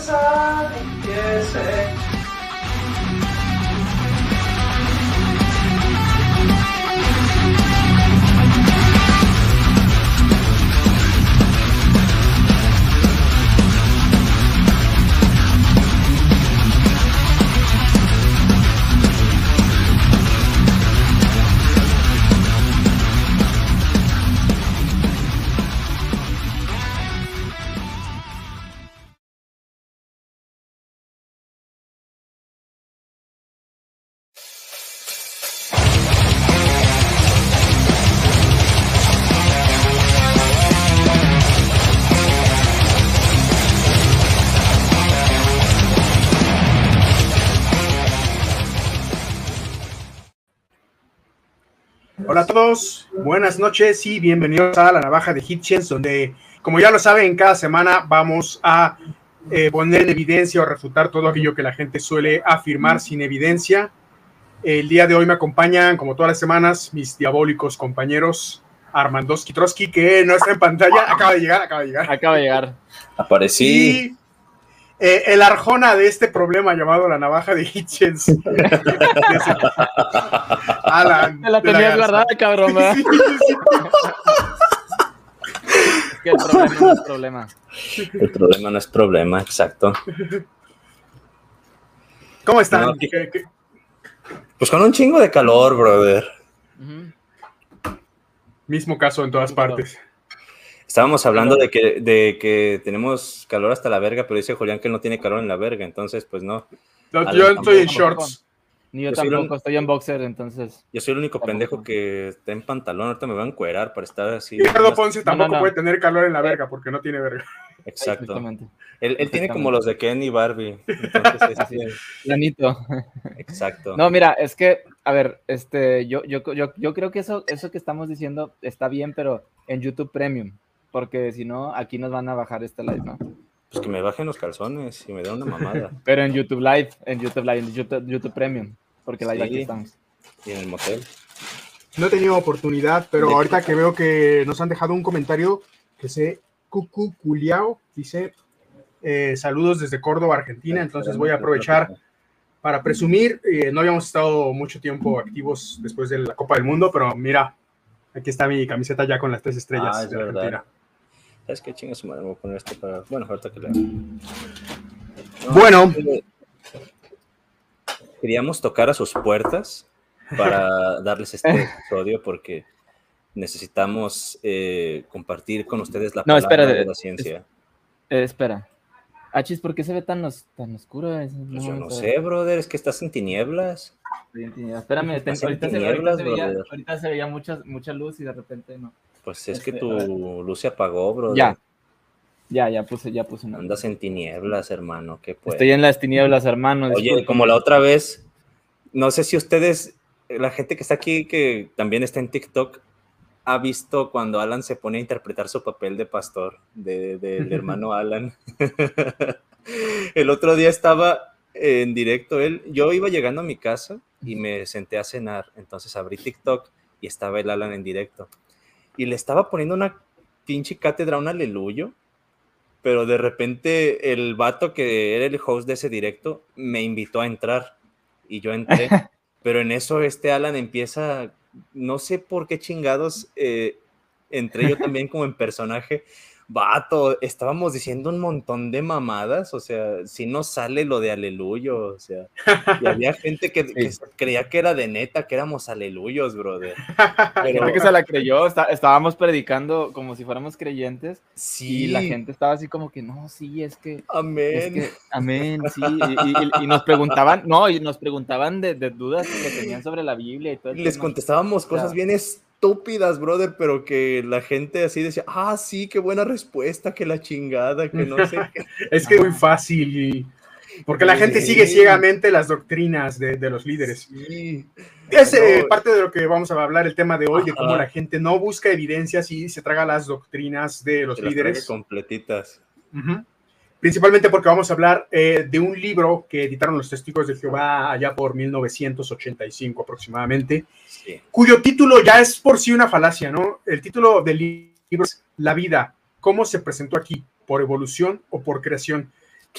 fuerza todos, buenas noches y bienvenidos a la Navaja de Hitchens, donde, como ya lo saben, cada semana vamos a eh, poner en evidencia o refutar todo aquello que la gente suele afirmar sin evidencia. El día de hoy me acompañan, como todas las semanas, mis diabólicos compañeros Armandowski Trotsky, que no está en pantalla, acaba de llegar, acaba de llegar. Acaba de llegar. Aparecí. Y eh, el arjona de este problema llamado la navaja de Hitchens. Alan. Te la tenías guardada, cabrón. ¿verdad? Sí, sí. Es que el problema no es problema. El problema no es problema, exacto. ¿Cómo están? No, aquí- ¿Qué- qué- Pues con un chingo de calor, brother. Mismo caso en todas partes. Estábamos hablando de que, de que tenemos calor hasta la verga, pero dice Julián que él no tiene calor en la verga, entonces pues no. No, yo estoy en shorts. Ni yo tampoco, un- estoy en boxer, entonces. Yo soy el único Tampoco. pendejo que está en pantalón, ahorita me voy a encuerar para estar así. Ricardo Ponce no, tampoco no. puede tener calor en la verga porque no tiene verga. Exacto. Exactamente. Él, él tiene como los de Ken y Barbie. Entonces, Así este, es. Planito. exacto. No, mira, es que, a ver, este, yo, yo, yo, yo creo que eso, eso que estamos diciendo está bien, pero en YouTube Premium. Porque si no, aquí nos van a bajar este live, ¿no? Pues que me bajen los calzones y me den una mamada. Pero en YouTube Live, en YouTube Live, en YouTube, YouTube Premium. Porque live Sí. aquí estamos. Y en el motel. No he tenido oportunidad, pero De- ahorita que veo que nos han dejado un comentario que se Cucu Culiao dice eh, saludos desde Córdoba, Argentina. Entonces voy a aprovechar para presumir. eh, no habíamos estado mucho tiempo activos después de la Copa del Mundo, pero mira, aquí está mi camiseta ya con las tres estrellas Ah, es de verdad. Argentina. ¿Sabes qué chingas madre? Voy a poner esto para. Bueno, ahorita que le. Bueno, Eh, Queríamos tocar a sus puertas para darles este episodio porque necesitamos eh, compartir con ustedes la No, palabra espera, de es- la ciencia. Eh, espera. Achis, ¿por qué se ve tan, os- tan oscuro? Es- Pues yo no sé, brother, es que estás en tinieblas. bien tinieblas. Espérame, ten- Estás en ahorita, se, tinieblas, ahorita, se veía, ahorita se veía mucha, mucha luz y de repente no. Pues es que Este, tu luz se apagó, brother. Ya. Ya, ya puse, ya puse una. Andas en tinieblas, hermano. ¿Qué pues? Estoy en las tinieblas, hermano. Oye, como la otra vez, no sé si ustedes, la gente que está aquí, que también está en TikTok, ha visto cuando Alan se pone a interpretar su papel de pastor, de- del hermano Alan. El otro día estaba en directo él, yo iba llegando a mi casa y me senté a cenar, entonces abrí TikTok y estaba el Alan en directo. Y le estaba poniendo una pinche cátedra, un aleluyo, pero de repente el vato que era el host de ese directo me invitó a entrar y yo entré. pero en eso este Alan empieza, no sé por qué chingados, eh, entré yo también como en personaje. Vato, estábamos diciendo un montón de mamadas, o sea, si no sale lo de aleluyo, o sea, y había gente que, que Sí. creía que era de neta, que éramos aleluyos, brother. Hay gente que se la creyó. está- estábamos predicando como si fuéramos creyentes. Sí, Y la gente estaba así como que, no, sí, es que. Es amén. que, amén, sí. Y, y- y nos preguntaban, no, y nos preguntaban de, de dudas que tenían sobre la Biblia y todo. Les contestábamos cosas Ya. bien estúpidas, brother, pero que la gente así decía, ah, sí, qué buena respuesta, que la chingada, que no sé qué. es que es muy fácil. y- Porque la gente sigue ciegamente las doctrinas de, de los líderes. Sí. Es eh, parte de lo que vamos a hablar el tema de hoy, de cómo la gente no busca evidencias y se traga las doctrinas de los Se las líderes. trae completitas. Principalmente porque vamos a hablar eh, de un libro que editaron los testigos de Jehová allá por 1985 aproximadamente, Sí. cuyo título ya es por sí una falacia, ¿no? El título del libro es La vida, cómo se presentó aquí, por evolución o por creación.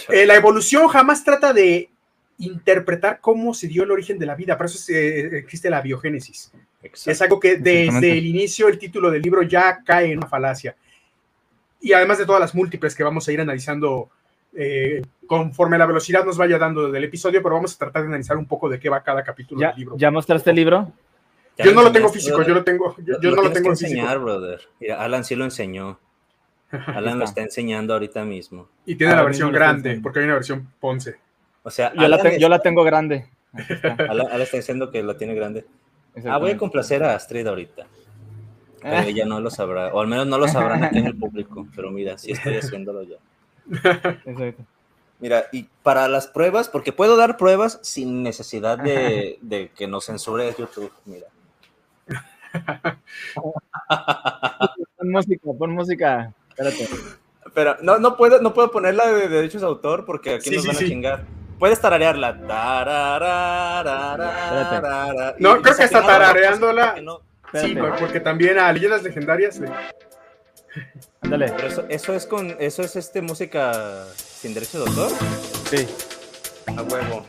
Eh, la evolución jamás trata de interpretar cómo se dio el origen de la vida, por eso es, eh, existe la biogénesis. Exacto. Es algo que desde el inicio el título del libro ya cae en una falacia. Y además de todas las múltiples que vamos a ir analizando eh, conforme la velocidad nos vaya dando del episodio, pero vamos a tratar de analizar un poco de qué va cada capítulo ¿Ya, del libro. ¿Ya mostraste el libro? Yo no lo tengo físico, brother. yo lo tengo, yo, yo Lo no lo tengo que en físico. enseñar, brother. Mira, Alan sí lo enseñó. Alan lo está enseñando ahorita mismo. Y tiene la versión grande, porque hay una versión Ponce. O sea, Yo la, te- yo la tengo grande. Alan- Alan está diciendo que lo tiene grande. Ah, voy a complacer a Astrid ahorita. Pero Ah, ella no lo sabrá, o al menos no lo sabrán aquí en el público. Pero mira, sí estoy haciéndolo ya. exacto. Mira, y para las pruebas, porque puedo dar pruebas sin necesidad de, de que nos censure YouTube. Mira. Pon música, pon música. Espérate. Pero no, no puedo, no puedo ponerla de derechos de autor porque aquí Sí, nos sí, van sí. a chingar. Puedes tararearla. No, creo que hasta desafinado, tarareándola- no- Sí, Espérate. porque también a leyendas legendarias. Ándale. Pero eso, eso es con, eso es este música sin derechos de autor. Sí. A huevo.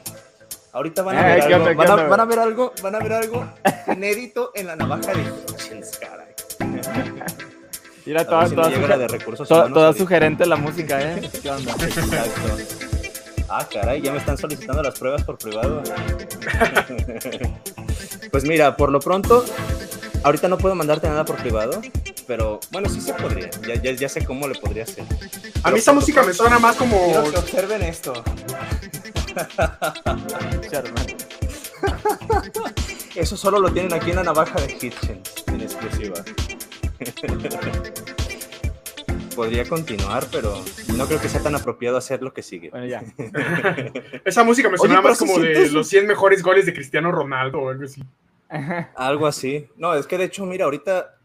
Ahorita van a Eh, ver ¿qué algo. onda, Van a, onda? van a ver algo, van a ver algo inédito en la navaja de Hitchens, caray. Mira, A toda, si toda, de recursos toda- toda sugerente la música, ¿eh? ¿Qué onda? Exacto. Ah, caray, ya me están solicitando las pruebas por privado. pues mira, por lo pronto, ahorita no puedo mandarte nada por privado, pero bueno, sí se podría. Ya, ya, ya sé cómo le podría hacer. A mí esa música me suena más como. Quiero que observen esto. Eso solo lo tienen aquí en la navaja de Hitchens, en exclusiva. Podría continuar, pero no creo que sea tan apropiado hacer lo que sigue. Bueno, ya. Esa música me suena más como de los 100 mejores goles de Cristiano Ronaldo o algo así. Algo así. No, es que de hecho, mira, ahorita,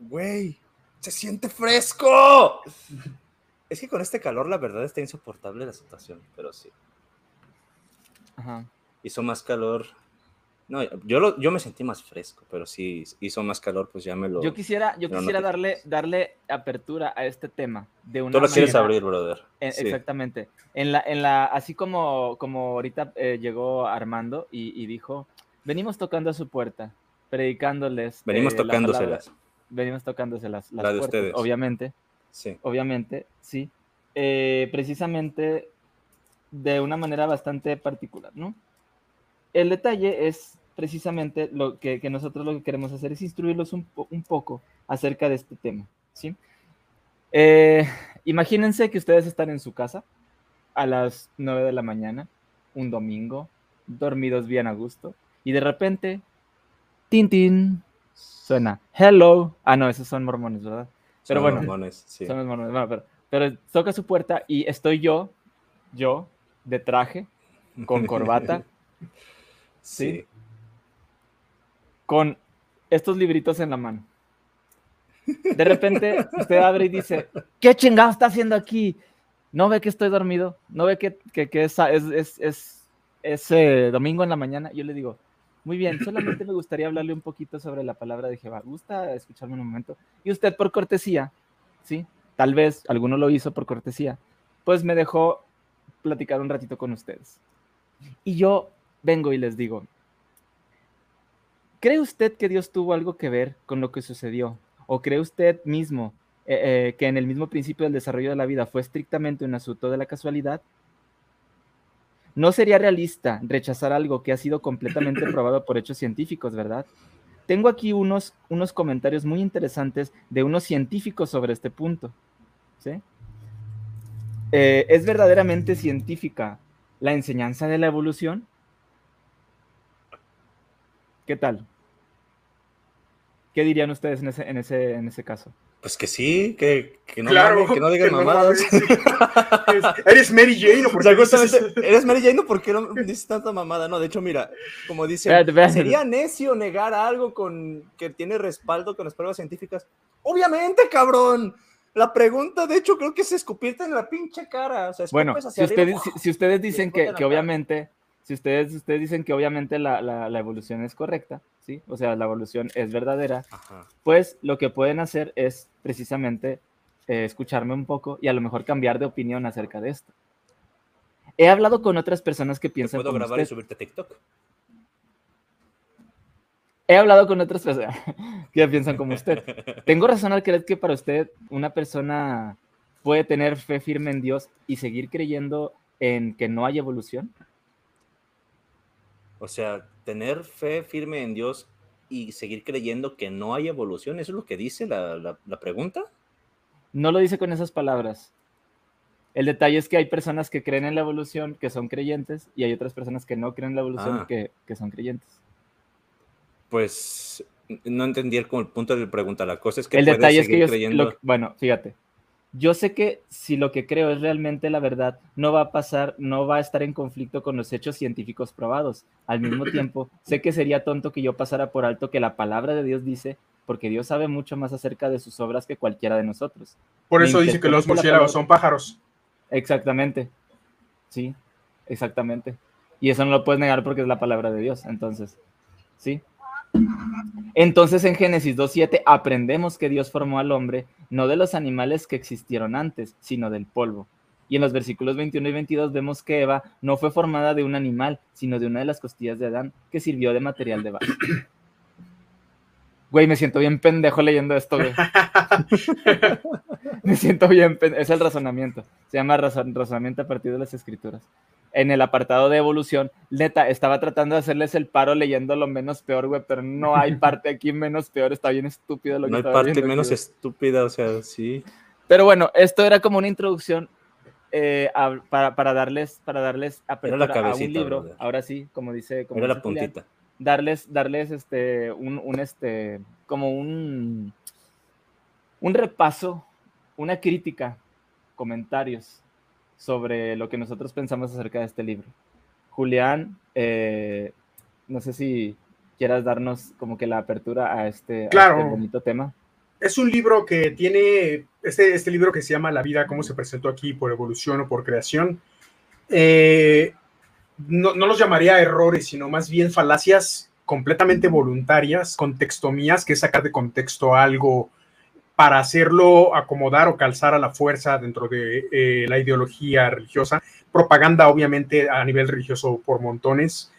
güey, se siente fresco. Es que con este calor, la verdad, está insoportable la situación, pero sí. Ajá. Hizo más calor. No, yo, lo, yo me sentí más fresco, pero sí hizo más calor, pues ya me lo. Yo quisiera, yo no quisiera darle, darle apertura a este tema de una Tú lo quieres abrir, brother. Sí. Exactamente. En la, en la, así como, como ahorita eh, llegó Armando y, y dijo, venimos tocando a su puerta, predicándoles. Venimos eh, la tocándoselas. venimos tocándoselas las La de puertas, ustedes. obviamente, Sí. obviamente, sí. Eh, precisamente de una manera bastante particular, ¿no? El detalle es precisamente lo que, que nosotros lo que queremos hacer es instruirlos un, po- un poco acerca de este tema, ¿sí? Eh, imagínense que ustedes están en su casa a las 9 de la mañana, un domingo, dormidos bien a gusto, y de repente, tin, tin, suena, hello. Ah, no, esos son mormones, ¿verdad? Pero Son bueno, mormones, sí. son los mormones. Bueno, pero, pero toca su puerta y estoy yo, yo, de traje, con corbata, sí. con estos libritos en la mano. De repente usted abre y dice, ¿qué chingado está haciendo aquí? ¿No ve que estoy dormido? ¿No ve que, que, que es, es, es, es- es, eh, domingo en la mañana? Yo le digo, muy bien, solamente me gustaría hablarle un poquito sobre la palabra de Jehová. ¿Gusta escucharme un momento? Y usted por cortesía, ¿sí? Tal vez alguno lo hizo por cortesía, pues me dejó platicar un ratito con ustedes. Y yo vengo y les digo, ¿Cree usted que Dios tuvo algo que ver con lo que sucedió? ¿O cree usted mismo eh, eh, que en el mismo principio del desarrollo de la vida fue estrictamente un asunto de la casualidad? No sería realista rechazar algo que ha sido completamente probado por hechos científicos, ¿verdad? Tengo aquí unos, unos comentarios muy interesantes de unos científicos sobre este punto. ¿sí? Eh, ¿Es verdaderamente científica la enseñanza de la evolución? ¿Qué tal? ¿Qué dirían ustedes en ese, en ese, en ese caso? Pues que sí, que, que no, claro, mames, que no digan que no mamadas. mames, Eres Mary Jane o O por qué eres Mary Jane, ¿no? ¿por qué no dices tanta mamada? No, de hecho, mira, como dice, Espérate, espérate. sería necio negar algo con que tiene respaldo con las pruebas científicas. Obviamente, cabrón. La pregunta, de hecho, creo que es escupirte en la pinche cara. O sea, Bueno, si ustedes, si, si ustedes dicen que, que cara. obviamente, si ustedes, ustedes dicen que obviamente la, la- la evolución es correcta, ¿sí? O sea, la evolución es verdadera, Ajá. pues lo que pueden hacer es precisamente eh, escucharme un poco y a lo mejor cambiar de opinión acerca de esto. He hablado con otras personas que piensan puedo como grabar y usted. subirte a TikTok. He hablado con otras personas que piensan como usted. ¿Tengo razón al creer que para usted una persona puede tener fe firme en Dios y seguir creyendo en que no hay evolución? O sea, tener fe firme en Dios y seguir creyendo que no hay evolución, ¿eso es lo que dice la, la- la pregunta? No lo dice con esas palabras. El detalle es que hay personas que creen en la evolución, que son creyentes, y hay otras personas que no creen en la evolución, Ah. que, que son creyentes. Pues no entendí el, como el punto de la pregunta. La cosa es que el detalle es que lo- bueno, fíjate, yo sé que si lo que creo es realmente la verdad, no va a pasar, no va a estar en conflicto con los hechos científicos probados. Al mismo tiempo, sé que sería tonto que yo pasara por alto que la palabra de Dios dice, porque Dios sabe mucho más acerca de sus obras que cualquiera de nosotros. Por eso dice que los murciélagos son pájaros. Exactamente. Sí, exactamente. Y eso no lo puedes negar porque es la palabra de Dios. Entonces, sí. Entonces en Génesis 2.7 aprendemos que Dios formó al hombre no de los animales que existieron antes, sino del polvo. Y en los versículos 21 y 22 vemos que Eva no fue formada de un animal, sino de una de las costillas de Adán que sirvió de material de base. Güey, me siento bien pendejo leyendo esto, güey. Me siento bien, pen- es el razonamiento. Se llama razon- razonamiento a partir de las escrituras. En el apartado de evolución, neta, estaba tratando de hacerles el paro leyendo lo menos peor, güey, pero no hay parte aquí menos peor, está bien estúpido lo que No hay parte viendo menos estúpida, o sea, sí. Pero bueno, esto era como una introducción eh, a- para, para darles, para darles apertura a un cabecita, libro. brother. Ahora sí, como dice, como Era la dice Julián, puntita. darles, darles este, un, un, este, como un, un repaso, una crítica, comentarios sobre lo que nosotros pensamos acerca de este libro. Julián, eh, no sé si quieras darnos como que la apertura a este, a Claro. este bonito tema. Es un libro que tiene, este, este libro que se llama La vida, cómo se presentó aquí por evolución o por creación. eh, no, no los llamaría errores, sino más bien falacias completamente voluntarias, contextomías, que es sacar de contexto algo para hacerlo acomodar o calzar a la fuerza dentro de eh, la ideología religiosa. Propaganda, obviamente, a nivel religioso por montones.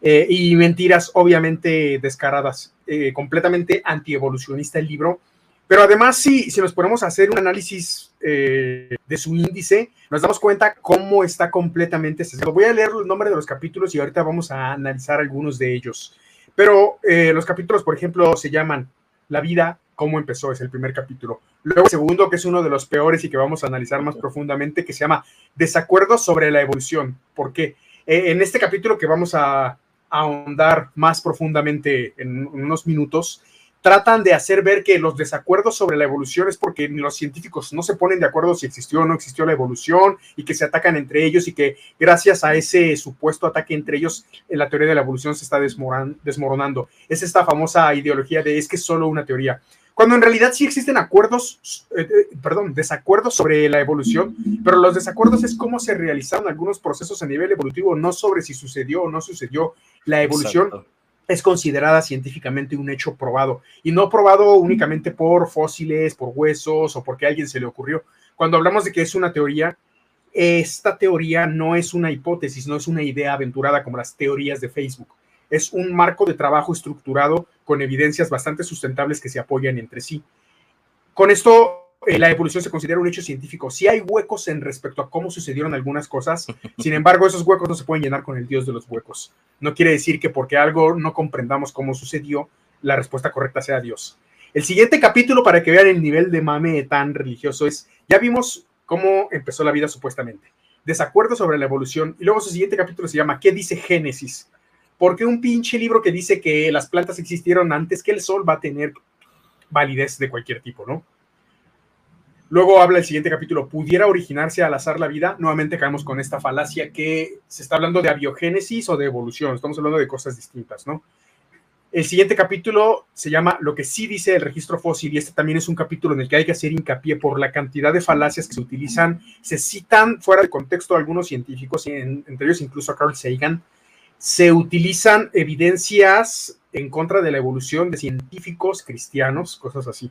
eh, y mentiras, obviamente, descaradas. eh, completamente antievolucionista el libro. Pero además, sí, si nos ponemos a hacer un análisis de su índice, nos damos cuenta cómo está completamente sesgado. Voy a leer el nombre de los capítulos y ahorita vamos a analizar algunos de ellos. Pero los capítulos, por ejemplo, se llaman La vida, cómo empezó, es el primer capítulo. Luego, el segundo, que es uno de los peores y que vamos a analizar más profundamente, que se llama Desacuerdos sobre la evolución. ¿Por qué? Eh, en este capítulo que vamos a ahondar más profundamente en unos minutos, tratan de hacer ver que los desacuerdos sobre la evolución es porque los científicos no se ponen de acuerdo si existió o no existió la evolución y que se atacan entre ellos y que gracias a ese supuesto ataque entre ellos la teoría de la evolución se está desmoronando. Es esta famosa ideología de es que es solo una teoría. Cuando en realidad sí existen acuerdos, eh, eh, perdón, desacuerdos sobre la evolución, pero los desacuerdos es cómo se realizaron algunos procesos a nivel evolutivo, no sobre si sucedió o no sucedió. La evolución Exacto. es considerada científicamente un hecho probado y no probado únicamente por fósiles, por huesos o porque a alguien se le ocurrió. Cuando hablamos de que es una teoría, esta teoría no es una hipótesis, no es una idea aventurada como las teorías de Facebook. Es un marco de trabajo estructurado con evidencias bastante sustentables que se apoyan entre sí. Con esto, eh, la evolución se considera un hecho científico. Sí hay huecos en respecto a cómo sucedieron algunas cosas, sin embargo, esos huecos no se pueden llenar con el dios de los huecos. No quiere decir que porque algo no comprendamos cómo sucedió, la respuesta correcta sea Dios. El siguiente capítulo, para que vean el nivel de mame tan religioso, es, ya vimos cómo empezó la vida supuestamente. Desacuerdo sobre la evolución. Y luego su siguiente capítulo se llama ¿Qué dice Génesis? Porque un pinche libro que dice que las plantas existieron antes que el sol va a tener validez de cualquier tipo, ¿no? Luego habla el siguiente capítulo, ¿pudiera originarse al azar la vida? Nuevamente caemos con esta falacia que se está hablando de abiogénesis o de evolución, estamos hablando de cosas distintas, ¿no? El siguiente capítulo se llama Lo que sí dice el registro fósil y este también es un capítulo en el que hay que hacer hincapié por la cantidad de falacias que se utilizan, se citan fuera de contexto algunos científicos, en- entre ellos incluso a Carl Sagan, se utilizan evidencias en contra de la evolución de científicos cristianos, cosas así.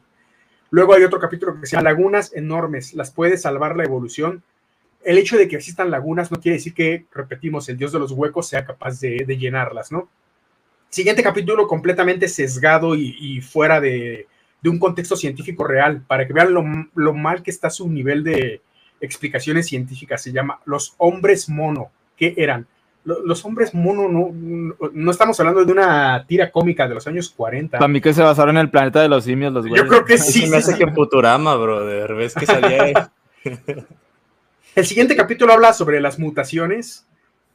Luego hay otro capítulo que se llama Lagunas enormes, ¿las puede salvar la evolución? el hecho de que existan lagunas no quiere decir que, repetimos, el dios de los huecos sea capaz de, llenarlas, ¿no? Siguiente capítulo completamente sesgado y, fuera de, de, un contexto científico real, para que vean lo, lo, mal que está su nivel de explicaciones científicas. Se llama Los hombres mono. ¿Qué eran? Los hombres mono no, no, estamos hablando de una tira cómica de los años 40. Para mí que se basaron en el planeta de los simios los güeyes. Yo creo que sí. me hace que Futurama, brother. ¿Ves que salía El siguiente capítulo habla sobre las mutaciones.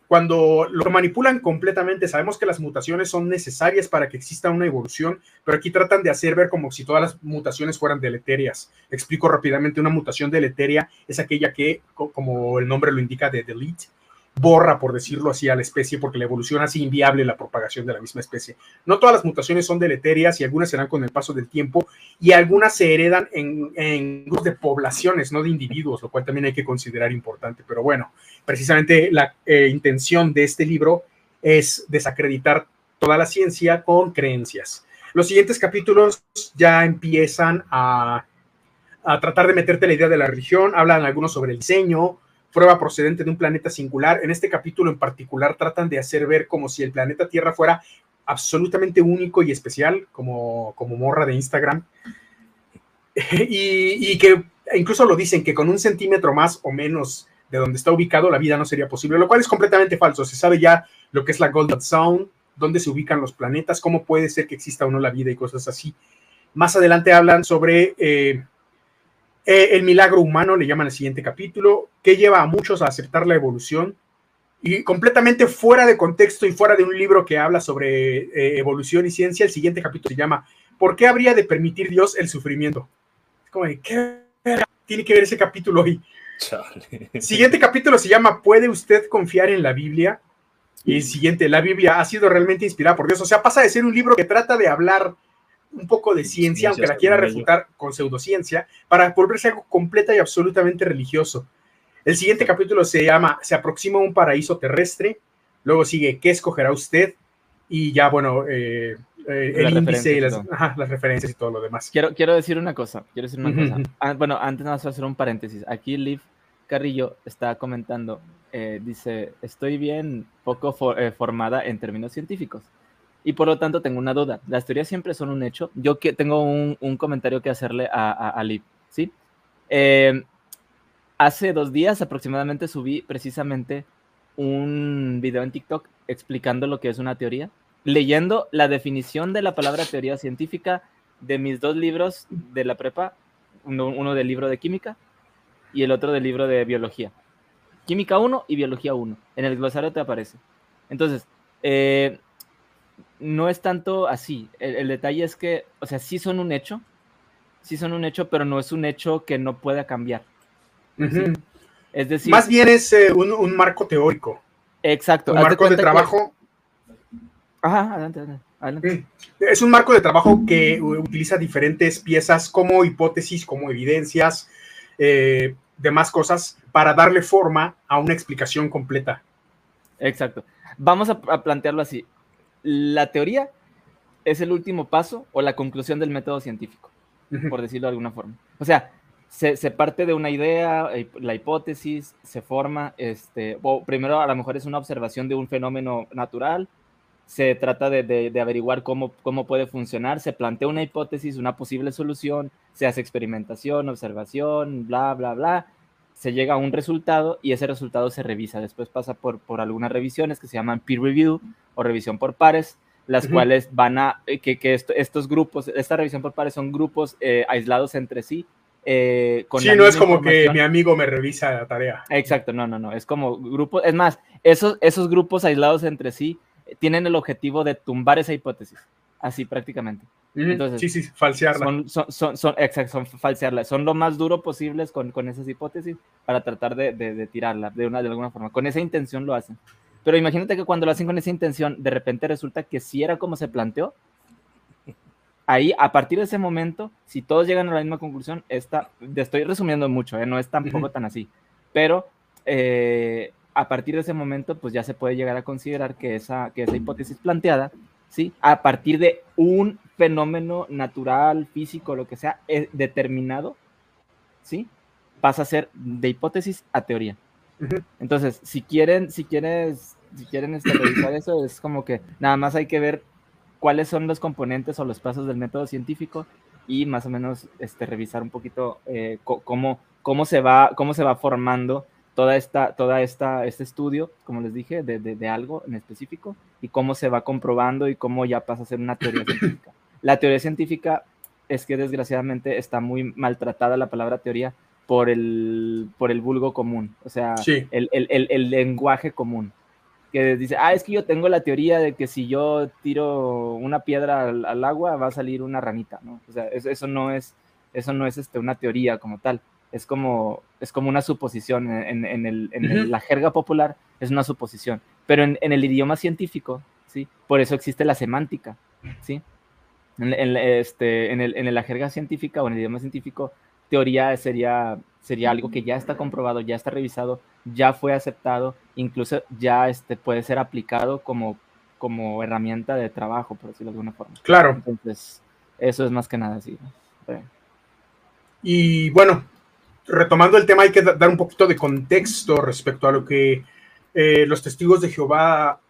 Cuando lo manipulan completamente, sabemos que las mutaciones son necesarias para que exista una evolución, pero aquí tratan de hacer ver como si todas las mutaciones fueran deleterias. Explico rápidamente, una mutación deleteria es aquella que, como el nombre lo indica, de delete, borra, por decirlo así, a la especie porque la evolución hace inviable la propagación de la misma especie. No todas las mutaciones son deleterias y algunas serán con el paso del tiempo y algunas se heredan en, grupos de poblaciones, no de individuos, lo cual también hay que considerar importante. Pero bueno, precisamente la eh, intención de este libro es desacreditar toda la ciencia con creencias. Los siguientes capítulos ya empiezan a, a tratar de meterte la idea de la religión, hablan algunos sobre el diseño, prueba procedente de un planeta singular. En este capítulo en particular tratan de hacer ver como si el planeta Tierra fuera absolutamente único y especial, como, como morra de Instagram. Y, que incluso lo dicen que con un centímetro más o menos de donde está ubicado la vida no sería posible, lo cual es completamente falso. Se sabe ya lo que es la Golden Zone, dónde se ubican los planetas, cómo puede ser que exista o no la vida y cosas así. Más adelante hablan sobre eh, eh, el milagro humano, le llaman el siguiente capítulo, que lleva a muchos a aceptar la evolución y completamente fuera de contexto y fuera de un libro que habla sobre eh, evolución y ciencia, el siguiente capítulo se llama ¿Por qué habría de permitir Dios el sufrimiento? Como ¿qué tiene que ver ese capítulo hoy? Siguiente capítulo se llama ¿Puede usted confiar en la Biblia? Y el siguiente, la Biblia ha sido realmente inspirada por Dios. O sea, pasa de ser un libro que trata de hablar un poco de ciencia, aunque la quiera refutar con pseudociencia, para volverse algo completa y absolutamente religioso. El siguiente capítulo se llama Se aproxima un paraíso terrestre, luego sigue ¿Qué escogerá usted? Y ya, bueno, eh, eh, el índice, las, ajá, las, referencias y todo lo demás. Quiero, quiero decir una cosa, quiero decir una cosa. Ah, bueno, antes nada más hacer un paréntesis. Aquí Liv Carrillo está comentando, eh, dice, estoy bien poco for, eh, formada en términos científicos y por lo tanto tengo una duda. Las teorías siempre son un hecho. Yo que tengo un, un comentario que hacerle a, a, a ¿sí? Eh, hace dos días aproximadamente subí precisamente un video en TikTok explicando lo que es una teoría, leyendo la definición de la palabra teoría científica de mis dos libros de la prepa, uno, uno del libro de química y el otro del libro de biología. Química 1 y biología 1. En el glosario te aparece. Entonces, eh, no es tanto así. El, el, detalle es que, o sea, sí son un hecho, sí son un hecho, pero no es un hecho que no pueda cambiar. Uh -huh. ¿sí? Es decir, más bien es eh, un, un, marco teórico. Exacto. Un marco de, trabajo. Que... Ajá, adelante, adelante. adelante. Es un marco de trabajo que utiliza diferentes piezas como hipótesis, como evidencias, eh, demás cosas para darle forma a una explicación completa. Exacto. Vamos a, a plantearlo así la teoría es el último paso o la conclusión del método científico, uh -huh. por decirlo de alguna forma. O sea, se, se, parte de una idea, la hipótesis, se forma, este, o primero a lo mejor es una observación de un fenómeno natural, se trata de, de, de averiguar cómo, cómo puede funcionar, se plantea una hipótesis, una posible solución, se hace experimentación, observación, bla, bla, bla, se llega a un resultado y ese resultado se revisa. Después pasa por, por algunas revisiones que se llaman peer review o revisión por pares, las uh -huh. cuales van a, que, que esto, estos grupos, esta revisión por pares son grupos eh, aislados entre sí. Eh, con sí, no es como que mi amigo me revisa la tarea. Exacto, no, no, no, es como grupos, es más, esos, esos grupos aislados entre sí tienen el objetivo de tumbar esa hipótesis, así prácticamente. Entonces, sí, sí, falsearla. Son, son, son, son, exacto, son falsearla. Son lo más duro posibles con, con esas hipótesis para tratar de, de, de, tirarla de, una, de alguna forma. Con esa intención lo hacen. Pero imagínate que cuando lo hacen con esa intención, de repente resulta que sí era como se planteó. Ahí, a partir de ese momento, si todos llegan a la misma conclusión, esta, estoy resumiendo mucho, ¿eh? no es tampoco uh -huh. tan así. Pero eh, a partir de ese momento, pues ya se puede llegar a considerar que esa, que esa hipótesis planteada ¿sí? A partir de un fenómeno natural, físico, lo que sea, eh, determinado, ¿sí? Pasa a ser de hipótesis a teoría. Entonces, si quieren, si quieres, si quieren revisar eso, es como que nada más hay que ver cuáles son los componentes o los pasos del método científico y más o menos este, revisar un poquito eh, cómo, cómo, se va, cómo se va formando toda esta, toda esta, este estudio, como les dije, de, de, algo en específico y cómo se va comprobando y cómo ya pasa a ser una teoría científica. La teoría científica es que desgraciadamente está muy maltratada la palabra teoría por el, por el vulgo común, o sea, el, el, el, el, lenguaje común, que dice, ah, es que yo tengo la teoría de que si yo tiro una piedra al, al agua va a salir una ranita, ¿no? O sea, eso, eso no es, eso no es este, una teoría como tal es como, es como una suposición en, en, el, en la jerga popular, es una suposición, pero en, el idioma científico, ¿sí? Por eso existe la semántica, ¿sí? En, este, en, el, en la jerga científica o en el idioma científico, teoría sería, sería algo que ya está comprobado, ya está revisado, ya fue aceptado, incluso ya este, puede ser aplicado como, como herramienta de trabajo, por decirlo de alguna forma. Claro. Entonces, eso es más que nada así. Y bueno, retomando el tema, hay que dar un poquito de contexto respecto a lo que eh, los testigos de Jehová,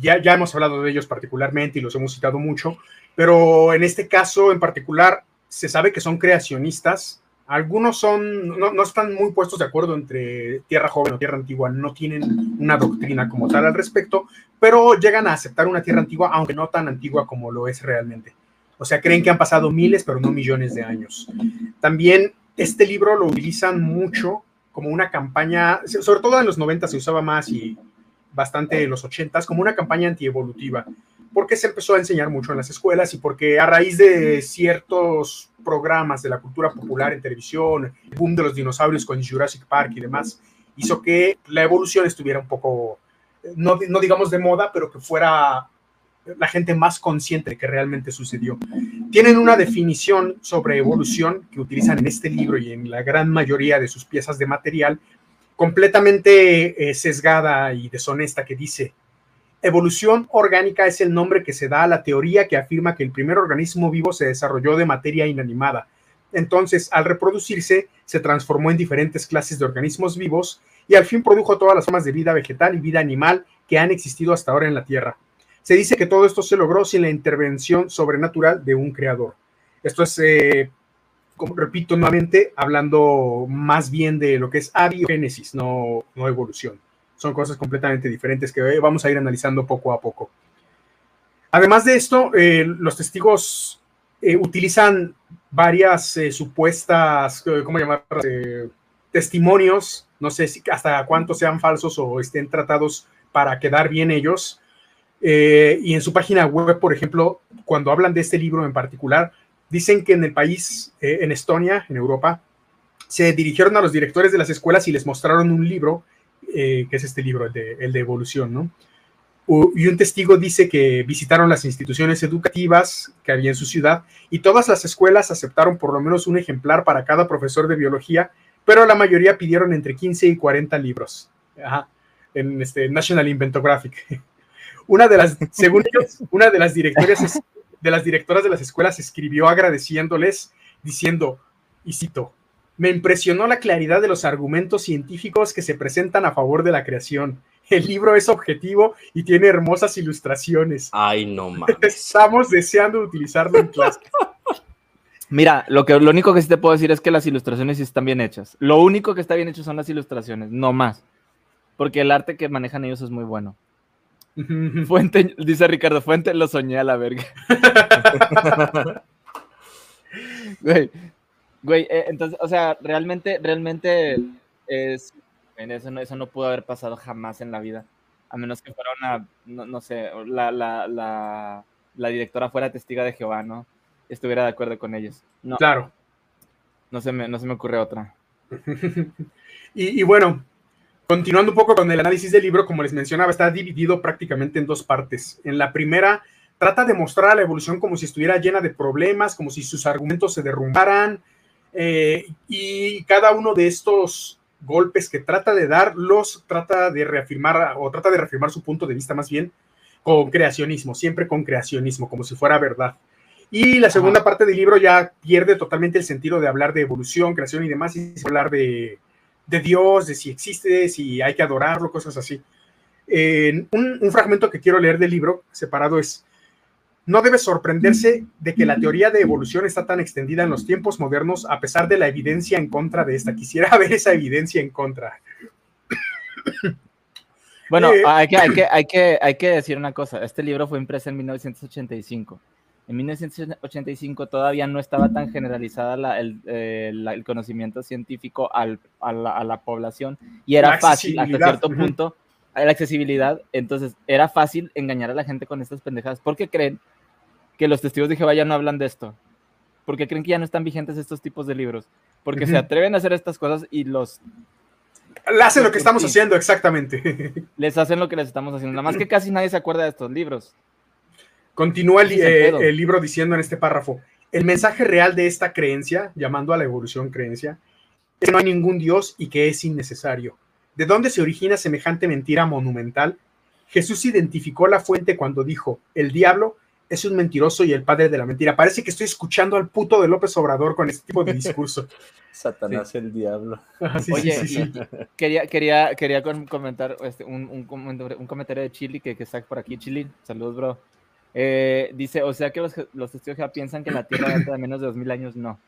ya, ya hemos hablado de ellos particularmente y los hemos citado mucho, pero en este caso en particular se sabe que son creacionistas. Algunos son, no, no están muy puestos de acuerdo entre tierra joven o tierra antigua, no tienen una doctrina como tal al respecto, pero llegan a aceptar una tierra antigua, aunque no tan antigua como lo es realmente. O sea, creen que han pasado miles, pero no millones de años. También este libro lo utilizan mucho como una campaña, sobre todo en los 90 se usaba más y bastante en los 80 como una campaña antievolutiva, porque se empezó a enseñar mucho en las escuelas y porque a raíz de ciertos programas de la cultura popular en televisión, el boom de los dinosaurios con Jurassic Park y demás, hizo que la evolución estuviera un poco, no, no digamos de moda, pero que fuera la gente más consciente que realmente sucedió. Tienen una definición sobre evolución que utilizan en este libro y en la gran mayoría de sus piezas de material, completamente eh, sesgada y deshonesta, que dice, evolución orgánica es el nombre que se da a la teoría que afirma que el primer organismo vivo se desarrolló de materia inanimada. Entonces, al reproducirse, se transformó en diferentes clases de organismos vivos y al fin produjo todas las formas de vida vegetal y vida animal que han existido hasta ahora en la Tierra. Se dice que todo esto se logró sin la intervención sobrenatural de un creador. Esto es, eh, como repito nuevamente, hablando más bien de lo que es abiogénesis, no, no evolución. Son cosas completamente diferentes que vamos a ir analizando poco a poco. Además de esto, eh, los testigos eh, utilizan varias supuestas, ¿cómo llamarlas? testimonios, no sé si hasta cuántos sean falsos o estén tratados para quedar bien ellos, eh, y en su página web, por ejemplo, cuando hablan de este libro en particular, dicen que en el país, eh, en Estonia, en Europa, se dirigieron a los directores de las escuelas y les mostraron un libro, eh, que es este libro, el de, el de evolución, ¿no? y un testigo dice que visitaron las instituciones educativas que había en su ciudad y todas las escuelas aceptaron por lo menos un ejemplar para cada profesor de biología, pero la mayoría pidieron entre 15 y 40 libros. Ajá, en este National Inventographic. Una de las, según ellos, una de las directoras de las directoras de las escuelas escribió agradeciéndoles, diciendo, y cito, me impresionó la claridad de los argumentos científicos que se presentan a favor de la creación. El libro es objetivo y tiene hermosas ilustraciones. Ay, no mames. Estamos deseando utilizarlo en clase. Mira, lo, que, lo único que sí te puedo decir es que las ilustraciones sí están bien hechas. Lo único que está bien hecho son las ilustraciones, no más. Porque el arte que manejan ellos es muy bueno. Fuente, dice Ricardo, Fuente lo soñé a la verga. güey, güey, eh, entonces, o sea, realmente, realmente es, eso no, eso no pudo haber pasado jamás en la vida. A menos que fuera una, no, sé, la, la, la, la, directora fuera testiga de Jehová, ¿no? Estuviera de acuerdo con ellos. No, claro. No se me, no se me ocurre otra. y, y bueno, Continuando un poco con el análisis del libro, como les mencionaba, está dividido prácticamente en dos partes. En la primera, trata de mostrar a la evolución como si estuviera llena de problemas, como si sus argumentos se derrumbaran, eh, y cada uno de estos golpes que trata de dar, los trata de reafirmar, o trata de reafirmar su punto de vista más bien, con creacionismo, siempre con creacionismo, como si fuera verdad. Y la segunda parte del libro ya pierde totalmente el sentido de hablar de evolución, creación y demás, y hablar de de Dios, de si existe, si hay que adorarlo, cosas así. un, un, fragmento que quiero leer del libro separado es, no debe sorprenderse de que la teoría de evolución está tan extendida en los tiempos modernos a pesar de la evidencia en contra de esta. Quisiera ver esa evidencia en contra. Bueno, eh, hay, que, hay, que, hay, que, hay que decir una cosa. Este libro fue impreso en 1985. En 1985 todavía no estaba tan generalizada eh, el, conocimiento científico al, a, la, población y era fácil hasta cierto punto la accesibilidad. Entonces era fácil engañar a la gente con estas pendejadas porque creen que los testigos de Jehová ya no hablan de esto. Porque creen que ya no están vigentes estos tipos de libros. Porque se atreven a hacer estas cosas y los le hacen lo que estamos haciendo, exactamente. Les hacen lo que les estamos haciendo. Nada más que casi nadie se acuerda de estos libros. Continúa el, eh, el, libro diciendo en este párrafo, el mensaje real de esta creencia, llamando a la evolución creencia, es que no hay ningún Dios y que es innecesario. ¿De dónde se origina semejante mentira monumental? Jesús identificó la fuente cuando dijo, el diablo es un mentiroso y el padre de la mentira. Parece que estoy escuchando al puto de López Obrador con este tipo de discurso. Satanás el diablo. Ah, Oye, quería, quería, quería comentar este, un, un, comentario de Chili que, que, está por aquí. Chili, saludos, bro. Eh, dice, o sea que los, los testigos de Jehová piensan que la Tierra data de menos de 2000 años. No.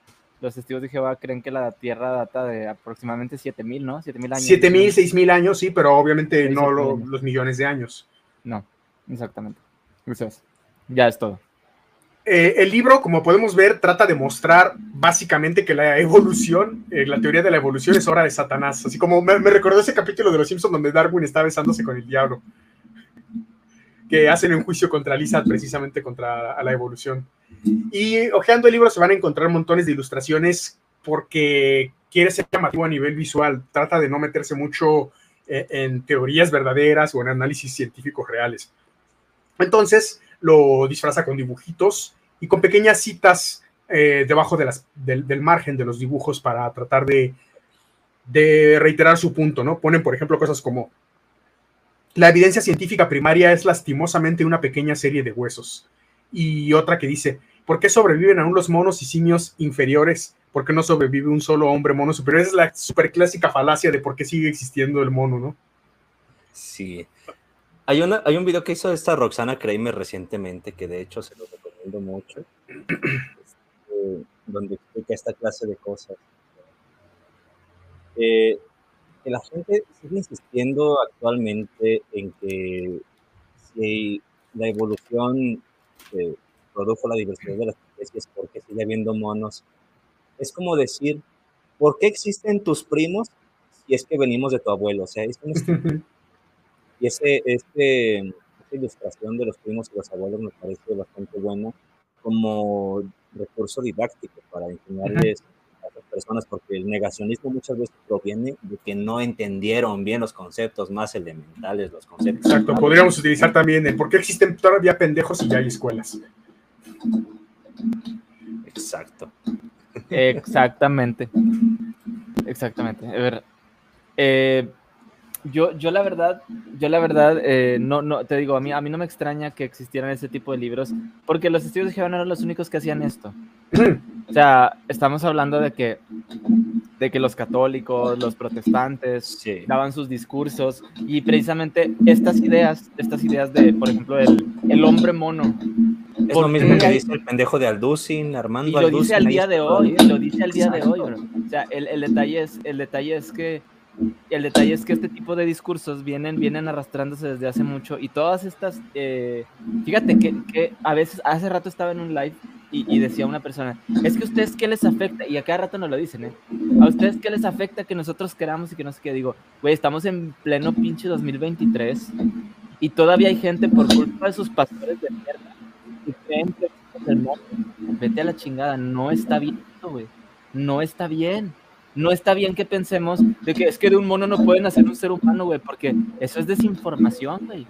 Los testigos de Jehová creen que la Tierra data de aproximadamente 7000, ¿no? 7000 años. 7000, 6000 años, sí, pero obviamente no los millones de años. No, exactamente. Gracias. Ya es todo. Eh, el libro, como podemos ver, trata de mostrar básicamente que la evolución, eh, la teoría de la evolución es obra de Satanás. Así como me, recordó ese capítulo de Los Simpsons donde Darwin está besándose con el diablo. Que hacen un juicio contra Lisa precisamente contra la evolución. Y hojeando el libro se van a encontrar montones de ilustraciones porque quiere ser llamativo a nivel visual. Trata de no meterse mucho eh, en teorías verdaderas o en análisis científicos reales. Entonces, lo disfraza con dibujitos y con pequeñas citas eh, debajo del, margen de los dibujos para tratar de, de reiterar su punto, ¿no? Ponen, por ejemplo, cosas como la evidencia científica primaria es lastimosamente una pequeña serie de huesos. Y otra que dice, ¿por qué sobreviven aún los monos y simios inferiores? ¿Por qué no sobrevive un solo hombre mono superior? es la super clásica falacia de por qué sigue existiendo el mono, ¿no? Sí. Hay, una, hay un video que hizo esta Roxana Kramer recientemente, que de hecho se lo recomiendo mucho, este, donde explica esta clase de cosas. Eh, que la gente sigue insistiendo actualmente en que si la evolución eh, produjo la diversidad de las especies, porque sigue habiendo monos? Es como decir, ¿por qué existen tus primos si es que venimos de tu abuelo? O sea, es un Y ese, este, esa ilustración de los primos y los abuelos me parece bastante buena como recurso didáctico para enseñarles a las personas, porque el negacionismo muchas veces proviene de que no entendieron bien los conceptos más elementales, los conceptos. Exacto, podríamos utilizar también el por qué existen todavía pendejos y ya hay escuelas. Exacto. Exactamente. Exactamente. A ver, eh, yo, yo la verdad, yo la verdad, eh, no, no, te digo, a mí, a mí no me extraña que existieran ese tipo de libros, porque los estudios de Jehová no eran los únicos que hacían esto. O sea, estamos hablando de que, de que los católicos, los protestantes daban sus discursos y precisamente estas ideas, estas ideas de, por ejemplo, el, el hombre mono. Es lo mismo que dice el pendejo de Alducin, Armando. Y lo dice al día de hoy, lo dice al día de hoy, bro. O sea, el, el, detalle es, el detalle es que el detalle es que este tipo de discursos vienen, vienen arrastrándose desde hace mucho y todas estas, eh, fíjate que, que, a veces, hace rato estaba en un live y, decía una persona, es que ustedes qué les afecta, y a cada rato nos lo dicen, ¿eh? A ustedes qué les afecta que nosotros queramos y que no sé qué, digo, güey, estamos en pleno pinche 2023 y todavía hay gente por culpa de sus pastores de mierda y creen que. Vete a la chingada, no está bien, güey, no está bien no está bien que pensemos de que es que de un mono no pueden hacer un ser humano, güey, porque eso es desinformación, güey.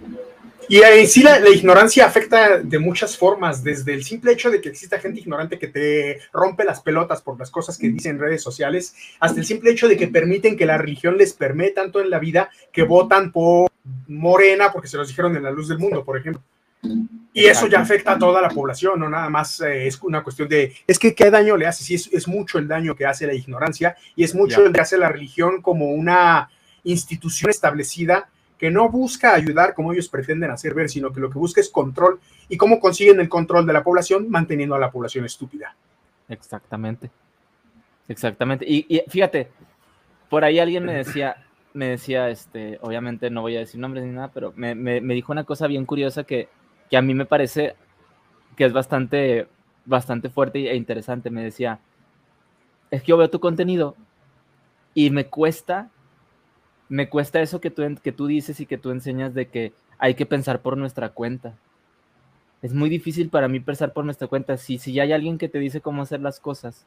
Y en sí la, ignorancia afecta de muchas formas, desde el simple hecho de que exista gente ignorante que te rompe las pelotas por las cosas que dicen en redes sociales, hasta el simple hecho de que permiten que la religión les permee tanto en la vida que votan por Morena porque se los dijeron en la luz del mundo, por ejemplo. Y eso ya afecta a toda la población, no nada más eh, es una cuestión de, es que qué daño le hace, sí, es, es mucho el daño que hace la ignorancia y es mucho el que hace la religión como una institución establecida que no busca ayudar como ellos pretenden hacer ver, sino que lo que busca es control y cómo consiguen el control de la población manteniendo a la población estúpida. Exactamente. Exactamente. Y, y fíjate, por ahí alguien me decía, me decía, este, obviamente no voy a decir nombres ni nada, pero me, me- me dijo una cosa bien curiosa que, que a mí me parece que es bastante, bastante fuerte e interesante. Me decía, es que yo veo tu contenido y me cuesta, me cuesta eso que tú, que tú dices y que tú enseñas de que hay que pensar por nuestra cuenta. Es muy difícil para mí pensar por nuestra cuenta. Si, si ya hay alguien que te dice cómo hacer las cosas.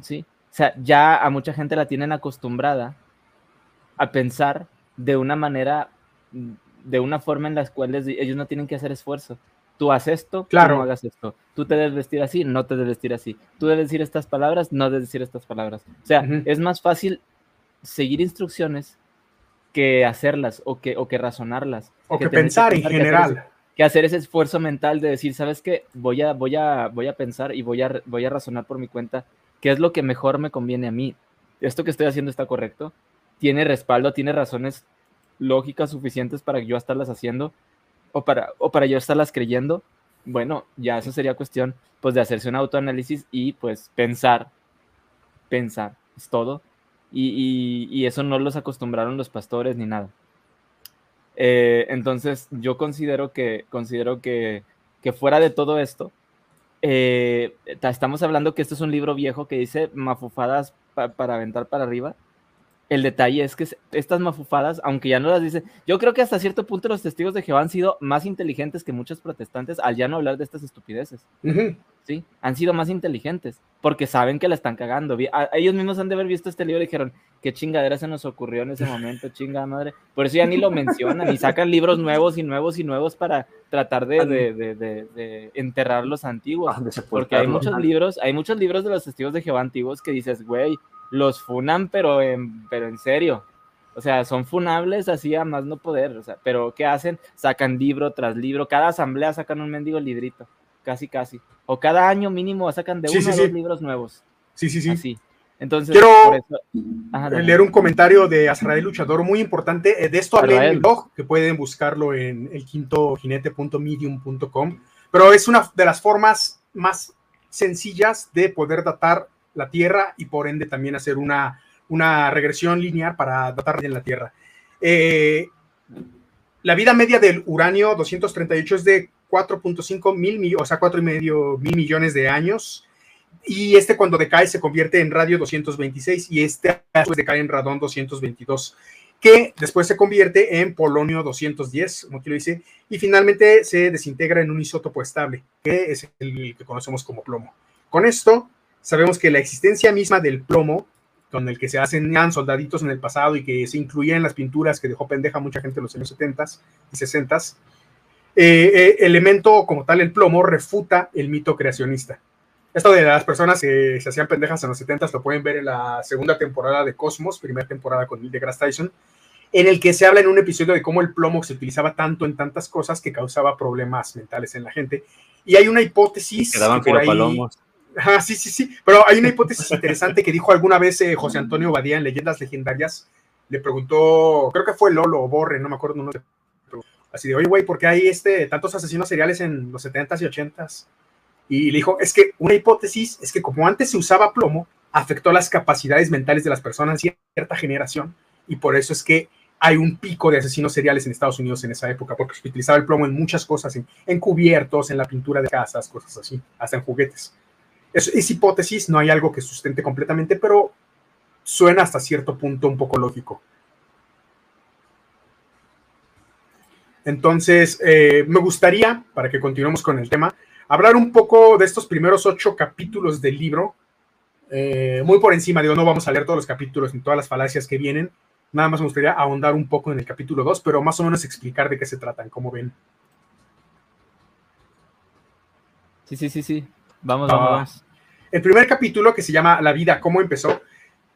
¿sí? O sea, ya a mucha gente la tienen acostumbrada a pensar de una manera, de una forma en las cuales ellos no tienen que hacer esfuerzo. Tú haces esto, Claro. tú no hagas esto. Tú te debes vestir así, no te debes vestir así. Tú debes decir estas palabras, no debes decir estas palabras. O sea, es más fácil seguir instrucciones que hacerlas o que, o que razonarlas. O que pensar en que hacer general. que hacer ese esfuerzo mental de decir, ¿sabes qué? Voy a, voy a, voy a pensar y voy a, voy a razonar por mi cuenta qué es lo que mejor me conviene a mí. ¿Esto que estoy haciendo está correcto? ¿Tiene respaldo? ¿Tiene razones lógicas suficientes para yo estarlas haciendo? ¿O para, o para yo estarlas creyendo? Bueno, ya eso sería cuestión pues de hacerse un autoanálisis y pues pensar, pensar, es todo. Y, y- y eso no los acostumbraron los pastores ni nada. Eh, entonces, yo considero que, considero que, que fuera de todo esto, eh, ta- estamos hablando que esto es un libro viejo que dice mafufadas pa- para aventar para arriba. El detalle es que estas mafufadas, aunque ya no las dicen, yo creo que hasta cierto punto los testigos de Jehová han sido más inteligentes que muchos protestantes al ya no hablar de estas estupideces. ¿sí? Han sido más inteligentes porque saben que la están cagando. A- ellos mismos han de haber visto este libro y dijeron, qué chingadera se nos ocurrió en ese momento, chingada madre. Por eso ya ni lo mencionan y sacan libros nuevos y nuevos y nuevos para tratar de, de- de- de- de enterrar los antiguos. Ah, Porque hay muchos libros, hay muchos libros de los testigos de Jehová antiguos que dices, güey, los funan, pero en, pero en serio. O sea, son funables así a más no poder. O sea, pero ¿qué hacen? Sacan libro tras libro. Cada asamblea sacan un mendigo librito. Casi, casi. O cada año mínimo sacan de Sí, uno sí, a sí. dos libros nuevos. Sí, sí, sí. Así. Entonces, Quiero por eso. Ajá, leer un comentario de Azrael Luchador muy importante. Eh, De esto hablé en mi blog, que pueden buscarlo en el quinto jinete.medium.com. Pero es una de las formas más sencillas de poder datar la Tierra y por ende también hacer una, una regresión lineal para datar en la Tierra. Eh, la vida media del uranio 238 es de 4.5 mil, mi- o sea, 4,5 mil millones de años. Y este cuando decae se convierte en radio 226 y este después decae en radón 222, que después se convierte en polonio 210, como aquí lo dice, y finalmente se desintegra en un isótopo estable, que es el que conocemos como plomo. Con esto sabemos que la existencia misma del plomo, con el que se hacen soldaditos en el pasado y que se incluía en las pinturas que dejó pendeja mucha gente en los años 70 y 60, eh, eh, elemento como tal, el plomo, refuta el mito creacionista. Esto de las personas que se hacían pendejas en los 70 lo pueden ver en la segunda temporada de Cosmos, primera temporada con Neil deGrasse Tyson, en el que se habla en un episodio de cómo el plomo se utilizaba tanto en tantas cosas que causaba problemas mentales en la gente. Y hay una hipótesis. Quedaban que por ahí- sí, sí, sí. Pero hay una hipótesis interesante que dijo alguna vez eh, José Antonio Badía en Leyendas Legendarias. Le preguntó, creo que fue Lolo o Borre, no me acuerdo. de- así de, oye, güey, ¿por qué hay este, tantos asesinos seriales en los 70s y 80s? Y le dijo, es que una hipótesis es que como antes se usaba plomo, afectó las capacidades mentales de las personas en cierta generación. Y por eso es que hay un pico de asesinos seriales en Estados Unidos en esa época, porque se utilizaba el plomo en muchas cosas, en cubiertos, en la pintura de casas, cosas así, hasta en juguetes. Es, es hipótesis, no hay algo que sustente completamente, pero suena hasta cierto punto un poco lógico. Entonces, eh, me gustaría, para que continuemos con el tema, hablar un poco de estos primeros ocho capítulos del libro. Eh, muy por encima, digo, no vamos a leer todos los capítulos ni todas las falacias que vienen. Nada más me gustaría ahondar un poco en el capítulo 2, pero más o menos explicar de qué se tratan, como ven. Sí, sí, sí, sí. Vamos, Ah. vamos, vamos. El primer capítulo, que se llama La vida, cómo empezó,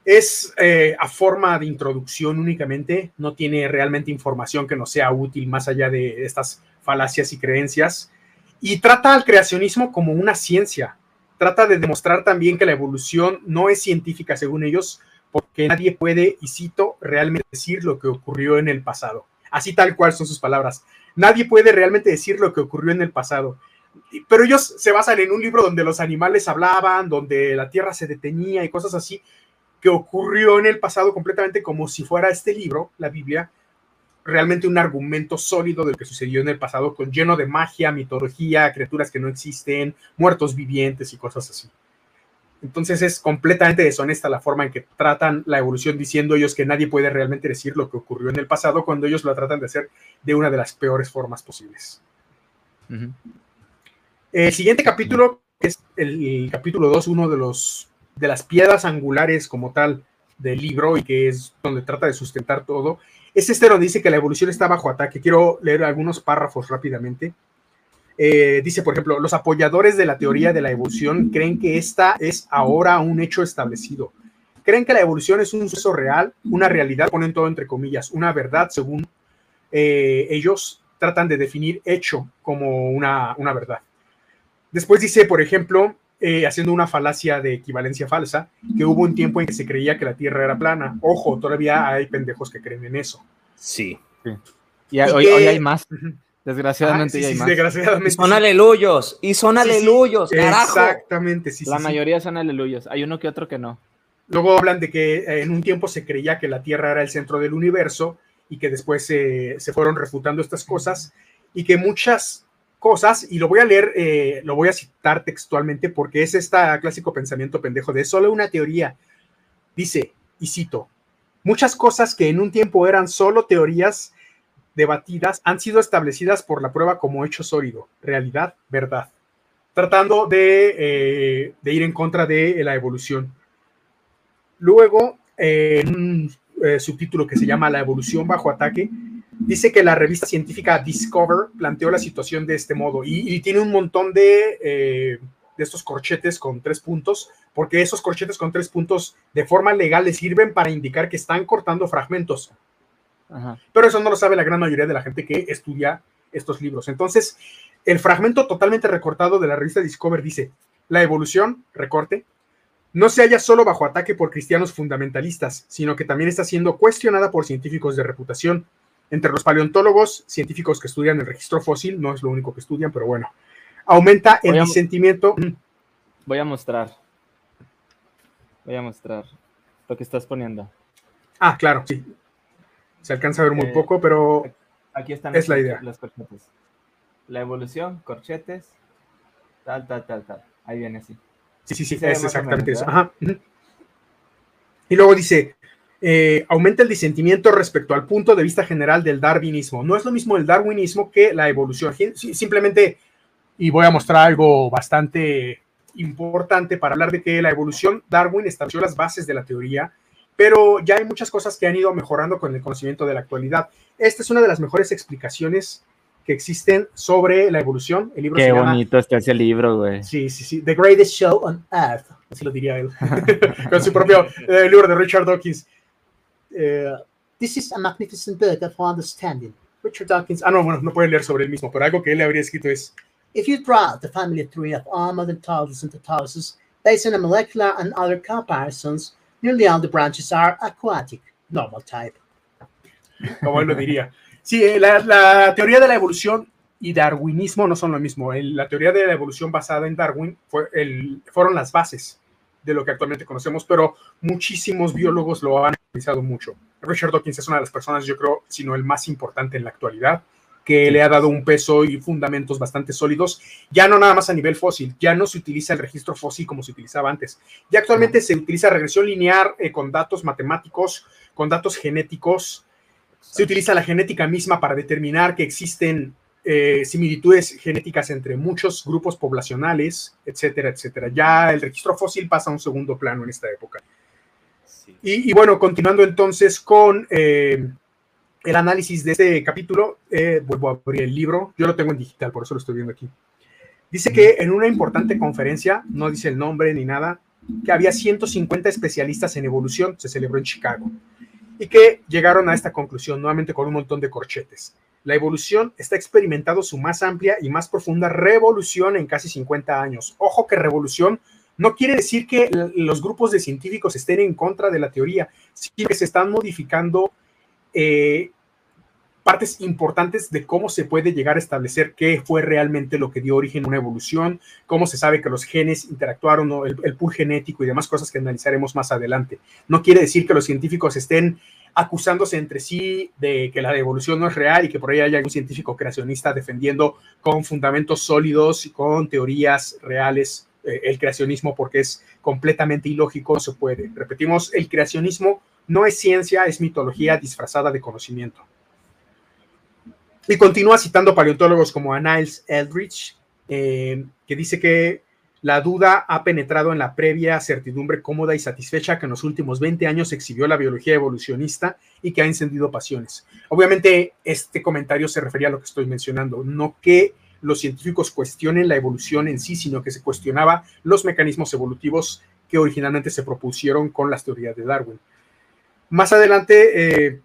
Es eh, a forma de introducción únicamente, no tiene realmente información que nos sea útil más allá de estas falacias y creencias. Y trata al creacionismo como una ciencia. Trata de demostrar también que la evolución no es científica según ellos, porque nadie puede, y cito, realmente decir lo que ocurrió en el pasado. Así tal cual son sus palabras. Nadie puede realmente decir lo que ocurrió en el pasado. Pero ellos se basan en un libro donde los animales hablaban, donde la tierra se detenía y cosas así, que ocurrió en el pasado completamente como si fuera este libro, la Biblia, realmente un argumento sólido de lo que sucedió en el pasado, con lleno de magia, mitología, criaturas que no existen, muertos vivientes y cosas así. Entonces es completamente deshonesta la forma en que tratan la evolución diciendo ellos que nadie puede realmente decir lo que ocurrió en el pasado cuando ellos lo tratan de hacer de una de las peores formas posibles. El siguiente capítulo, es el, capítulo 2, uno de los de las piedras angulares como tal del libro y que es donde trata de sustentar todo, es este donde dice que la evolución está bajo ataque. Quiero leer algunos párrafos rápidamente. Eh, dice, por ejemplo, los apoyadores de la teoría de la evolución creen que esta es ahora un hecho establecido. Creen que la evolución es un suceso real, una realidad, ponen todo entre comillas, una verdad según eh, ellos tratan de definir hecho como una, una verdad. Después dice, por ejemplo, eh, haciendo una falacia de equivalencia falsa, que hubo un tiempo en que se creía que la Tierra era plana. Ojo, todavía hay pendejos que creen en eso. Sí. Y, hoy, hoy, hay más. Desgraciadamente Ah, sí, ya hay sí, más. desgraciadamente. Y son sí. aleluyos, y son Sí, sí, aleluyos, carajo. Exactamente, sí, sí, La sí. mayoría son aleluyos. Hay uno que otro que no. Luego hablan de que eh, en un tiempo se creía que la Tierra era el centro del universo y que después eh, se fueron refutando estas cosas y que muchas cosas, y lo voy a leer, eh, lo voy a citar textualmente porque es este clásico pensamiento pendejo de solo una teoría. Dice, y cito, muchas cosas que en un tiempo eran solo teorías debatidas han sido establecidas por la prueba como hecho sólido, realidad, verdad, tratando de, eh, ir en contra de la evolución. Luego, en un eh, subtítulo que se llama La evolución bajo ataque, dice que la revista científica Discover planteó la situación de este modo y, y tiene un montón de, eh, de estos corchetes con tres puntos, porque esos corchetes con tres puntos de forma legal les sirven para indicar que están cortando fragmentos, Ajá. pero eso no lo sabe la gran mayoría de la gente que estudia estos libros. Entonces, el fragmento totalmente recortado de la revista Discover dice, la evolución, recorte, no se halla solo bajo ataque por cristianos fundamentalistas, sino que también está siendo cuestionada por científicos de reputación. Entre los paleontólogos, científicos que estudian el registro fósil, no es lo único que estudian, pero bueno, aumenta el Voy a- disentimiento. Voy a mostrar. Voy a mostrar lo que estás poniendo. Ah, claro, sí. Se alcanza a ver muy Eh, poco, pero Aquí están Es los- la idea. los corchetes. La evolución, corchetes, tal, tal, tal, tal. Ahí viene así. Sí, sí, sí, Sí es exactamente menos, eso. Ajá. Y luego dice, eh, aumenta el disentimiento respecto al punto de vista general del darwinismo. No es lo mismo el darwinismo que la evolución. Simplemente, y voy a mostrar algo bastante importante para hablar de que la evolución, Darwin estableció las bases de la teoría, pero ya hay muchas cosas que han ido mejorando con el conocimiento de la actualidad. Esta es una de las mejores explicaciones que existen sobre la evolución. El libro Qué se llama bonito está ese libro, güey. Sí, sí, sí. The Greatest Show on Earth. Así lo diría él. Con su propio eh, libro de Richard Dawkins. Eh, This is a magnificent book of understanding. Richard Dawkins. Ah, no, bueno, no puede leer sobre él mismo, pero algo que él habría escrito es: If you draw the family tree of all modern turtles into tortoises based on a molecular and other comparisons, nearly all the branches are aquatic, normal type. Como él lo diría. Sí, eh, la, la teoría de la evolución y darwinismo no son lo mismo. El- la teoría de la evolución basada en Darwin fue el, fueron las bases de lo que actualmente conocemos, pero muchísimos biólogos lo han utilizado mucho. Richard Dawkins es una de las personas, yo creo, si no el más importante en la actualidad, que le ha dado un peso y fundamentos bastante sólidos, ya no nada más a nivel fósil, ya no se utiliza el registro fósil como se utilizaba antes. Ya actualmente se utiliza regresión lineal eh, con datos matemáticos, con datos genéticos, se utiliza la genética misma para determinar que existen eh, similitudes genéticas entre muchos grupos poblacionales, etcétera, etcétera. Ya el registro fósil pasa a un segundo plano en esta época. Sí. Y, y bueno, continuando entonces con eh, el análisis de este capítulo, eh, vuelvo a abrir el libro. Yo lo tengo en digital, por eso lo estoy viendo aquí. Dice que en una importante conferencia, no dice el nombre ni nada, que había 150 especialistas en evolución, se celebró en Chicago, y que llegaron a esta conclusión, nuevamente con un montón de corchetes. La evolución está experimentando su más amplia y más profunda revolución en casi 50 años. Ojo que revolución no quiere decir que los grupos de científicos estén en contra de la teoría, sino que se están modificando eh, partes importantes de cómo se puede llegar a establecer qué fue realmente lo que dio origen a una evolución, cómo se sabe que los genes interactuaron, el, el pool genético y demás cosas que analizaremos más adelante. No quiere decir que los científicos estén acusándose entre sí de que la evolución no es real y que por ahí haya algún científico creacionista defendiendo con fundamentos sólidos y con teorías reales eh, el creacionismo porque es completamente ilógico, no se puede. Repetimos, el creacionismo no es ciencia, es mitología disfrazada de conocimiento. Y continúa citando paleontólogos como a Niles Eldridge, eh, que dice que la duda ha penetrado en la previa certidumbre cómoda y satisfecha que en los últimos 20 años exhibió la biología evolucionista y que ha encendido pasiones. Obviamente, este comentario se refería a lo que estoy mencionando, no que los científicos cuestionen la evolución en sí, sino que se cuestionaba los mecanismos evolutivos que originalmente se propusieron con las teorías de Darwin. Más adelante, eh,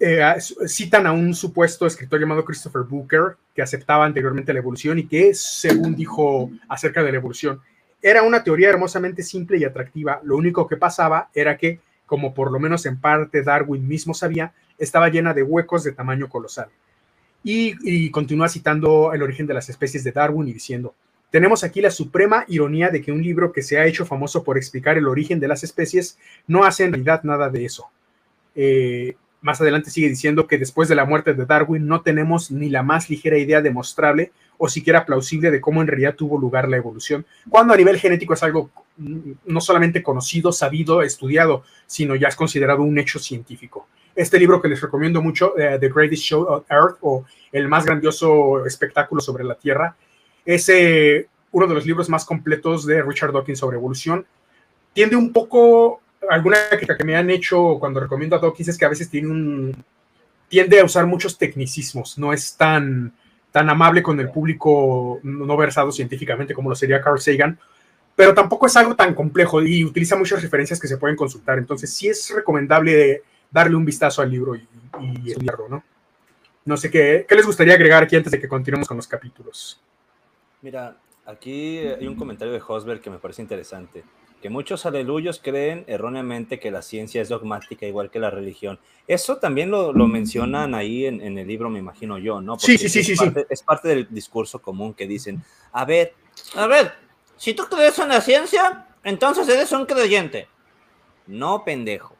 eh, citan a un supuesto escritor llamado Christopher Booker, que aceptaba anteriormente la evolución y que, según dijo acerca de la evolución, era una teoría hermosamente simple y atractiva. Lo único que pasaba era que, como por lo menos en parte Darwin mismo sabía, estaba llena de huecos de tamaño colosal. Y, continúa citando el origen de las especies de Darwin y diciendo, tenemos aquí la suprema ironía de que un libro que se ha hecho famoso por explicar el origen de las especies no hace en realidad nada de eso. Eh, más adelante sigue diciendo que después de la muerte de Darwin no tenemos ni la más ligera idea demostrable o siquiera plausible de cómo en realidad tuvo lugar la evolución, cuando a nivel genético es algo no solamente conocido, sabido, estudiado, sino ya es considerado un hecho científico. Este libro que les recomiendo mucho, eh, The Greatest Show on Earth o El más grandioso espectáculo sobre la Tierra, es eh, uno de los libros más completos de Richard Dawkins sobre evolución. Tiende un poco alguna crítica que me han hecho cuando recomiendo a Dawkins es que a veces tiene un, tiende a usar muchos tecnicismos, no es tan, tan amable con el público no versado científicamente como lo sería Carl Sagan, pero tampoco es algo tan complejo y utiliza muchas referencias que se pueden consultar, entonces sí es recomendable darle un vistazo al libro y, y estudiarlo, ¿no? No sé qué, qué les gustaría agregar aquí antes de que continuemos con los capítulos. Mira, aquí hay un comentario de Hosberg que me parece interesante que muchos aleluyos creen erróneamente que la ciencia es dogmática igual que la religión. Eso también lo, mencionan ahí en, el libro, me imagino yo, ¿no? sí, sí, sí, es sí, parte, Es parte del discurso común que dicen, a ver, a ver, si tú crees en la ciencia, entonces eres un creyente. No, pendejo.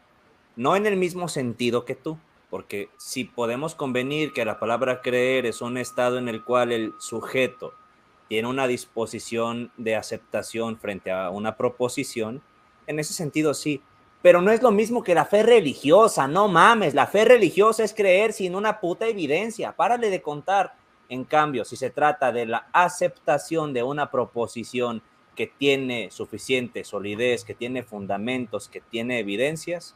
No en el mismo sentido que tú. Porque si podemos convenir que la palabra creer es un estado en el cual el sujeto tiene una disposición de aceptación frente a una proposición, en ese sentido sí, pero no es lo mismo que la fe religiosa, no mames, la fe religiosa es creer sin una puta evidencia, párale de contar. En cambio, si se trata de la aceptación de una proposición que tiene suficiente solidez, que tiene fundamentos, que tiene evidencias,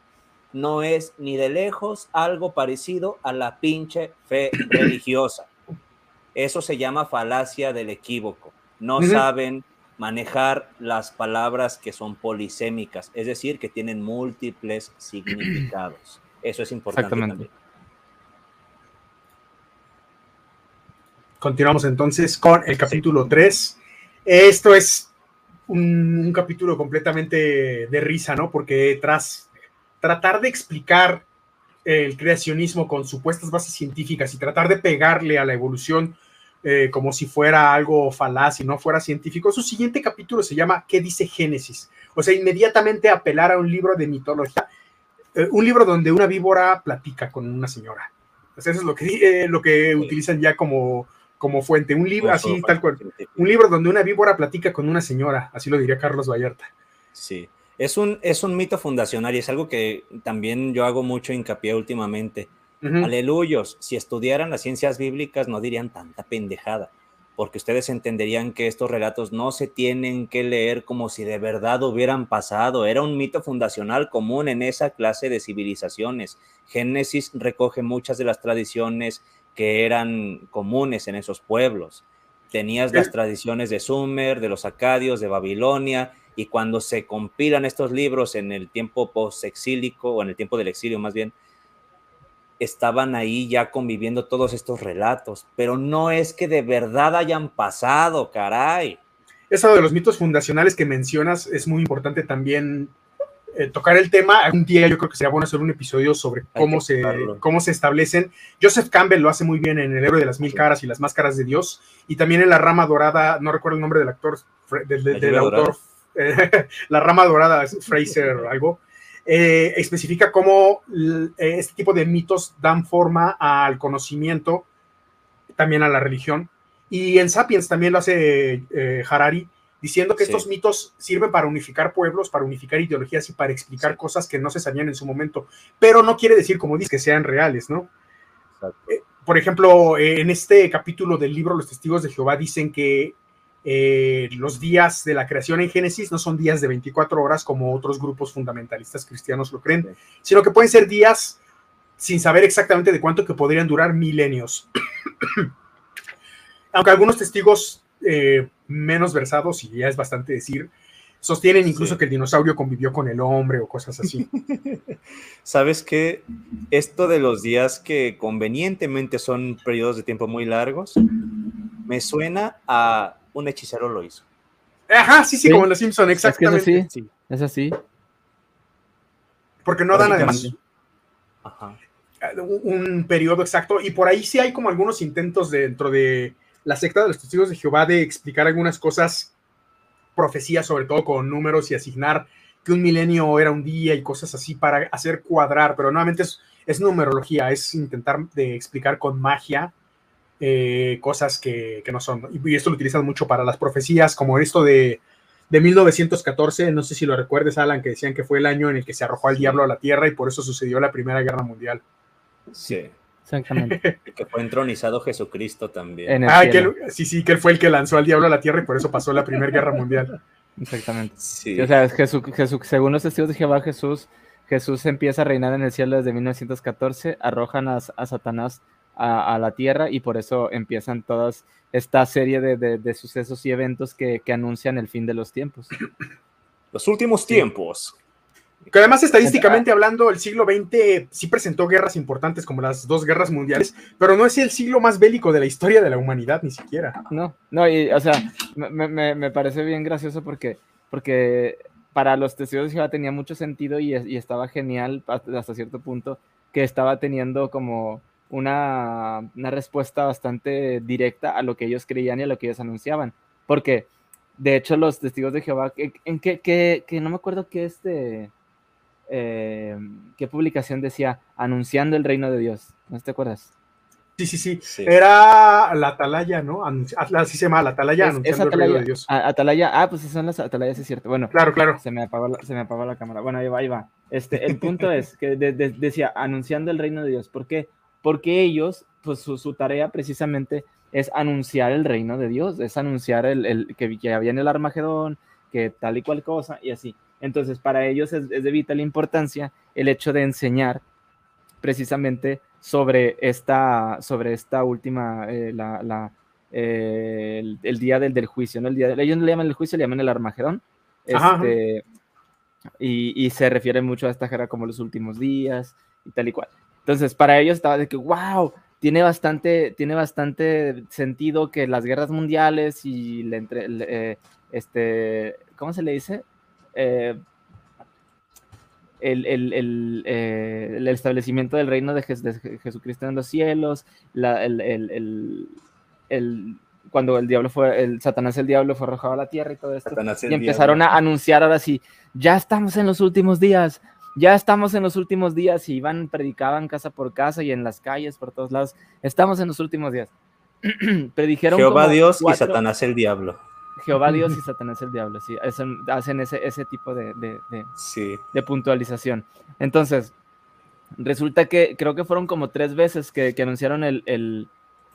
no es ni de lejos algo parecido a la pinche fe religiosa. Eso se llama falacia del equívoco. No saben manejar las palabras que son polisémicas, es decir, que tienen múltiples significados. Eso es importante también. Continuamos entonces con el capítulo 3. Esto es un, capítulo completamente de risa, ¿no? Porque tras tratar de explicar el creacionismo con supuestas bases científicas y tratar de pegarle a la evolución eh, como si fuera algo falaz y no fuera científico. Su siguiente capítulo se llama ¿Qué dice Génesis? O sea, inmediatamente apelar a un libro de mitología, eh, un libro donde una víbora platica con una señora. eso es lo que, eh, lo que utilizan ya como, como fuente. Un libro así, tal cual. Un libro donde una víbora platica con una señora, así lo diría Carlos Vallarta. Sí, es un, es un mito fundacional y es algo que también yo hago mucho hincapié últimamente Aleluyos, si estudiaran las ciencias bíblicas no dirían tanta pendejada, porque ustedes entenderían que estos relatos no se tienen que leer como si de verdad hubieran pasado, era un mito fundacional común en esa clase de civilizaciones. Génesis recoge muchas de las tradiciones que eran comunes en esos pueblos. tenías las tradiciones de Sumer, de los acadios, de Babilonia, y cuando se compilan estos libros en el tiempo post-exílico, o en el tiempo del exilio más bien, estaban ahí ya conviviendo todos estos relatos, pero no es que de verdad hayan pasado, caray. Eso de los mitos fundacionales que mencionas es muy importante también eh, tocar el tema. Algún día yo creo que sería bueno hacer un episodio sobre cómo se, tocarlo. cómo se establecen. Joseph Campbell lo hace muy bien en El héroe de las mil caras y las máscaras de Dios. Y también en La rama dorada, no recuerdo el nombre del actor, del, del- ¿La del lluvia autor, eh, La rama dorada, es Fraser algo. Eh, especifica cómo eh, este tipo de mitos dan forma al conocimiento, también a la religión. Y en Sapiens también lo hace eh, Harari, diciendo que Sí. estos mitos sirven para unificar pueblos, para unificar ideologías y para explicar cosas que no se sabían en su momento. Pero no quiere decir, como dice, que sean reales, ¿no? Eh, por ejemplo, en este capítulo del libro Los Testigos de Jehová dicen que eh, los días de la creación en Génesis no son días de 24 horas como otros grupos fundamentalistas cristianos lo creen, sino que pueden ser días sin saber exactamente de cuánto que podrían durar milenios. Aunque algunos testigos eh, menos versados, y ya es bastante decir, sostienen incluso Sí. que el dinosaurio convivió con el hombre o cosas así. ¿Sabes qué? Esto de los días que convenientemente son periodos de tiempo muy largos, me suena a un hechicero lo hizo. Ajá, sí, sí, Sí. como en los Simpson, Es que es exactamente. así, es así. Porque no dan además. Ajá. un, un periodo exacto. Y por ahí sí hay como algunos intentos dentro de la secta de los testigos de Jehová de explicar algunas cosas, profecías, sobre todo con números y asignar que un milenio era un día y cosas así para hacer cuadrar, pero nuevamente es, es numerología, es intentar de explicar con magia eh, cosas que, que no son. Y, esto lo utilizan mucho para las profecías, como esto de, de 1914, no sé si lo recuerdes, Alan, que decían que fue el año en el que se arrojó al Sí. diablo a la tierra y por eso sucedió la Primera Guerra Mundial. Sí. Exactamente. Y que fue entronizado Jesucristo también. Ah, que él- sí, sí, que él fue el que lanzó al diablo a la tierra y por eso pasó la Primera Guerra Mundial. Exactamente. Sí. O sea, Jesús, Jesús, según los testigos de Jehová, Jesús, Jesús empieza a reinar en el cielo desde 1914, arrojan a, a Satanás a, a la tierra y por eso empiezan todas esta serie de, de- de sucesos y eventos que, que anuncian el fin de los tiempos. Los últimos tiempos. Que además, estadísticamente hablando, el siglo XX sí presentó guerras importantes como las dos guerras mundiales, pero no es el siglo más bélico de la historia de la humanidad, ni siquiera. No, no, y, o sea, me, me- me parece bien gracioso porque, porque para los testigos de Jehová tenía mucho sentido y, y estaba genial hasta cierto punto que estaba teniendo como una, una respuesta bastante directa a lo que ellos creían y a lo que ellos anunciaban. Porque, de hecho, los testigos de Jehová, en, en que, que- que no me acuerdo qué este, eh, qué publicación decía, anunciando el reino de Dios, ¿no te acuerdas? Sí, sí, sí. Sí. Era la atalaya, ¿no? Anunci- ah, Así se llama, la atalaya, Es- es anunciando el reino Atalaya, de Dios. a- Atalaya, ah, pues son las Atalayas, es cierto. Bueno, Claro, claro. Se me apagó la, se me apagó la cámara. Bueno, ahí va, ahí va. Este, el punto es que de- de- decía, anunciando el reino de Dios. ¿Por qué? Porque ellos, pues su, su tarea precisamente es anunciar el reino de Dios, es anunciar el, el- que, que había en el Armagedón, que tal y cual cosa, y así. Entonces, para ellos es, es de vital importancia el hecho de enseñar precisamente sobre esta, sobre esta última, eh, la, la, eh, el, el día del, del juicio, ¿no? El día, ellos no le llaman el juicio, le llaman el Armagedón. Este, y, y se refiere mucho a esta guerra como los últimos días y tal y cual. Entonces, para ellos estaba de que, wow, tiene bastante, tiene bastante sentido que las guerras mundiales y le entre, eh, este, ¿cómo se le dice? Eh, el, el- el, eh, el establecimiento del reino de, Jes- de Je- Jesucristo en los cielos, la- el, el- el- el- cuando el diablo fue, el Satanás el diablo fue arrojado a la tierra y todo esto. Satanás y empezaron diablo. a anunciar ahora sí, ya estamos en los últimos días, ya estamos en los últimos días y iban, predicaban casa por casa y en las calles por todos lados, estamos en los últimos días. Predijeron Jehová como Dios y cuatro- Satanás el diablo. Jehová Dios y Satanás el diablo, sí, hacen, hacen ese, ese tipo de- de- de, Sí. de puntualización. Entonces, resulta que creo que fueron como tres veces que, que anunciaron el, el-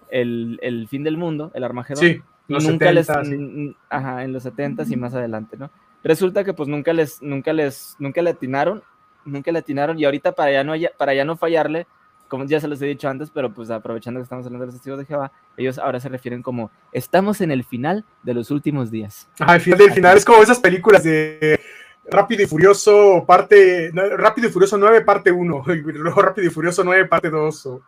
el- el fin del mundo, el Armagedón. Sí, y los nunca 70, les, sí. ajá, en los 70 y más adelante, ¿no? Resulta que pues nunca les, nunca les, nunca le atinaron, nunca le atinaron y ahorita para ya no, haya- para ya no fallarle, como ya se los he dicho antes, pero pues aprovechando que estamos hablando de los testigos de Jehová, ellos ahora se refieren como estamos en el final de los últimos días. Ah, final del final es como esas películas de Rápido y Furioso parte Rápido y Furioso 9 parte 1, y luego Rápido y Furioso 9 parte 2. o-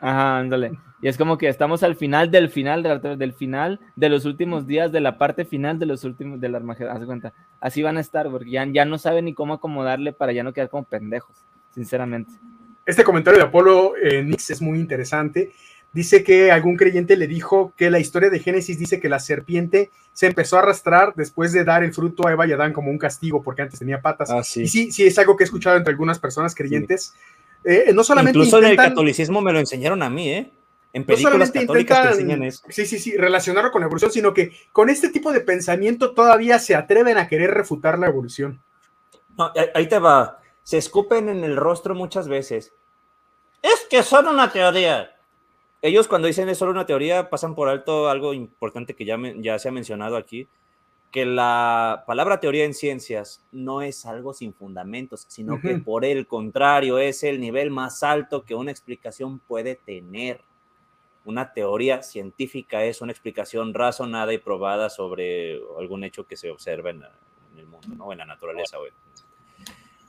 Ajá, ándale. Y es como que estamos al final del final, del, del final de los últimos días, de la parte final de los últimos del Armagedón. Haz de cuenta. Así van a estar, porque ya, ya no saben ni cómo acomodarle para ya no quedar como pendejos, sinceramente. Este comentario de Apolo eh, Nix es muy interesante. Dice que algún creyente le dijo que la historia de Génesis dice que la serpiente se empezó a arrastrar después de dar el fruto a Eva y Adán como un castigo porque antes tenía patas. Ah, sí. Y sí, sí, es algo que he escuchado entre algunas personas creyentes. Eh, no solamente Incluso en el catolicismo me lo enseñaron a mí, ¿eh? En no películas solamente católicas intentan, enseñan eso. sí, sí, sí, relacionarlo con la evolución, sino que con este tipo de pensamiento todavía se atreven a querer refutar la evolución. No, ahí- ahí te va. Se escupen en el rostro muchas veces. Es que son una teoría. Ellos cuando dicen es solo una teoría pasan por alto algo importante que ya, me- ya se ha mencionado aquí, que la palabra teoría en ciencias no es algo sin fundamentos, sino que Ujú. por el contrario es el nivel más alto que una explicación puede tener. Una teoría científica es una explicación razonada y probada sobre algún hecho que se observa en, el mundo, ¿no? en la naturaleza.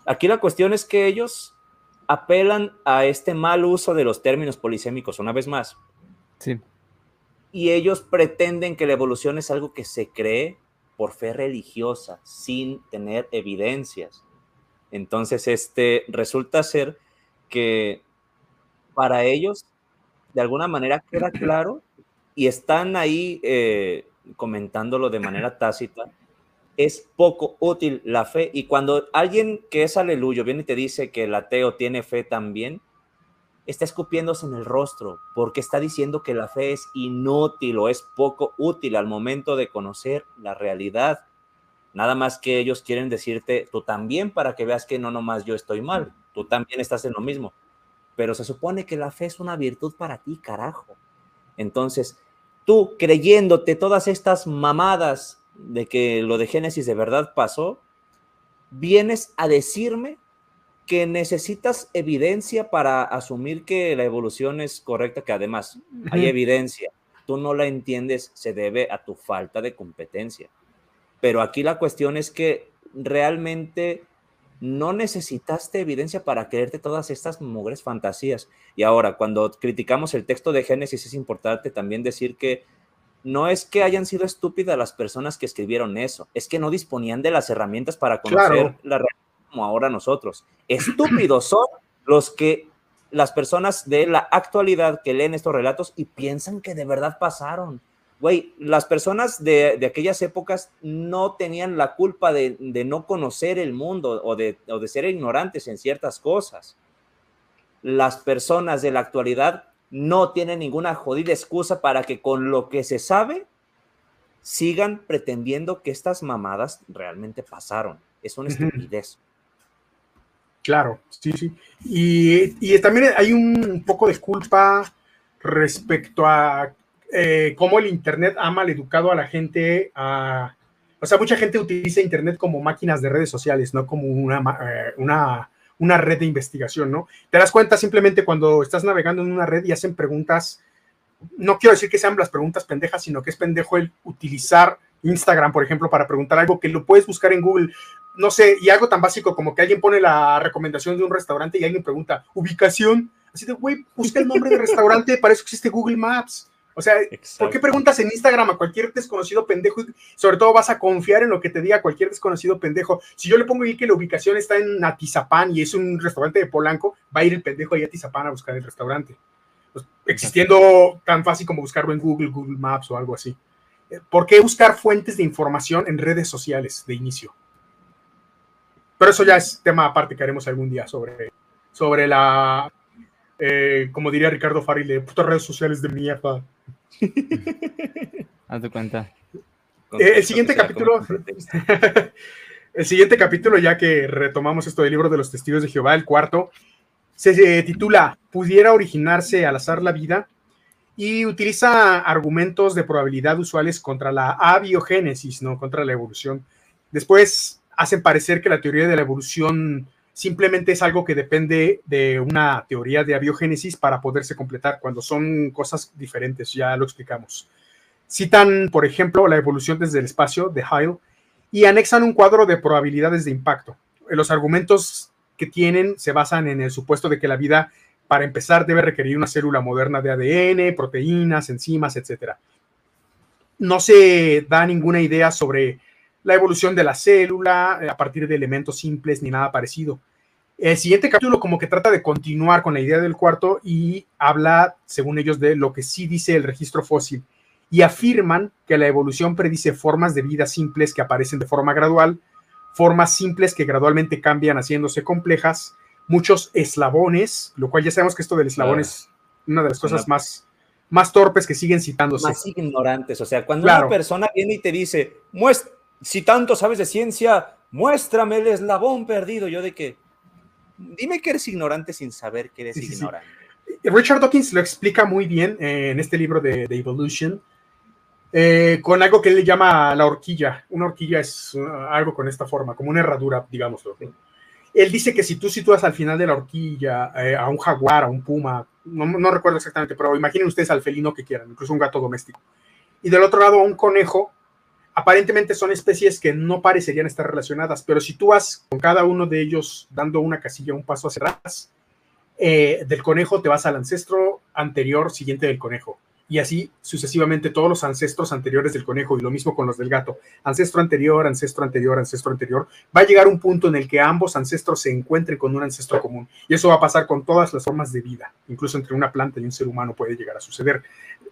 Aquí la cuestión es que ellos apelan a este mal uso de los términos polisémicos, una vez más, Sí. y ellos pretenden que la evolución es algo que se cree por fe religiosa, sin tener evidencias. Entonces, este resulta ser que para ellos, de alguna manera, queda claro y están ahí eh, comentándolo de manera tácita. Es poco útil la fe. Y cuando alguien que es aleluyo viene y te dice que el ateo tiene fe también, está escupiéndose en el rostro porque está diciendo que la fe es inútil o es poco útil al momento de conocer la realidad. Nada más que ellos quieren decirte, tú también, para que veas que no nomás yo estoy mal, tú también estás en lo mismo. Pero se supone que la fe es una virtud para ti, carajo. Entonces, tú creyéndote todas estas mamadas de que lo de Génesis de verdad pasó, vienes a decirme que necesitas evidencia para asumir que la evolución es correcta, que además hay evidencia, tú no la entiendes, se debe a tu falta de competencia. Pero aquí la cuestión es que realmente no necesitaste evidencia para creerte todas estas mugres fantasías. Y ahora, cuando criticamos el texto de Génesis, es importante también decir que no es que hayan sido estúpidas las personas que escribieron eso, es que no disponían de las herramientas para conocer Claro. la realidad como ahora nosotros. Estúpidos son los que las personas de la actualidad que leen estos relatos y piensan que de verdad pasaron. Güey, las personas de, de aquellas épocas no tenían la culpa de, de no conocer el mundo o de, o de ser ignorantes en ciertas cosas. Las personas de la actualidad no tienen ninguna jodida excusa para que con lo que se sabe sigan pretendiendo que estas mamadas realmente pasaron. Es una estupidez. Claro, sí, sí. Y, también hay un poco de culpa respecto a eh, cómo el Internet ha maleducado a la gente. A, o sea, mucha gente utiliza Internet como máquinas de redes sociales, no como una, eh, una, una red de investigación, ¿no? Te das cuenta simplemente cuando estás navegando en una red y hacen preguntas. No quiero decir que sean las preguntas pendejas, sino que es pendejo el utilizar Instagram, por ejemplo, para preguntar algo que lo puedes buscar en Google no sé, y algo tan básico como que alguien pone la recomendación de un restaurante y alguien pregunta, ubicación, así de, güey, busca el nombre del restaurante, para eso existe Google Maps. O sea, ¿por qué preguntas en Instagram a cualquier desconocido pendejo? Sobre todo vas a confiar en lo que te diga cualquier desconocido pendejo. Si yo le pongo ahí que la ubicación está en Atizapán y es un restaurante de Polanco, va a ir el pendejo ahí a Atizapán a buscar el restaurante. Pues, existiendo tan fácil como buscarlo en Google, Google Maps o algo así. Eh, ¿Por qué buscar fuentes de información en redes sociales de inicio? Pero eso ya es tema aparte que haremos algún día sobre, sobre la, eh, como diría Ricardo Farri, de putas redes sociales de mierda. Haz de cuenta. Eh, el siguiente capítulo, el siguiente capítulo, ya que retomamos esto del libro de los testigos de Jehová, el cuarto, se, se titula ¿Pudiera originarse al azar la vida? y utiliza argumentos de probabilidad usuales contra la abiogénesis, no contra la evolución. Después hacen parecer que la teoría de la evolución simplemente es algo que depende de una teoría de abiogénesis para poderse completar, cuando son cosas diferentes, ya lo explicamos. Citan, por ejemplo, la evolución desde el espacio de Heil y anexan un cuadro de probabilidades de impacto. Los argumentos que tienen se basan en el supuesto de que la vida, para empezar, debe requerir una célula moderna de ADN, proteínas, enzimas, etc. No se da ninguna idea sobre la evolución de la célula eh, a partir de elementos simples ni nada parecido. El siguiente capítulo como que trata de continuar con la idea del cuarto y habla, según ellos, de lo que sí dice el registro fósil y afirman que la evolución predice formas de vida simples que aparecen de forma gradual, formas simples que gradualmente cambian haciéndose complejas, muchos eslabones, lo cual ya sabemos que esto del eslabón es una de las cosas más, más torpes que siguen citándose. Más ignorantes, o sea, cuando una persona viene y te dice, muestra si tanto sabes de ciencia, muéstrame el eslabón perdido. Yo de que, dime que eres ignorante sin saber que eres ignorante. Richard Dawkins lo explica muy bien en este libro de, Evolution, eh, con algo que él le llama la horquilla. Una horquilla es uh, algo con esta forma, como una herradura, digámoslo. Él dice que si tú sitúas al final de la horquilla eh, a un jaguar, a un puma, no, no, recuerdo exactamente, pero imaginen ustedes al felino que quieran, incluso un gato doméstico, y del otro lado a un conejo, aparentemente son especies que no parecerían estar relacionadas, pero si tú vas con cada uno de ellos dando una casilla, un paso hacia atrás, eh, del conejo te vas al ancestro anterior siguiente del conejo. Y así sucesivamente todos los ancestros anteriores del conejo y lo mismo con los del gato. Ancestro anterior, ancestro anterior, ancestro anterior. Va a llegar un punto en el que ambos ancestros se encuentren con un ancestro común. Y eso va a pasar con todas las formas de vida. Incluso entre una planta y un ser humano puede llegar a suceder.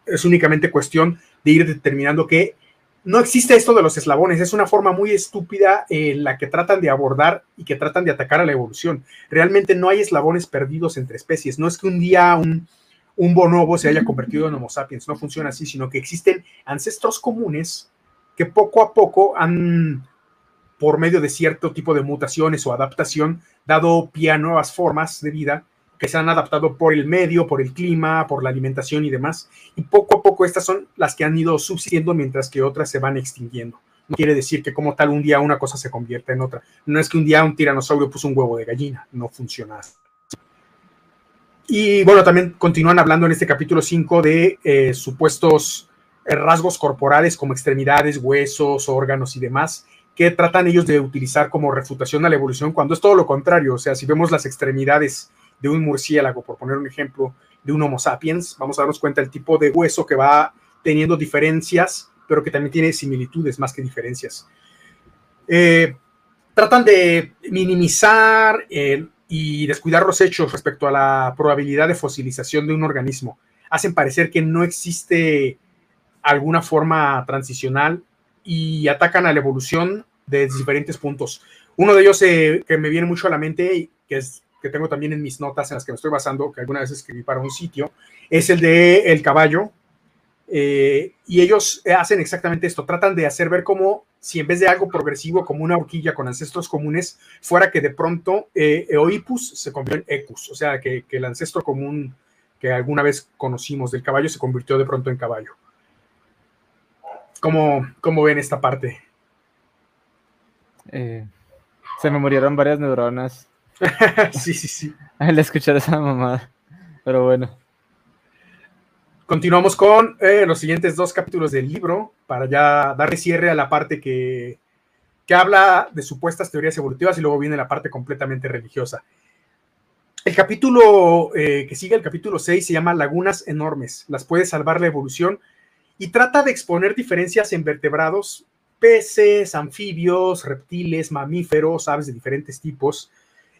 Es únicamente cuestión de ir determinando qué no existe esto de los eslabones, es una forma muy estúpida en la que tratan de abordar y que tratan de atacar a la evolución. Realmente no hay eslabones perdidos entre especies, no es que un día un, un bonobo se haya convertido en Homo sapiens, no funciona así, sino que existen ancestros comunes que poco a poco han, por medio de cierto tipo de mutaciones o adaptación, dado pie a nuevas formas de vida que se han adaptado por el medio, por el clima, por la alimentación y demás. Y poco a poco estas son las que han ido subsistiendo mientras que otras se van extinguiendo. No quiere decir que como tal un día una cosa se convierta en otra. No es que un día un tiranosaurio puso un huevo de gallina, no funciona. Y bueno, también continúan hablando en este capítulo 5 de eh, supuestos eh, rasgos corporales como extremidades, huesos, órganos y demás, que tratan ellos de utilizar como refutación a la evolución, cuando es todo lo contrario. O sea, si vemos las extremidades de un murciélago, por poner un ejemplo, de un Homo sapiens, vamos a darnos cuenta del tipo de hueso que va teniendo diferencias, pero que también tiene similitudes más que diferencias. Eh, tratan de minimizar eh, y descuidar los hechos respecto a la probabilidad de fosilización de un organismo. Hacen parecer que no existe alguna forma transicional y atacan a la evolución de diferentes puntos. Uno de ellos eh, que me viene mucho a la mente, que es que tengo también en mis notas en las que me estoy basando, que alguna vez escribí para un sitio, es el de el caballo. Eh, y ellos hacen exactamente esto, tratan de hacer ver como si en vez de algo progresivo como una horquilla con ancestros comunes, fuera que de pronto eh, Eoipus se convirtió en Ecus, o sea, que, el ancestro común que alguna vez conocimos del caballo se convirtió de pronto en caballo. ¿Cómo, cómo ven esta parte? Eh, se me murieron varias neuronas sí, sí, sí. Al escuchar esa mamada. Pero bueno. Continuamos con eh, los siguientes dos capítulos del libro para ya darle cierre a la parte que, que habla de supuestas teorías evolutivas y luego viene la parte completamente religiosa. El capítulo eh, que sigue, el capítulo 6, se llama Lagunas Enormes. Las puede salvar la evolución y trata de exponer diferencias en vertebrados, peces, anfibios, reptiles, mamíferos, aves de diferentes tipos,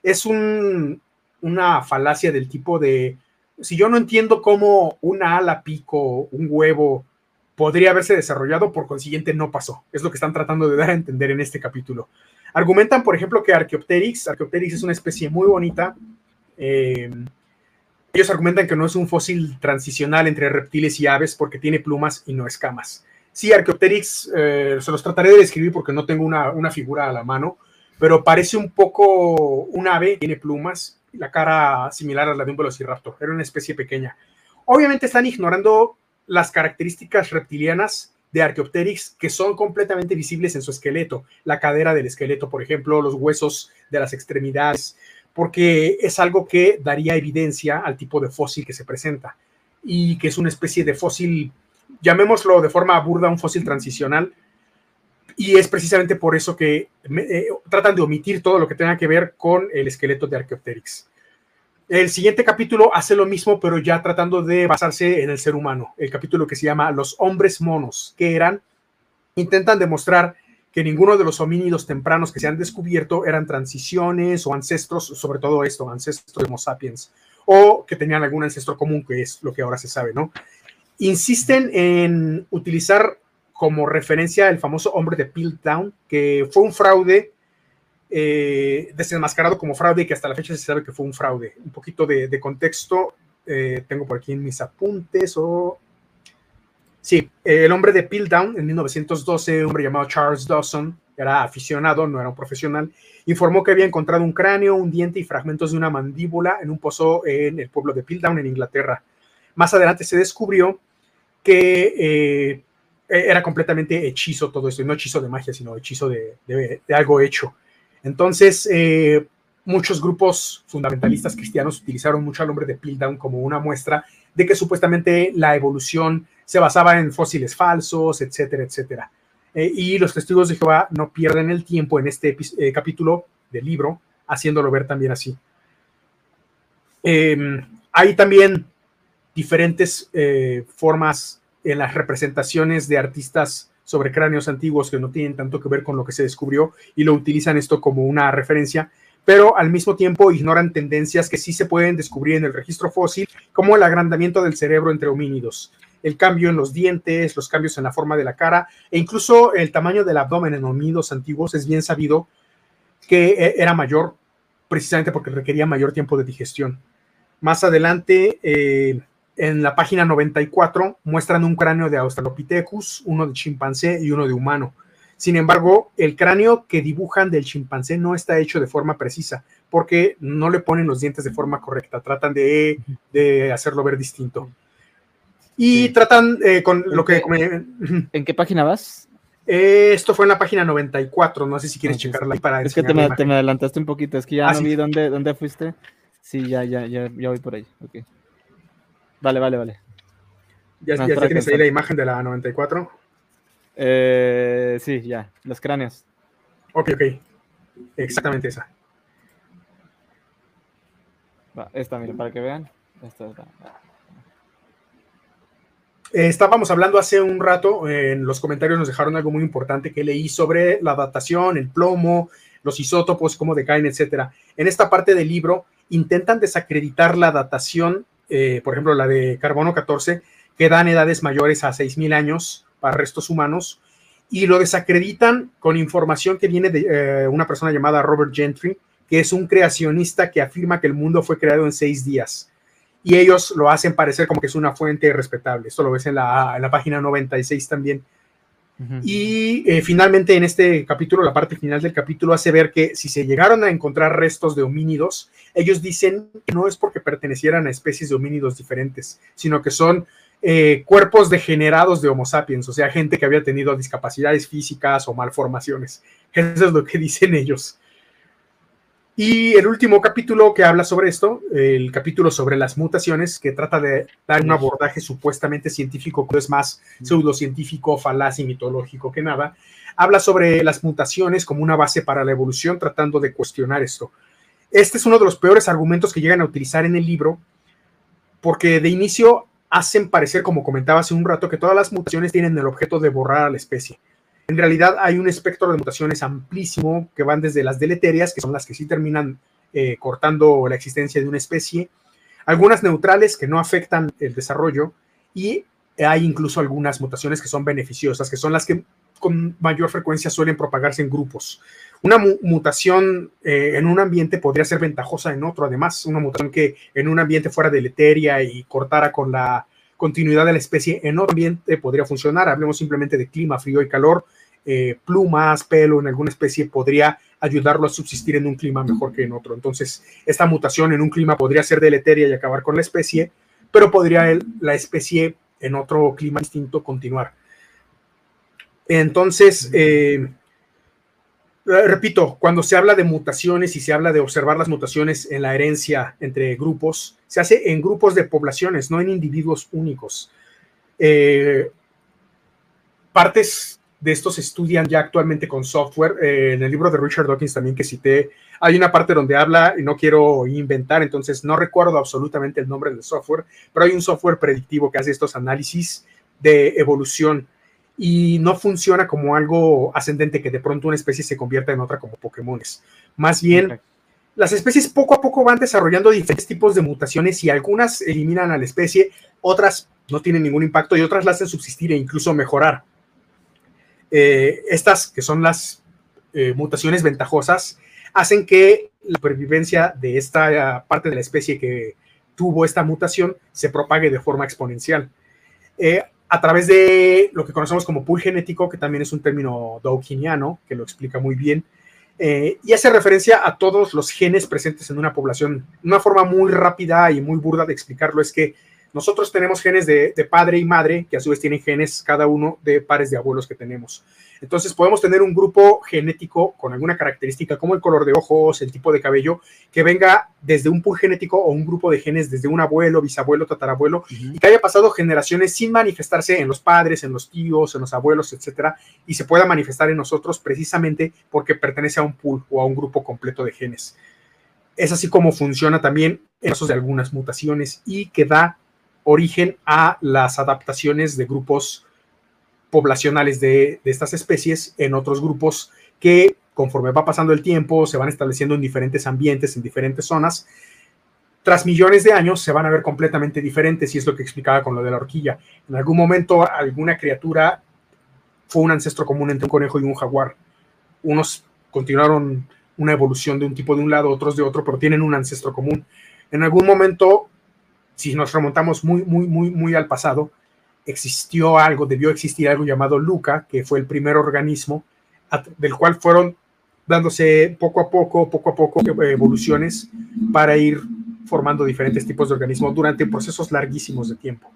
es una falacia del tipo de, si yo no entiendo cómo una ala pico, un huevo, podría haberse desarrollado, por consiguiente no pasó. Es lo que están tratando de dar a entender en este capítulo. Argumentan, por ejemplo, que Archaeopteryx, Archaeopteryx es una especie muy bonita. Eh, ellos argumentan que no es un fósil transicional entre reptiles y aves porque tiene plumas y no escamas. Sí, Archaeopteryx, eh, se los trataré de describir porque no tengo una, una figura a la mano, pero parece un poco un ave, tiene plumas, la cara similar a la de un velociraptor, era una especie pequeña. Obviamente están ignorando las características reptilianas de Archaeopteryx que son completamente visibles en su esqueleto, la cadera del esqueleto, por ejemplo, los huesos de las extremidades, porque es algo que daría evidencia al tipo de fósil que se presenta y que es una especie de fósil, llamémoslo de forma burda, un fósil transicional, y es precisamente por eso que eh, tratan de omitir todo lo que tenga que ver con el esqueleto de Archaeopteryx. El siguiente capítulo hace lo mismo, pero ya tratando de basarse en el ser humano. El capítulo que se llama Los hombres monos, que eran, intentan demostrar que ninguno de los homínidos tempranos que se han descubierto eran transiciones o ancestros, sobre todo esto, ancestros de Homo sapiens, o que tenían algún ancestro común, que es lo que ahora se sabe, ¿no? Insisten en utilizar como referencia el famoso hombre de Piltdown, que fue un fraude eh, desenmascarado como fraude y que hasta la fecha se sabe que fue un fraude. Un poquito de, contexto, eh, tengo por aquí mis apuntes. Sí, el hombre de Piltdown en 1912, un hombre llamado Charles Dawson, era aficionado, no era un profesional, informó que había encontrado un cráneo, un diente y fragmentos de una mandíbula en un pozo en el pueblo de Piltdown, en Inglaterra. Más adelante se descubrió que eh, era completamente hechizo todo esto, no hechizo de magia, sino hechizo de algo hecho. Entonces, eh, muchos grupos fundamentalistas cristianos utilizaron mucho al hombre de Piltdown como una muestra de que supuestamente la evolución se basaba en fósiles falsos, etcétera, etcétera. Eh, y los testigos de Jehová no pierden el tiempo en este eh, capítulo del libro, haciéndolo ver también así. Em, hay también diferentes formas en las representaciones de artistas sobre cráneos antiguos que no tienen tanto que ver con lo que se descubrió y lo utilizan esto como una referencia, pero al mismo tiempo ignoran tendencias que sí se pueden descubrir en el registro fósil, como el agrandamiento del cerebro entre homínidos, el cambio en los dientes, los cambios en la forma de la cara e incluso el tamaño del abdomen en homínidos antiguos es bien sabido que eh, era mayor precisamente porque requería mayor tiempo de digestión. Más adelante, eh, en la página 94 muestran un cráneo de Australopithecus, uno de chimpancé y uno de humano. Sin embargo, el cráneo que dibujan del chimpancé no está hecho de forma precisa porque no le ponen los dientes de forma correcta, tratan de, hacerlo ver distinto. Y tratan eh, con lo que... ¿En qué página vas? Eh, esto fue en la página 94, no sé si quieres checarla ahí para... Es que te me, adelantaste un poquito, es que ya ah, no vi dónde, dónde fuiste. Sí, ya, ya, ya, ya voy por ahí. Okay. Vale, vale, vale. ¿Ya, tienes ahí la imagen de la 94? Eh, sí, ya, los cráneos. Ok, ok. Exactamente esa. esta, miren, para que vean. estábamos hablando hace un rato, en los comentarios nos dejaron algo muy importante que leí sobre la datación, el plomo, los isótopos, cómo decaen, etcétera. En esta parte del libro intentan desacreditar la datación eh, por ejemplo, la de carbono 14, que dan edades mayores a 6.000 años para restos humanos, y lo desacreditan con información que viene de eh, una persona llamada Robert Gentry, que es un creacionista que afirma que el mundo fue creado en seis días. Y ellos lo hacen parecer como que es una fuente respetable. Esto lo ves en la, en la página 96 también. Y eh, finalmente en este capítulo, la parte final del capítulo hace ver que si se llegaron a encontrar restos de homínidos, ellos dicen que no es porque pertenecieran a especies de homínidos diferentes, sino que son eh, cuerpos degenerados de Homo sapiens, o sea, gente que había tenido discapacidades físicas o malformaciones. Eso es lo que dicen ellos. Y el último capítulo que habla sobre esto, el capítulo sobre las mutaciones, que trata de dar un abordaje supuestamente científico, que es más pseudocientífico, falaz y mitológico que nada, habla sobre las mutaciones como una base para la evolución, tratando de cuestionar esto. Este es uno de los peores argumentos que llegan a utilizar en el libro, porque de inicio hacen parecer, como comentaba hace un rato, que todas las mutaciones tienen el objeto de borrar a la especie. En realidad hay un espectro de mutaciones amplísimo que van desde las deleterias, que son las que sí terminan eh, cortando la existencia de una especie, algunas neutrales que no afectan el desarrollo y hay incluso algunas mutaciones que son beneficiosas, que son las que con mayor frecuencia suelen propagarse en grupos. Una mutación eh, en un ambiente podría ser ventajosa en otro, además, una mutación que en un ambiente fuera deleteria y cortara con la continuidad de la especie en otro ambiente podría funcionar. Hablemos simplemente de clima, frío y calor. Eh, plumas, pelo en alguna especie podría ayudarlo a subsistir en un clima mejor que en otro. Entonces, esta mutación en un clima podría ser deleteria y acabar con la especie, pero podría la especie en otro clima distinto continuar. Entonces, eh, repito, cuando se habla de mutaciones y se habla de observar las mutaciones en la herencia entre grupos, se hace en grupos de poblaciones, no en individuos únicos. Eh, partes de estos estudian ya actualmente con software. Eh, en el libro de Richard Dawkins también que cité, hay una parte donde habla, y no quiero inventar, entonces no recuerdo absolutamente el nombre del software, pero hay un software predictivo que hace estos análisis de evolución y no funciona como algo ascendente que de pronto una especie se convierta en otra como Pokémones. Más bien, las especies poco a poco van desarrollando diferentes tipos de mutaciones y algunas eliminan a la especie, otras no tienen ningún impacto y otras la hacen subsistir e incluso mejorar. Eh, estas, que son las eh, mutaciones ventajosas, hacen que la supervivencia de esta parte de la especie que tuvo esta mutación se propague de forma exponencial. Eh, a través de lo que conocemos como pool genético, que también es un término dawkiniano, que lo explica muy bien, y hace referencia a todos los genes presentes en una población. Una forma muy rápida y muy burda de explicarlo es que nosotros tenemos genes de, padre y madre, que a su vez tienen genes cada uno de pares de abuelos que tenemos. Entonces podemos tener un grupo genético con alguna característica como el color de ojos, el tipo de cabello, que venga desde un pool genético o un grupo de genes desde un abuelo, bisabuelo, tatarabuelo, y que haya pasado generaciones sin manifestarse en los padres, en los tíos, en los abuelos, etcétera, y se pueda manifestar en nosotros precisamente porque pertenece a un pool o a un grupo completo de genes. Es así como funciona también en casos de algunas mutaciones y que da origen a las adaptaciones de grupos poblacionales de, estas especies en otros grupos que conforme va pasando el tiempo se van estableciendo en diferentes ambientes, en diferentes zonas. Tras millones de años se van a ver completamente diferentes y es lo que explicaba con lo de la horquilla. En algún momento alguna criatura fue un ancestro común entre un conejo y un jaguar. Unos continuaron una evolución de un tipo de un lado, otros de otro, pero tienen un ancestro común. En algún momento si nos remontamos muy, muy, muy, muy al pasado, existió algo, debió existir algo llamado Luca, que fue el primer organismo del cual fueron dándose poco a poco, poco a poco evoluciones para ir formando diferentes tipos de organismos durante procesos larguísimos de tiempo.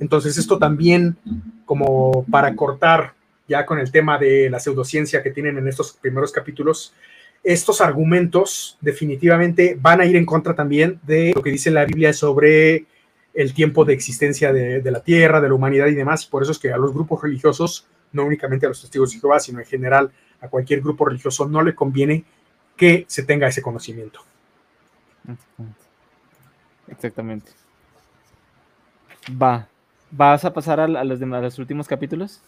Entonces esto también, como para cortar ya con el tema de la pseudociencia que tienen en estos primeros capítulos, estos argumentos definitivamente van a ir en contra también de lo que dice la Biblia sobre el tiempo de existencia de, la tierra, de la humanidad y demás. Por eso es que a los grupos religiosos, no únicamente a los testigos de Jehová, sino en general a cualquier grupo religioso, no le conviene que se tenga ese conocimiento. Exactamente. Va. ¿Vas a pasar a, los, demás, a los últimos capítulos?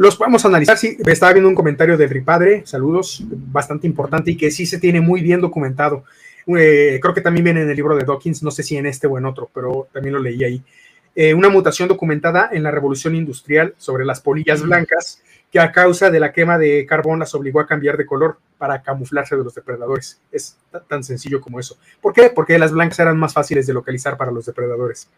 Los podemos analizar. Sí, estaba viendo un comentario del Ripadre, saludos, bastante importante y que sí se tiene muy bien documentado. Eh, creo que también viene en el libro de Dawkins, no sé si en este o en otro, pero también lo leí ahí. Eh, una mutación documentada en la revolución industrial sobre las polillas blancas que a causa de la quema de carbón las obligó a cambiar de color para camuflarse de los depredadores. Es tan sencillo como eso. ¿Por qué? Porque las blancas eran más fáciles de localizar para los depredadores.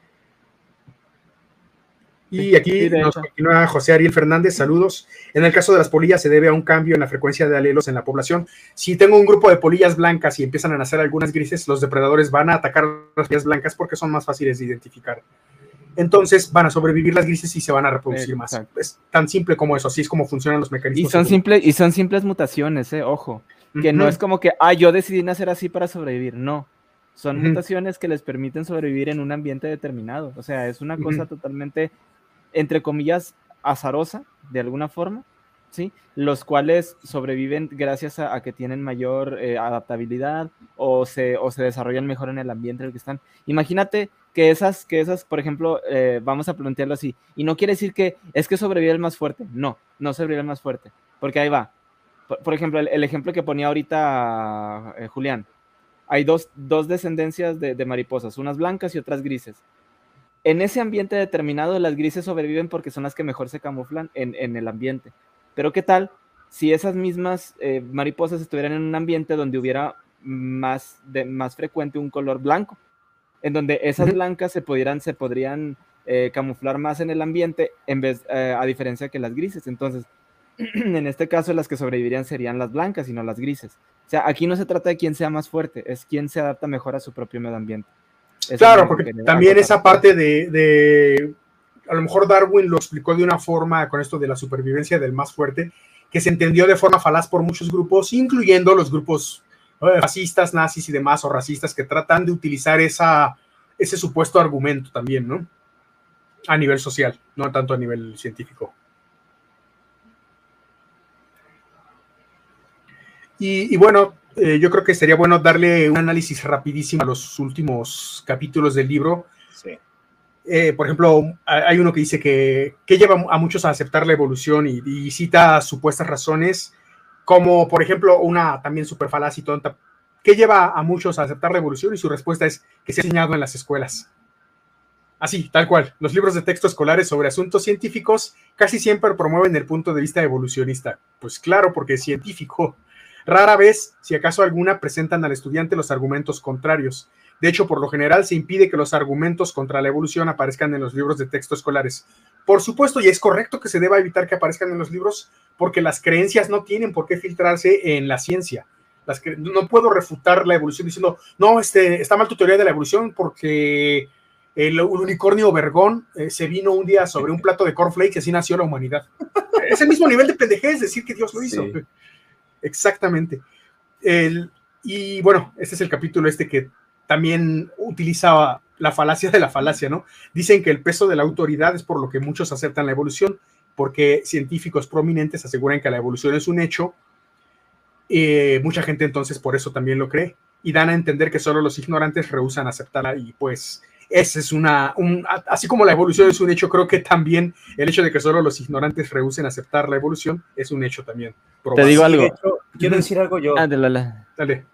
Y aquí nos continúa José Ariel Fernández, saludos. En el caso de las polillas se debe a un cambio en la frecuencia de alelos en la población. Si tengo un grupo de polillas blancas y empiezan a nacer algunas grises, los depredadores van a atacar las polillas blancas porque son más fáciles de identificar. Entonces van a sobrevivir las grises y se van a reproducir más. Es tan simple como eso, así es como funcionan los mecanismos. Y son, simples y son simples mutaciones, eh, ojo. Que no es como que, ah, yo decidí nacer así para sobrevivir. No, son mutaciones que les permiten sobrevivir en un ambiente determinado. O sea, es una cosa totalmente entre comillas, azarosa, de alguna forma, ¿sí? Los cuales sobreviven gracias a, que tienen mayor eh, adaptabilidad o se, o se desarrollan mejor en el ambiente en el que están. Imagínate que esas, que esas por ejemplo, eh, vamos a plantearlo así, y no quiere decir que es que sobrevive el más fuerte, no, no sobrevive el más fuerte, porque ahí va. Por, ejemplo, el, ejemplo que ponía ahorita eh, Julián, hay dos, descendencias de mariposas, unas blancas y otras grises en ese ambiente determinado, las grises sobreviven porque son las que mejor se camuflan en, el ambiente. Pero ¿qué tal si esas mismas eh, mariposas estuvieran en un ambiente donde hubiera más, de, más frecuente un color blanco? En donde esas blancas se, pudieran, se podrían eh, camuflar más en el ambiente en vez, eh, a diferencia que las grises. Entonces, en este caso, las que sobrevivirían serían las blancas y no las grises. O sea, aquí no se trata de quién sea más fuerte, es quién se adapta mejor a su propio medio ambiente claro, porque también esa parte de, a lo mejor Darwin lo explicó de una forma con esto de la supervivencia del más fuerte, que se entendió de forma falaz por muchos grupos, incluyendo los grupos eh, fascistas, nazis y demás, o racistas, que tratan de utilizar esa, ese supuesto argumento también, ¿no? A nivel social, no tanto a nivel científico. Y, y bueno, eh, yo creo que sería bueno darle un análisis rapidísimo a los últimos capítulos del libro. Sí. Eh, por ejemplo, hay uno que dice que, que lleva a muchos a aceptar la evolución y, y cita supuestas razones, como por ejemplo una también súper falaz y tonta. ¿Qué lleva a muchos a aceptar la evolución? Y su respuesta es que se ha enseñado en las escuelas. Así, tal cual. Los libros de texto escolares sobre asuntos científicos casi siempre promueven el punto de vista evolucionista. Pues claro, porque es científico. Rara vez, si acaso alguna, presentan al estudiante los argumentos contrarios. De hecho, por lo general se impide que los argumentos contra la evolución aparezcan en los libros de texto escolares. Por supuesto, y es correcto que se deba evitar que aparezcan en los libros porque las creencias no tienen por qué filtrarse en la ciencia. Las que, no puedo refutar la evolución diciendo, no, este, está mal tu teoría de la evolución porque el, unicornio vergón eh, se vino un día sobre un plato de cornflakes y así nació la humanidad. es el mismo nivel de pendejez decir que Dios lo hizo. Exactamente. El, y bueno, este es el capítulo este que también utiliza la falacia de la falacia, ¿no? Dicen que el peso de la autoridad es por lo que muchos aceptan la evolución, porque científicos prominentes aseguran que la evolución es un hecho. Eh, mucha gente entonces por eso también lo cree y dan a entender que solo los ignorantes rehusan aceptarla y pues esa es una, un, así como la evolución es un hecho, creo que también el hecho de que solo los ignorantes rehúsen aceptar la evolución es un hecho también. Te digo algo. Hecho, quiero decir algo yo. Ah, dale. Dale.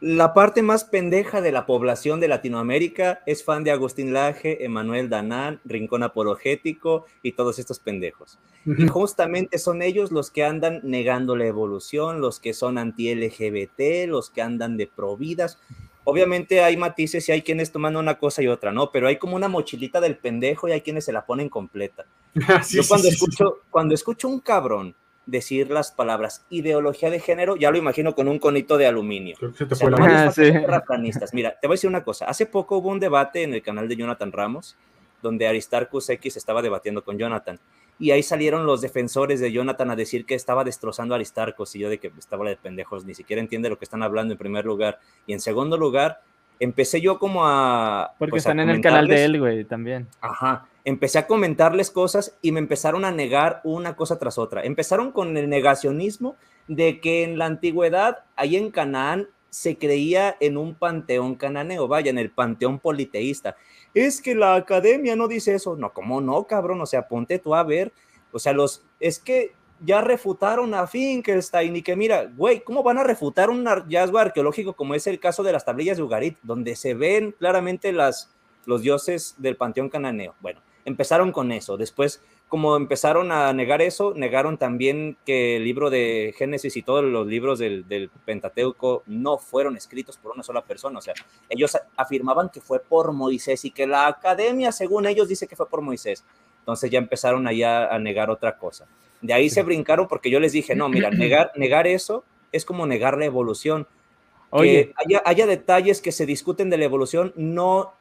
La parte más pendeja de la población de Latinoamérica es fan de Agustín Laje, Emanuel Danán, Rincón Apologético y todos estos pendejos. Y justamente son ellos los que andan negando la evolución, los que son anti-LGBT, los que andan de providas. Obviamente hay matices y hay quienes toman una cosa y otra, ¿no? Pero hay como una mochilita del pendejo y hay quienes se la ponen completa. Sí, Yo sí, cuando sí, escucho, cuando escucho un cabrón decir las palabras ideología de género, ya lo imagino con un conito de aluminio. Creo que se te O sea, fue la Ah, sí. Mira, te voy a decir una cosa. Hace poco hubo un debate en el canal de Jonathan Ramos, donde Aristarchus X estaba debatiendo con Jonathan. Y ahí salieron los defensores de Jonathan a decir que estaba destrozando a Aristarchus. Y yo de que estaba de pendejos, ni siquiera entiende lo que están hablando en primer lugar. Y en segundo lugar, empecé yo como a... Porque pues, a están en el canal de él, güey, también. Ajá. Empecé a comentarles cosas y me empezaron a negar una cosa tras otra. Empezaron con el negacionismo de que en la antigüedad, ahí en Canaán, se creía en un panteón cananeo, vaya, en el panteón politeísta. Es que la academia no dice eso. No, ¿cómo no, cabrón? O sea, ponte tú a ver. O sea, los, es que ya refutaron a Finkelstein y que mira, güey, ¿cómo van a refutar un hallazgo arqueológico como es el caso de las tablillas de Ugarit, donde se ven claramente las, los dioses del panteón cananeo? Bueno, empezaron con eso. Después, como empezaron a negar eso, negaron también que el libro de Génesis y todos los libros del, del Pentateuco no fueron escritos por una sola persona. O sea, ellos afirmaban que fue por Moisés y que la academia, según ellos, dice que fue por Moisés. Entonces ya empezaron allá a negar otra cosa. De ahí se brincaron porque yo les dije, no, mira, negar, negar eso es como negar la evolución. Oye, Que haya, haya detalles que se discuten de la evolución no,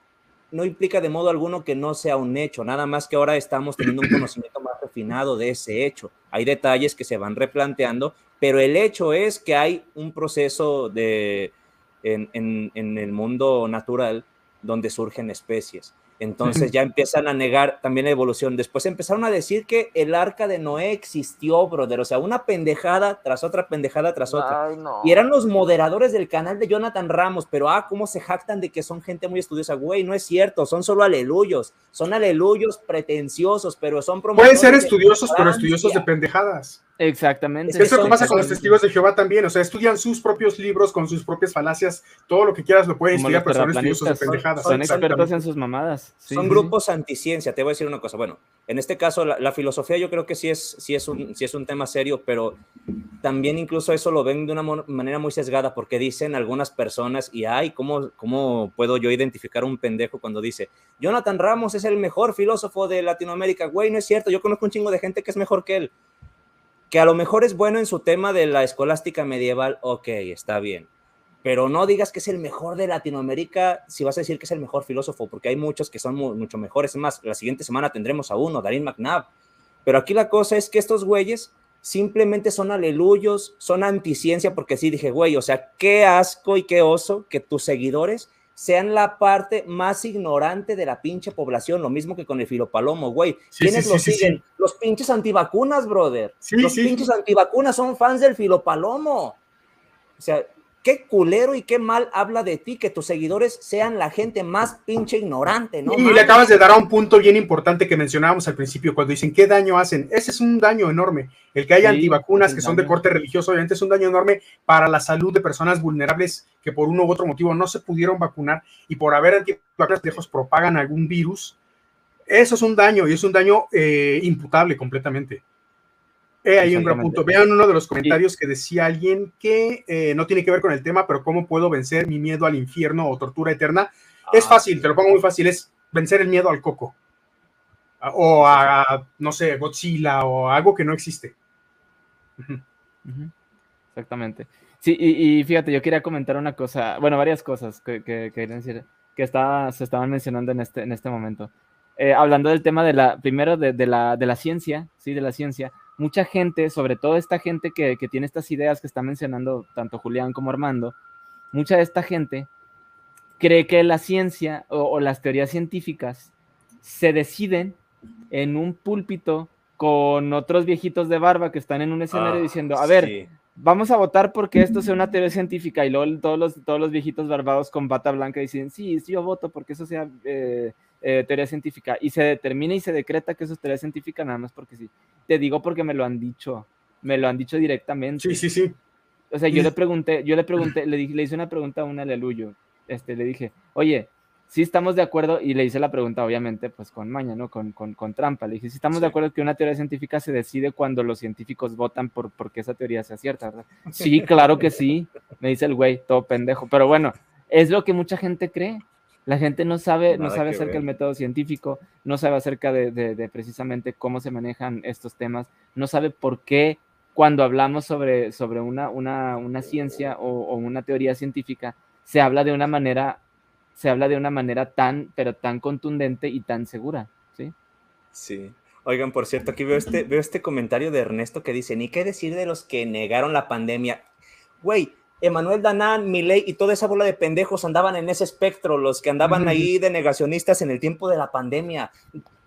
no implica de modo alguno que no sea un hecho, nada más que ahora estamos teniendo un conocimiento más refinado de ese hecho. Hay detalles que se van replanteando, pero el hecho es que hay un proceso de, en, en- en el mundo natural donde surgen especies. Entonces ya empiezan a negar también la evolución. Después empezaron a decir que el arca de Noé existió, brother. O sea, una pendejada tras otra pendejada tras otra. Ay, no. Y eran los moderadores del canal de Jonathan Ramos, pero ah, cómo se jactan de que son gente muy estudiosa. Güey, no es cierto, son solo aleluyos. Son aleluyos pretenciosos, pero son Pueden promotores ser de estudiosos, pero estudiosos de pendejadas. Exactamente. Eso es lo que pasa con los testigos de Jehová también. O sea, estudian sus propios libros con sus propias falacias. Todo lo que quieras lo pueden estudiar, pero son estudiosos de terraplanistas, son- pendejadas. Son Exactamente. expertos en sus mamadas. Sí, son sí, grupos anticiencia. Te voy a decir una cosa. Bueno, en este caso, la, la filosofía yo creo que sí es, sí, es un, sí es un tema serio, pero también incluso eso lo ven de una manera muy sesgada, porque dicen algunas personas, y ay, ¿cómo, ¿cómo puedo yo identificar un pendejo cuando dice, Jonathan Ramos es el mejor filósofo de Latinoamérica? Güey, no es cierto, yo conozco un chingo de gente que es mejor que él. Que a lo mejor es bueno en su tema de la escolástica medieval, ok, está bien pero no digas que es el mejor de Latinoamérica si vas a decir que es el mejor filósofo, porque hay muchos que son mucho mejores. Es más, la siguiente semana tendremos a uno, Darín McNabb. Pero aquí la cosa es que estos güeyes simplemente son aleluyos, son anticiencia, porque sí dije, güey, o sea, qué asco y qué oso que tus seguidores sean la parte más ignorante de la pinche población, lo mismo que con el filopalomo, güey. ¿Quiénes lo siguen? Los pinches antivacunas, brother. Los pinches antivacunas son fans del filopalomo. O sea, qué culero y qué mal habla de ti que tus seguidores sean la gente más pinche ignorante, ¿no? Y le acabas de dar a un punto bien importante que mencionábamos al principio, cuando dicen qué daño hacen. Ese es un daño enorme. El que haya antivacunas que son de corte religioso, obviamente es un daño enorme para la salud de personas vulnerables que por uno u otro motivo no se pudieron vacunar y por haber antivacunas lejos propagan algún virus. Eso es un daño y es un daño eh, imputable completamente. Eh, hay un gran punto. Vean uno de los comentarios que decía alguien que eh, no tiene que ver con el tema, pero cómo puedo vencer mi miedo al infierno o tortura eterna. es ah, fácil, te lo pongo muy fácil, es vencer el miedo al coco. O a, no sé, Godzilla o algo que no existe. Exactamente. Sí, y, fíjate, yo quería comentar una cosa, bueno, varias cosas que, que, decir, que está, se estaban mencionando en este, en este momento. Eh, hablando del tema de la, primero de, de, la, de la ciencia, sí, de la ciencia, mucha gente, sobre todo esta gente que, tiene estas ideas que está mencionando tanto Julián como Armando, mucha de esta gente cree que la ciencia o, las teorías científicas se deciden en un púlpito con otros viejitos de barba que están en un escenario ah, diciendo, a ver, vamos a votar porque esto sea una teoría científica y luego todos los, todos los viejitos barbados con bata blanca dicen, sí, sí, yo voto porque eso sea eh, eh, teoría científica y se determina y se decreta que eso es teoría científica nada más porque sí. Te digo porque me lo han dicho, me lo han dicho directamente. Sí, sí, sí. O sea, yo le pregunté, yo le pregunté, le, dije, le hice una pregunta a un aleluyo. Este, le dije, oye, si estamos de acuerdo, y le hice la pregunta, obviamente, pues con maña, ¿no? Con, con, con trampa. Le dije, si estamos de acuerdo que una teoría científica se decide cuando los científicos votan por porque esa teoría sea cierta, ¿verdad? Sí, claro que sí, me dice el güey, todo pendejo. Pero bueno, es lo que mucha gente cree. La gente no sabe, no sabe acerca del método científico, no sabe acerca de, precisamente cómo se manejan estos temas, no sabe por qué cuando hablamos sobre, sobre una, una, ciencia o, una teoría científica, se habla de una manera, se habla de una manera tan, pero tan contundente y tan segura, ¿sí? Sí. Oigan, por cierto, aquí veo este, veo este comentario de Ernesto que dice, ni qué decir de los que negaron la pandemia. Güey, Emanuel Danán, Milei y toda esa bola de pendejos andaban en ese espectro, los que andaban ahí de negacionistas en el tiempo de la pandemia.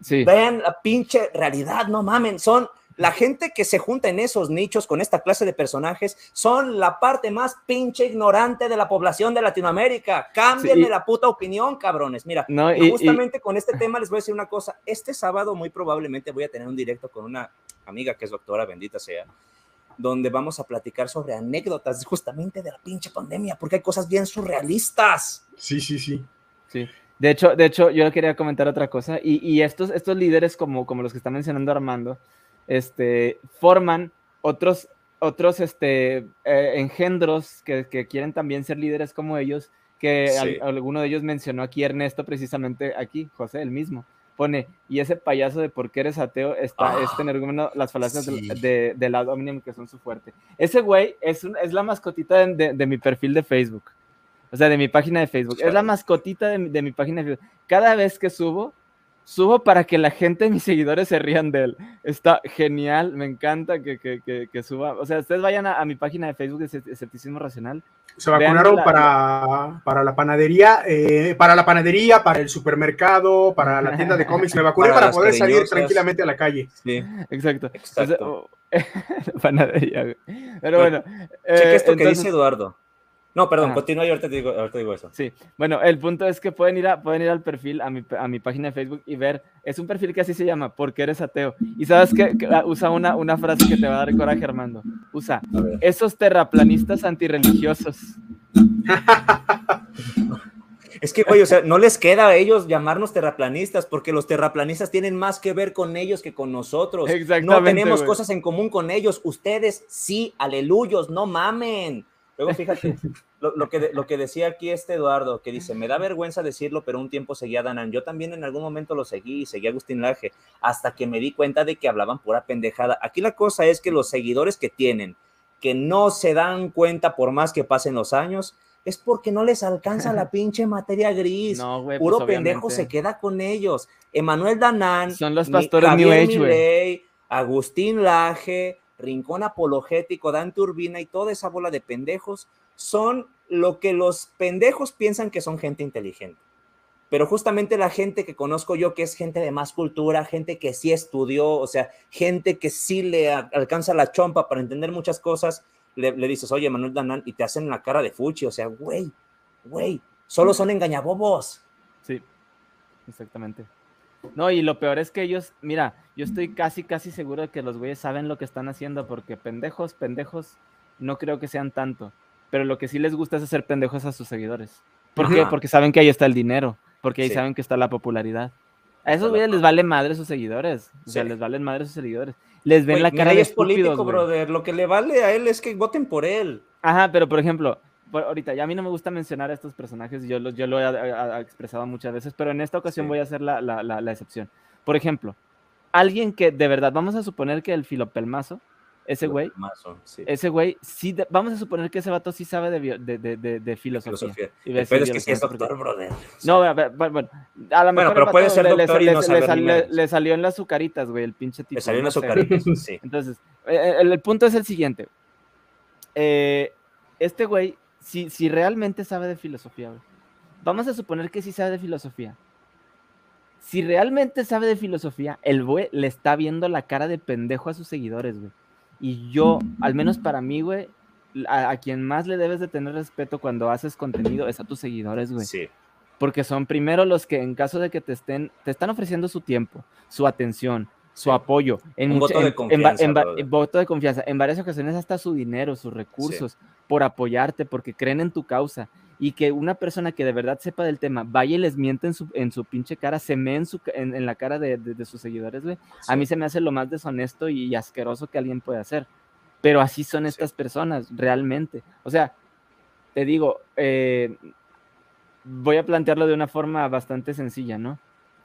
Vean la pinche realidad, no mamen, son la gente que se junta en esos nichos con esta clase de personajes, son la parte más pinche ignorante de la población de Latinoamérica. Cámbienme la puta opinión, cabrones. Mira, justamente con este tema les voy a decir una cosa. Este sábado muy probablemente voy a tener un directo con una amiga que es doctora, bendita sea donde vamos a platicar sobre anécdotas justamente de la pinche pandemia, porque hay cosas bien surrealistas. Sí, sí, sí. Sí. De hecho, de hecho, yo quería comentar otra cosa, y, estos, estos líderes, como, como los que está mencionando Armando, este, forman otros, otros este, eh, engendros que, quieren también ser líderes como ellos, que alguno de ellos mencionó aquí Ernesto, precisamente aquí, José, el mismo pone, y ese payaso de por qué eres ateo está, es tener las falacias de, de, la que son su fuerte. Ese güey es, es la mascotita de, mi perfil de Facebook. O sea, de mi página de Facebook. Es la mascotita de, de mi página de Facebook. Cada vez que subo, subo para que la gente, mis seguidores, se rían de él. Está genial, me encanta que, que, que, suba. O sea, ustedes vayan a, mi página de Facebook de Escepticismo Racional. Se vacunaron para, para la panadería, eh, para la panadería, para el supermercado, para la tienda de cómics. Me vacuné para, poder salir tranquilamente a la calle. Sí, exacto. exacto. panadería. Pero bueno. Cheque esto que dice Eduardo. No, perdón, continúa y ahorita te, digo, digo, eso. Sí, bueno, el punto es que pueden ir, a, pueden ir al perfil, a mi, a mi página de Facebook y ver, es un perfil que así se llama, porque eres ateo. Y sabes que, ah, usa una, una frase que te va a dar coraje, Armando. Usa, esos terraplanistas antirreligiosos. Es que, güey, o sea, no les queda a ellos llamarnos terraplanistas, porque los terraplanistas tienen más que ver con ellos que con nosotros. Exactamente. No tenemos cosas en común con ellos. Ustedes sí, aleluyos, no mamen. Luego fíjate, lo, que, lo que decía aquí este Eduardo, que dice, me da vergüenza decirlo, pero un tiempo seguía a Danan. Yo también en algún momento lo seguí, seguí a Agustín Laje, hasta que me di cuenta de que hablaban pura pendejada. Aquí la cosa es que los seguidores que tienen, que no se dan cuenta por más que pasen los años, es porque no les alcanza la pinche materia gris. No, güey, Puro pues, pendejo obviamente. se queda con ellos. Emanuel Danán, Son los New Age, Agustín Laje, Rincón Apologético, Dante Urbina y toda esa bola de pendejos son lo que los pendejos piensan que son gente inteligente. Pero justamente la gente que conozco yo, que es gente de más cultura, gente que sí estudió, o sea, gente que sí le a- alcanza la chompa para entender muchas cosas, le, le dices, oye, Manuel Danán, y te hacen la cara de fuchi, o sea, güey, güey, solo son engañabobos. Sí, exactamente. No, y lo peor es que ellos, mira, yo estoy casi, casi seguro de que los güeyes saben lo que están haciendo, porque pendejos, pendejos, no creo que sean tanto. Pero lo que sí les gusta es hacer pendejos a sus seguidores. ¿Por qué? Porque saben que ahí está el dinero, porque ahí Sí. saben que está la popularidad. A esos güeyes les vale madre sus seguidores. O sea, Sí. les valen madre sus seguidores. Les ven la cara de es político, brother. Lo que le vale a él es que voten por él. Ajá, pero por ejemplo, por- ahorita ya a mí no me gusta mencionar a estos personajes, yo lo, yo lo he a- a- expresado muchas veces, pero en esta ocasión Sí. voy a hacer la, la- la- la excepción. Por ejemplo, alguien que de verdad, vamos a suponer que el filopelmazo, ese güey, sí. ese güey, sí, de- vamos a suponer que ese vato sí sabe de, de, de- de- filosofía. filosofía. El pedo es que sí es doctor, brother. No, bueno, bueno, a lo mejor el pero puede ser le- le- doctor y le- no le saber le- madres. le salió en las azucaritas, güey, el pinche tipo. Le salió no una sé. azucarita, sí. Entonces, eh, el, el punto es el siguiente. Eh, este güey, si, si realmente sabe de filosofía, güey, vamos a suponer que sí sabe de filosofía. Si realmente sabe de filosofía, el güey le está viendo la cara de pendejo a sus seguidores, güey. Y yo, al menos para mí, güey, a, a quien más le debes de tener respeto cuando haces contenido es a tus seguidores, güey Sí, porque son primero los que en caso de que te estén, te están ofreciendo su tiempo, su atención, su apoyo, en Un mucha- voto de en confianza, en en voto de confianza, en varias ocasiones hasta su dinero, sus recursos, por apoyarte, porque creen en tu causa, y que una persona que de verdad sepa del tema vaya y les miente en su, en su pinche cara, se mee en, su, en, la cara de, de- de sus seguidores, güey, a mí se me hace lo más deshonesto y asqueroso que alguien puede hacer. Pero así son Sí. estas personas, realmente. O sea, te digo, eh, voy a plantearlo de una forma bastante sencilla, ¿no?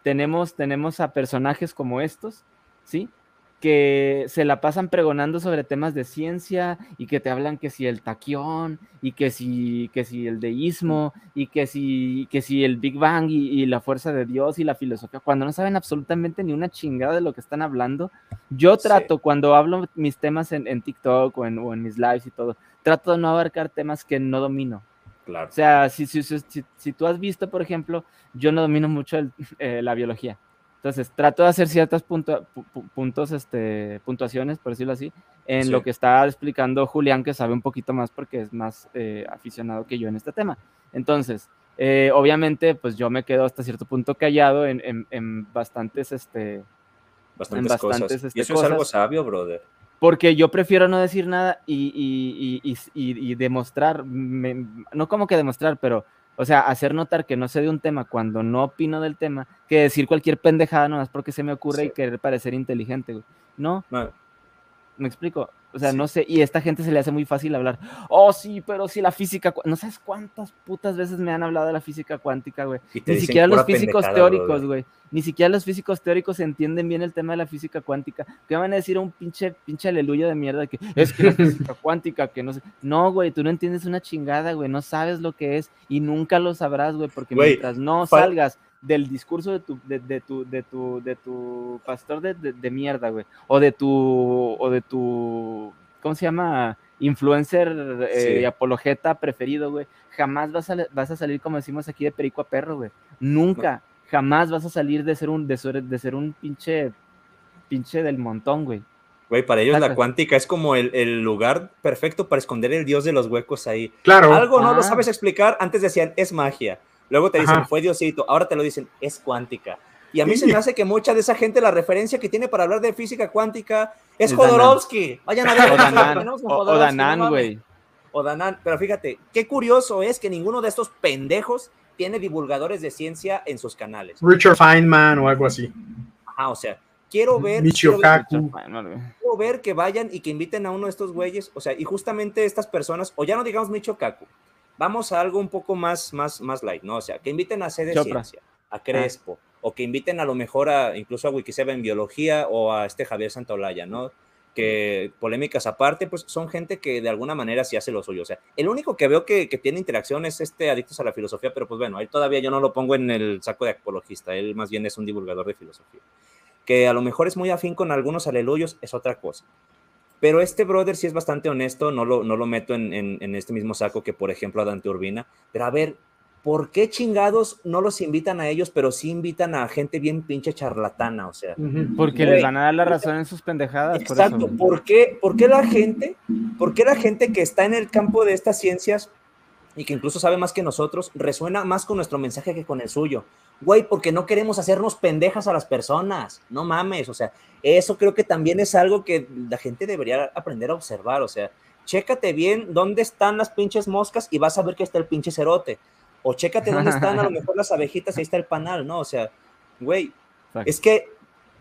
Tenemos, tenemos a personajes como estos, ¿sí? Que se la pasan pregonando sobre temas de ciencia y que te hablan que si el taquión y que si, que si el deísmo y que si, que si el Big Bang y, y la fuerza de Dios y la filosofía, cuando no saben absolutamente ni una chingada de lo que están hablando. Yo Sí. trato, cuando hablo mis temas en, en TikTok o en, o en mis lives y todo, trato de no abarcar temas que no domino. Claro. O sea, si, si, si, si- si tú has visto, por ejemplo, yo no domino mucho el- eh, la biología. Entonces, trato de hacer ciertas puntos, este, puntuaciones, por decirlo así, en Sí. lo que está explicando Julián, que sabe un poquito más porque es más eh, aficionado que yo en este tema. Entonces, eh, obviamente, pues yo me quedo hasta cierto punto callado en, en- en bastantes, este, Bastantes, bastantes, cosas. este, y eso es algo cosas. sabio, brother. porque yo prefiero no decir nada y, y- y- y- y- y demostrar, me- no como que demostrar, pero, o sea, hacer notar que no sé de un tema cuando no opino del tema, que decir cualquier pendejada nomás porque se me ocurre y querer parecer inteligente, güey. No, No, me explico. O sea, Sí. no sé, y a esta gente se le hace muy fácil hablar, oh sí, pero si la física, cu-". no sabes cuántas putas veces me han hablado de la física cuántica, güey. Ni siquiera los físicos teóricos, güey. Ni siquiera los físicos teóricos entienden bien el tema de la física cuántica. ¿Qué van a decir a un pinche, pinche aleluya de mierda de que es que la física cuántica, que no sé? No, güey, tú no entiendes una chingada, güey. No sabes lo que es y nunca lo sabrás, güey, porque mientras no salgas del discurso de tu, de, de tu, de tu, de tu pastor de, de- de mierda, güey, o de tu, o de tu, ¿cómo se llama? Influencer eh, Sí. apologeta preferido, güey. Jamás vas a, vas a salir, como decimos aquí, de perico a perro, güey. Nunca, jamás vas a salir de ser un, de ser, de ser un pinche, pinche del montón, güey. Güey, para ellos la cuántica es como el, el lugar perfecto para esconder el dios de los huecos ahí. Claro. Algo no lo Ah. sabes explicar, antes decían es magia. Luego te dicen Ajá. fue Diosito, ahora te lo dicen es cuántica. Y a mí se me hace que mucha de esa gente la referencia que tiene para hablar de física cuántica es Es Danán. Jodorowsky. Vayan a ver. O Danán, güey. O Danán. Pero fíjate, qué curioso es que ninguno de estos pendejos tiene divulgadores de ciencia en sus canales. Richard Feynman o algo así. Ajá, o sea, quiero ver, Michio quiero ver, quiero ver que vayan y que inviten a uno de estos güeyes, o sea, y justamente estas personas, o ya no digamos Michio Kaku, vamos a algo un poco más, más, más light, ¿no? O sea, que inviten a Sede. Ciencia, a Crespo, o que inviten a lo mejor a, incluso a Wikiseba en biología o a este Javier Santaolalla, ¿no? que polémicas aparte, pues son gente que de alguna manera sí hace lo suyo. O sea, el único que veo que, que, tiene interacción es este Adictos a la Filosofía, pero pues bueno, él todavía yo no lo pongo en el saco de apologista, él más bien es un divulgador de filosofía. Que a lo mejor es muy afín con algunos aleluyos, es otra cosa. Pero este brother sí es bastante honesto, no lo, no lo meto en, en, en este mismo saco que, por ejemplo, a Dante Urbina. Pero a ver, ¿por qué chingados no los invitan a ellos, pero sí invitan a gente bien pinche charlatana? O sea, porque les van a dar la razón en sus pendejadas. Exacto, por, ¿Por, qué, ¿por qué la gente, por qué la gente que está en el campo de estas ciencias y que incluso sabe más que nosotros, resuena más con nuestro mensaje que con el suyo? Güey, porque no queremos hacernos pendejas a las personas, no mames, o sea, eso creo que también es algo que la gente debería aprender a observar, o sea, chécate bien dónde están las pinches moscas y vas a ver que está el pinche cerote o chécate dónde están a lo mejor las abejitas, ahí está el panal, ¿no? O sea, güey, es que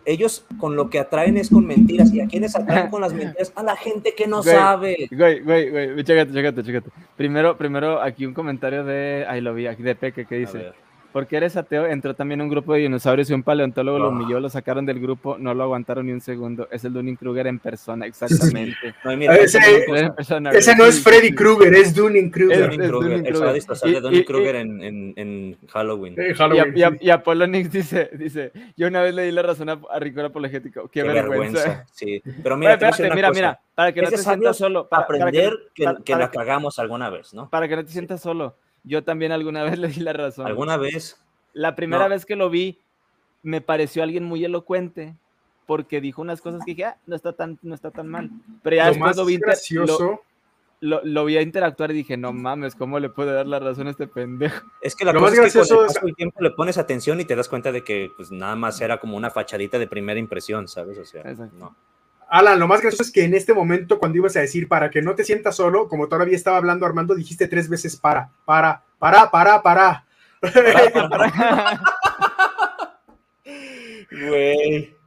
ellos con lo que atraen es con mentiras. ¿Y a quiénes atraen con las mentiras? A la gente que no sabe. Güey, güey, güey, chécate, chécate, chécate. Primero, primero, aquí un comentario de, ahí lo vi, aquí de Peque, que dice, porque eres ateo, entró también un grupo de dinosaurios y un paleontólogo lo humilló, lo sacaron del grupo, no lo aguantaron ni un segundo. Es el Dunning Kruger en persona, exactamente. No, mira, ese, ese no es Freddy Krueger, es Dunning Kruger. Es, Kruger, disfrazar de Dunning Kruger en, en, en, Halloween. Y, a, y, Apolo Nix dice, dice, yo una vez le di la razón a, a Rico Apologético. Qué, Qué vergüenza. vergüenza. Sí, pero mira, espérate, mira, mira, para que no te sientas solo. Para, aprender para que, que, que la cagamos alguna vez, ¿no? Para que no te sientas solo. Yo también alguna vez le di la razón. ¿Alguna vez? La primera no. vez que lo vi, me pareció alguien muy elocuente porque dijo unas cosas que dije, ah, no está tan, no está tan mal. Pero ya lo después más lo vi, gracioso. Lo, lo, lo, vi a interactuar y dije, no mames, ¿cómo le puede dar la razón a este pendejo? Es que la lo cosa más gracioso es que con el paso del tiempo le pones atención y te das cuenta de que pues nada más era como una fachadita de primera impresión, ¿sabes? O sea, Exacto. no. Alan, lo más gracioso es que en este momento, cuando ibas a decir para que no te sientas solo, como todavía estaba hablando Armando, dijiste tres veces para, para, para, para, para. para, para, para. Güey.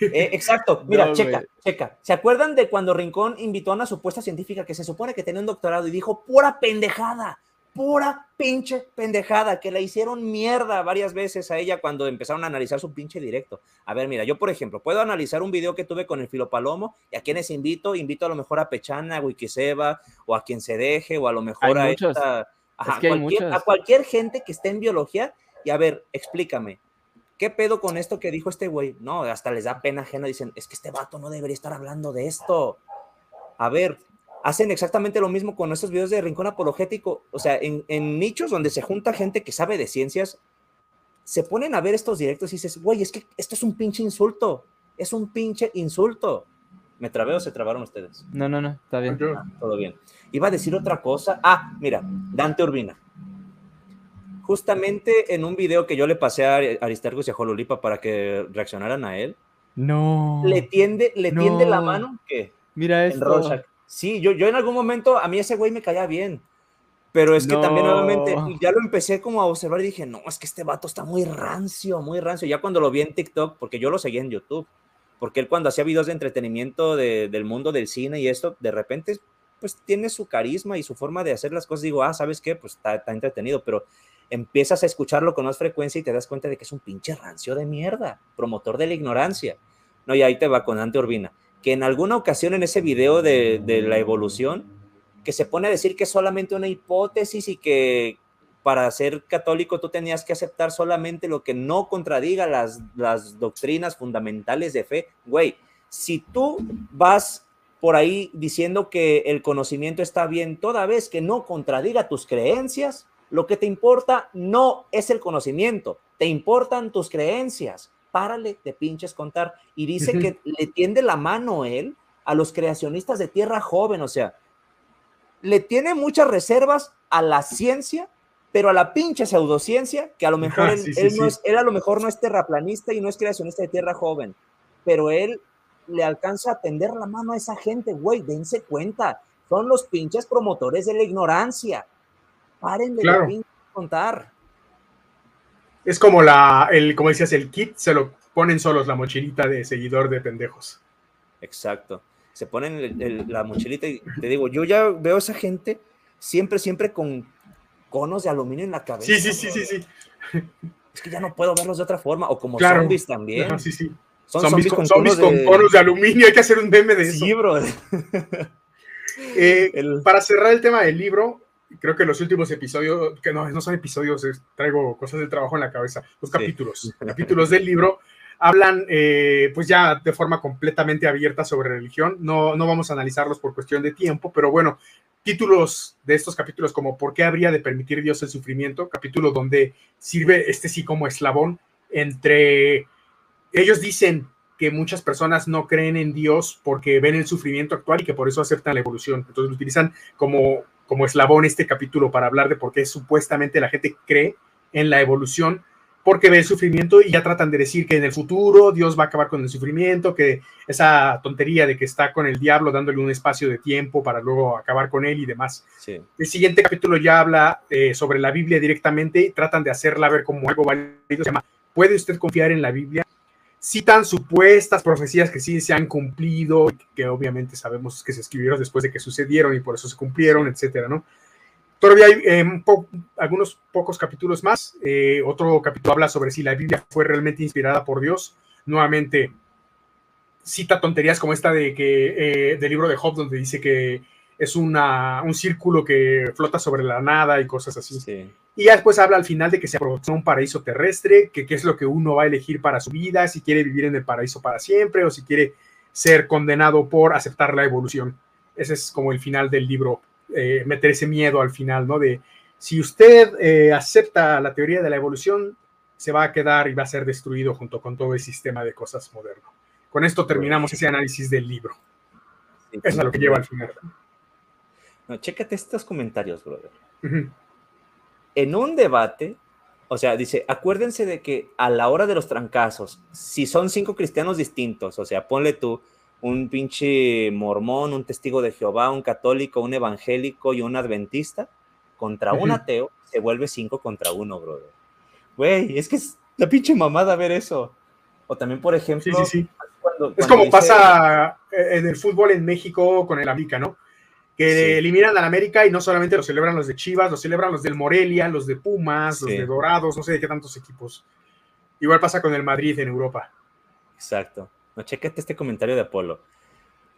Eh, exacto, mira, no, checa, wey. checa. ¿Se acuerdan de cuando Rincón invitó a una supuesta científica que se supone que tenía un doctorado y dijo pura pendejada, pura pinche pendejada, que la hicieron mierda varias veces a ella cuando empezaron a analizar su pinche directo? A ver, mira, yo por ejemplo, puedo analizar un video que tuve con el Filopalomo y a quienes invito, invito a lo mejor a Pechana, a Wikiseba o a quien se deje o a lo mejor hay a esta... Ajá, es que cualquier, a cualquier gente que esté en biología y a ver, explícame, ¿qué pedo con esto que dijo este güey? No, hasta les da pena ajena, dicen, es que este vato no debería estar hablando de esto. A ver, hacen exactamente lo mismo con estos videos de Rincón Apologético, o sea, en, en nichos donde se junta gente que sabe de ciencias, se ponen a ver estos directos y dices, güey, es que esto es un pinche insulto, es un pinche insulto. ¿Me trabé o se trabaron ustedes? No, no, no, está bien. Ah, todo bien. Iba a decir otra cosa. Ah, mira, Dante Urbina justamente en un video que yo le pasé a Aristarchus y a Jololipa para que reaccionaran a él. No. Le tiende, le no. tiende la mano que. Mira esto. Sí, yo, yo en algún momento, a mí ese güey me caía bien. Pero es que no. también nuevamente, ya lo empecé como a observar y dije, no, es que este vato está muy rancio, muy rancio. Ya cuando lo vi en TikTok, porque yo lo seguía en YouTube, porque él cuando hacía videos de entretenimiento de, del mundo del cine y esto, de repente, pues tiene su carisma y su forma de hacer las cosas. Digo, ah, ¿sabes qué? Pues está, está entretenido, pero empiezas a escucharlo con más frecuencia y te das cuenta de que es un pinche rancio de mierda, promotor de la ignorancia. No, y ahí te va con Ante Urbina, que en alguna ocasión en ese video de, la evolución, que se pone a decir que es solamente una hipótesis y que para ser católico tú tenías que aceptar solamente lo que no contradiga las, las doctrinas fundamentales de fe. Güey, si tú vas por ahí diciendo que el conocimiento está bien toda vez que no contradiga tus creencias, lo que te importa no es el conocimiento, te importan tus creencias. Párale de pinches contar. Y dice uh -huh. que le tiende la mano él a los creacionistas de tierra joven, o sea, le tiene muchas reservas a la ciencia, pero a la pinche pseudociencia, que a lo mejor él, sí, sí, él, sí. No es, él a lo mejor no es terraplanista y no es creacionista de tierra joven, pero él le alcanza a tender la mano a esa gente, güey, dense cuenta, son los pinches promotores de la ignorancia. Paren de claro. contar. Es como la, el, como decías, el kit se lo ponen solos la mochilita de seguidor de pendejos. Exacto. Se ponen el, el, la mochilita y te digo, yo ya veo a esa gente siempre, siempre con conos de aluminio en la cabeza. Sí, sí, sí, sí, sí. Es que ya no puedo verlos de otra forma, o como claro. zombies también. Sí, sí. Son zombies, con, zombies con, de... conos de aluminio. Hay que hacer un meme de eso. Sí, bro. Eh, el... Para cerrar el tema del libro, creo que los últimos episodios, que no, no son episodios, es, traigo cosas del trabajo en la cabeza, los sí. capítulos, capítulos del libro hablan eh, pues ya de forma completamente abierta sobre religión. No, no vamos a analizarlos por cuestión de tiempo, pero bueno, títulos de estos capítulos como ¿Por qué habría de permitir Dios el sufrimiento? Capítulo donde sirve este sí como eslabón entre... Ellos dicen que muchas personas no creen en Dios porque ven el sufrimiento actual y que por eso aceptan la evolución. Entonces lo utilizan como, como eslabón este capítulo para hablar de por qué supuestamente la gente cree en la evolución porque ve el sufrimiento y ya tratan de decir que en el futuro Dios va a acabar con el sufrimiento, que esa tontería de que está con el diablo dándole un espacio de tiempo para luego acabar con él y demás. Sí. El siguiente capítulo ya habla eh, sobre la Biblia directamente y tratan de hacerla ver como algo válido. Se llama ¿Puede usted confiar en la Biblia? Citan supuestas profecías que sí se han cumplido, que obviamente sabemos que se escribieron después de que sucedieron y por eso se cumplieron, etcétera, ¿no? Todavía hay eh, algunos pocos capítulos más. Eh, otro capítulo habla sobre si la Biblia fue realmente inspirada por Dios. Nuevamente cita tonterías como esta de que eh, del libro de Job, donde dice que es una, un círculo que flota sobre la nada y cosas así. Sí. Y ya después habla al final de que se aprovecha un paraíso terrestre, que qué es lo que uno va a elegir para su vida, si quiere vivir en el paraíso para siempre o si quiere ser condenado por aceptar la evolución. Ese es como el final del libro eh, meter ese miedo al final, ¿no? De si usted eh, acepta la teoría de la evolución, se va a quedar y va a ser destruido junto con todo el sistema de cosas moderno. Con esto terminamos ese análisis del libro. Eso es lo que lleva al final. No, chécate estos comentarios, brother. Uh -huh. En un debate, o sea, dice, acuérdense de que a la hora de los trancazos, si son cinco cristianos distintos, o sea, ponle tú, un pinche mormón, un testigo de Jehová, un católico, un evangélico y un adventista, contra un ateo, se vuelve cinco contra uno, brother. Güey, es que es la pinche mamada ver eso. O también, por ejemplo... Sí, sí, sí. Cuando, es como dice... pasa en el fútbol en México con el América, ¿no? Que sí. eliminan al América y no solamente lo celebran los de Chivas, lo celebran los del Morelia, los de Pumas, sí. los de Dorados, no sé de qué tantos equipos. Igual pasa con el Madrid en Europa. Exacto. No, chequete este comentario de Apolo.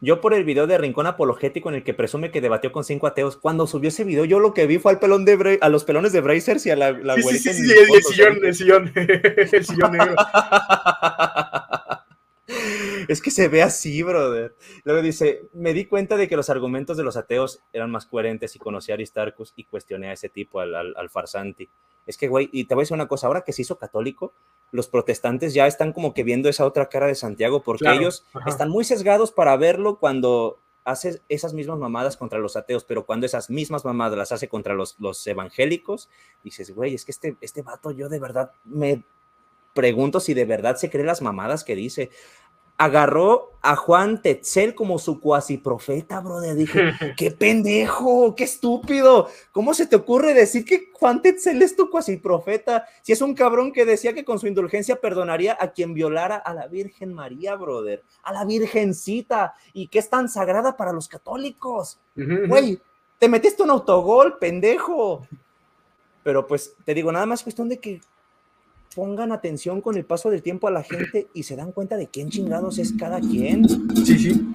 Yo por el video de Rincón Apologético en el que presume que debatió con cinco ateos, cuando subió ese video yo lo que vi fue al pelón de Bra a los pelones de Brazers y a la, la sí, sí, sí, sí, el, el, sillón, el sillón, el sillón negro. es que se ve así, brother. Luego dice, me di cuenta de que los argumentos de los ateos eran más coherentes y conocí a Aristarchus y cuestioné a ese tipo, al, al, al farsanti. Es que, güey, y te voy a decir una cosa, ahora que se hizo católico, los protestantes ya están como que viendo esa otra cara de Santiago, porque claro, ellos ajá. están muy sesgados para verlo cuando hace esas mismas mamadas contra los ateos, pero cuando esas mismas mamadas las hace contra los, los evangélicos, dices, güey, es que este, este vato yo de verdad me pregunto si de verdad se cree las mamadas que dice agarró a Juan Tetzel como su cuasi profeta, brother. Dije, qué pendejo, qué estúpido. ¿Cómo se te ocurre decir que Juan Tetzel es tu cuasi profeta? Si es un cabrón que decía que con su indulgencia perdonaría a quien violara a la Virgen María, brother, a la Virgencita, y que es tan sagrada para los católicos. Güey, te metiste un autogol, pendejo. Pero pues te digo, nada más cuestión de que pongan atención con el paso del tiempo a la gente y se dan cuenta de quién chingados es cada quien. Sí, sí.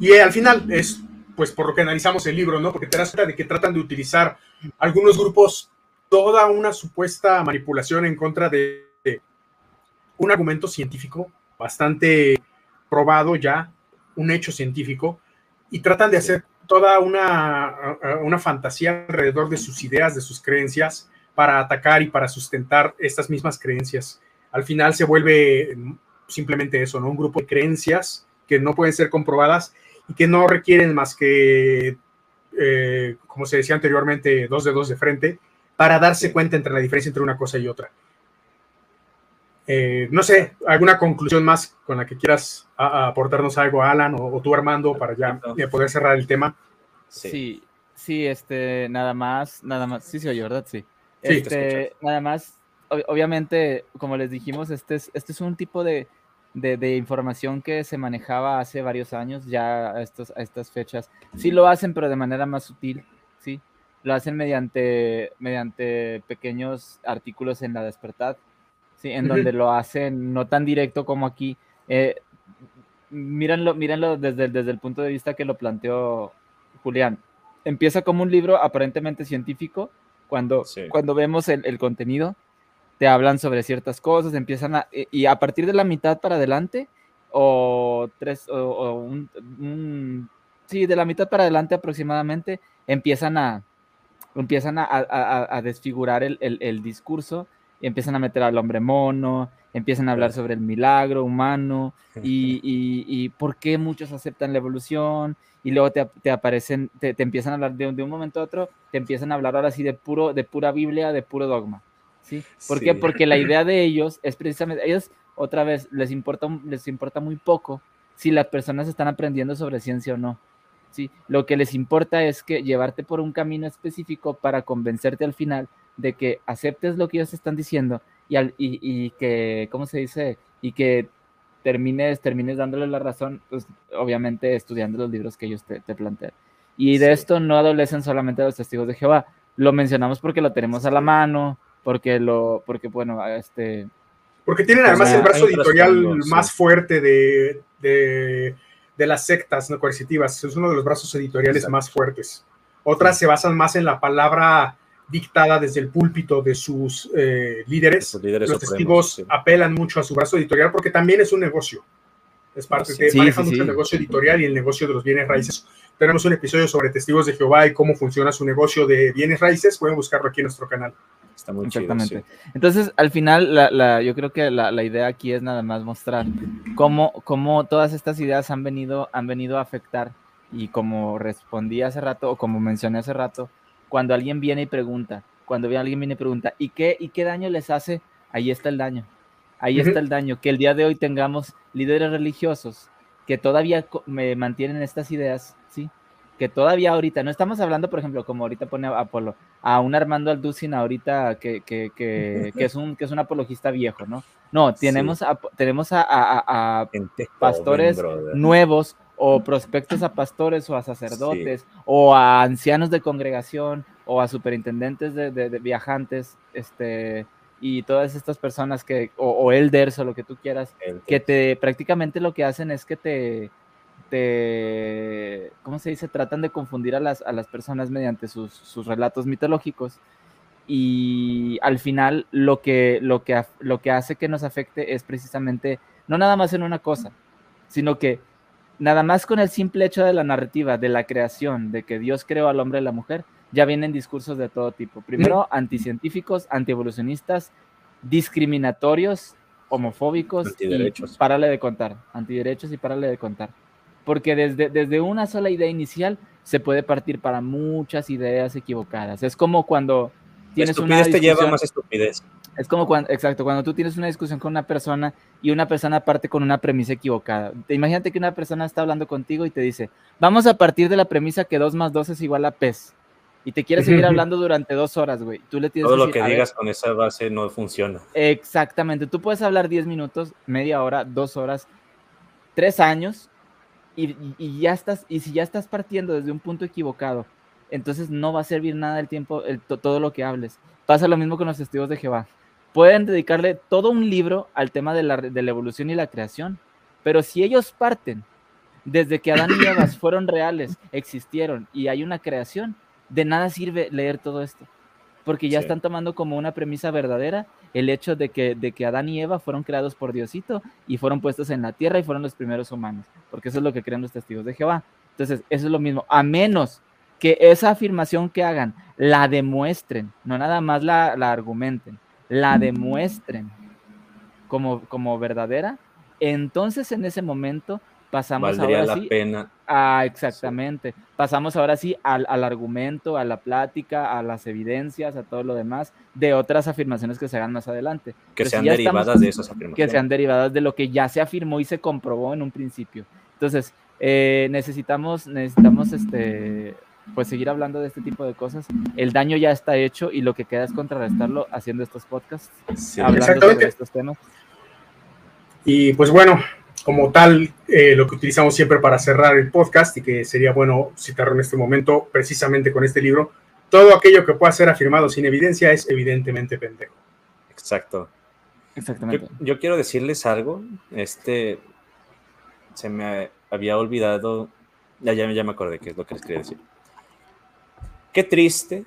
Y eh, al final es, pues, por lo que analizamos el libro, ¿no? Porque te das cuenta de que tratan de utilizar algunos grupos toda una supuesta manipulación en contra de, de un argumento científico bastante probado ya, un hecho científico, y tratan de hacer toda una, una fantasía alrededor de sus ideas, de sus creencias, para atacar y para sustentar estas mismas creencias. Al final se vuelve simplemente eso, ¿no? Un grupo de creencias que no pueden ser comprobadas y que no requieren más que, eh, como se decía anteriormente, dos dedos de frente para darse cuenta entre la diferencia entre una cosa y otra. Eh, no sé, ¿alguna conclusión más con la que quieras a, a aportarnos algo, Alan, o, o, tú, Armando, para ya poder cerrar el tema? Sí. sí, sí, este, nada más, nada más, sí se oye, ¿verdad? Sí. Sí, este, nada más, obviamente, como les dijimos, este es, este es un tipo de, de, de, información que se manejaba hace varios años, ya a, estos, a estas fechas. Sí lo hacen, pero de manera más sutil, sí. Lo hacen mediante, mediante pequeños artículos en la despertad, sí, en uh -huh. donde lo hacen no tan directo como aquí, Eh, mírenlo, mírenlo desde, desde el punto de vista que lo planteó Julián. Empieza como un libro aparentemente científico, cuando, Sí. cuando vemos el, el contenido, te hablan sobre ciertas cosas, empiezan a, y- a partir de la mitad para adelante, o tres, o, o un, un- sí, de la mitad para adelante aproximadamente, empiezan a, empiezan a- a- a desfigurar el, el- el discurso, y empiezan a meter al hombre mono, empiezan a hablar sobre el milagro humano, y, y- y por qué muchos aceptan la evolución, y luego te, te aparecen, te, te empiezan a hablar de, un- de un momento a otro, te empiezan a hablar ahora sí de puro, de pura Biblia, de puro dogma. ¿sí? ¿Por qué? Porque la idea de ellos es precisamente, ellos otra vez les importa, les importa muy poco si las personas están aprendiendo sobre ciencia o no. ¿sí? Lo que les importa es que llevarte por un camino específico para convencerte al final de que aceptes lo que ellos están diciendo y, al- y, y que, ¿cómo se dice? Y que termines, termines dándole la razón, pues, obviamente estudiando los libros que ellos te, te plantean. Y de Sí. esto no adolecen solamente los testigos de Jehová. Lo mencionamos porque lo tenemos a la mano, porque lo, porque bueno, este, Porque tienen Pues además el brazo editorial trasfondo, sí. más fuerte de, de, de las sectas no coercitivas. Es uno de los brazos editoriales Exacto. más fuertes. Otras se basan más en la palabra dictada desde el púlpito de sus eh, líderes. Sus líderes los supremos, testigos sí. apelan mucho a su brazo editorial porque también es un negocio. Es parte de Sí, manejan sí, mucho sí. el negocio editorial y el negocio de los bienes raíces. Tenemos un episodio sobre testigos de Jehová y cómo funciona su negocio de bienes raíces. Pueden buscarlo aquí en nuestro canal. Está muy chido. Exactamente. sí. Entonces, al final, la, la- yo creo que la, la idea aquí es nada más mostrar cómo, cómo todas estas ideas han venido, han venido a afectar y como respondí hace rato o como mencioné hace rato, cuando alguien viene y pregunta, cuando alguien viene y pregunta, ¿y qué, ¿y qué daño les hace? Ahí está el daño. Ahí Ujú. está el daño. Que el día de hoy tengamos líderes religiosos que todavía me mantienen estas ideas, ¿sí? Que todavía ahorita, no estamos hablando, por ejemplo, como ahorita pone Apolo, a un Armando Alducin ahorita que, que, que, que es un, que es un apologista viejo, ¿no? No, tenemos, a, tenemos a, a- a- Pastores brother. nuevos o prospectos a pastores o a sacerdotes o a ancianos de congregación o a superintendentes de, de- de viajantes, este, y todas estas personas que, o, o elders o lo que tú quieras, que te prácticamente lo que hacen es que te, te ¿cómo se dice? Tratan de confundir a las, a las personas mediante sus, sus relatos mitológicos. Y al final lo que, lo, que, lo que hace que nos afecte es precisamente no nada más en una cosa, sino que nada más con el simple hecho de la narrativa, de la creación, de que Dios creó al hombre y la mujer, ya vienen discursos de todo tipo. Primero, anticientíficos, antievolucionistas, discriminatorios, homofóbicos, y Antiderechos. párale de contar, antiderechos y párale de contar. Porque desde, desde una sola idea inicial se puede partir para muchas ideas equivocadas. Es como cuando tienes una estupidez te lleva más estupidez. Es como cuando, exacto, cuando tú tienes una discusión con una persona y una persona parte con una premisa equivocada. Te imagínate que una persona está hablando contigo y te dice, vamos a partir de la premisa que 2 más 2 es igual a pez. Y te quiere seguir hablando durante dos horas, güey. Tú le tienes Todo lo decir, que "A ver, digas con esa base no funciona. Exactamente. Tú puedes hablar 10 minutos, media hora, dos horas, tres años, y, ya estás, y si ya estás partiendo desde un punto equivocado, entonces no va a servir nada el tiempo, el- todo lo que hables. Pasa lo mismo con los testigos de Jehová. Pueden dedicarle todo un libro al tema de la, re- de la evolución y la creación, pero si ellos parten desde que Adán y Eva fueron reales, existieron y hay una creación, de nada sirve leer todo esto, porque ya Sí. están tomando como una premisa verdadera el hecho de que, de que Adán y Eva fueron creados por Diosito y fueron puestos en la tierra y fueron los primeros humanos, porque eso es lo que creen los testigos de Jehová. Entonces, eso es lo mismo, a menos que esa afirmación que hagan la demuestren, no nada más la, la argumenten, la demuestren como, como verdadera, entonces en ese momento pasamos Valdría ahora la sí pena. Ah, exactamente. Pasamos ahora sí al, al argumento, a la plática, a las evidencias, a todo lo demás de otras afirmaciones que se hagan más adelante. Que Pero si sean estamos- derivadas de esas afirmaciones. Que sean derivadas de lo que ya se afirmó y se comprobó en un principio. Entonces, eh, necesitamos, necesitamos este, pues seguir hablando de este tipo de cosas. El daño ya está hecho y lo que queda es contrarrestarlo haciendo estos podcasts, Sí. hablando sobre estos temas. Y pues bueno, como tal, eh, lo que utilizamos siempre para cerrar el podcast y que sería bueno citarlo en este momento, precisamente con este libro, todo aquello que pueda ser afirmado sin evidencia es evidentemente pendejo. Exacto. Yo, Exactamente. yo quiero decirles algo. Este, se me había olvidado, ya, ya, ya me acordé qué es lo que les quería decir. Qué triste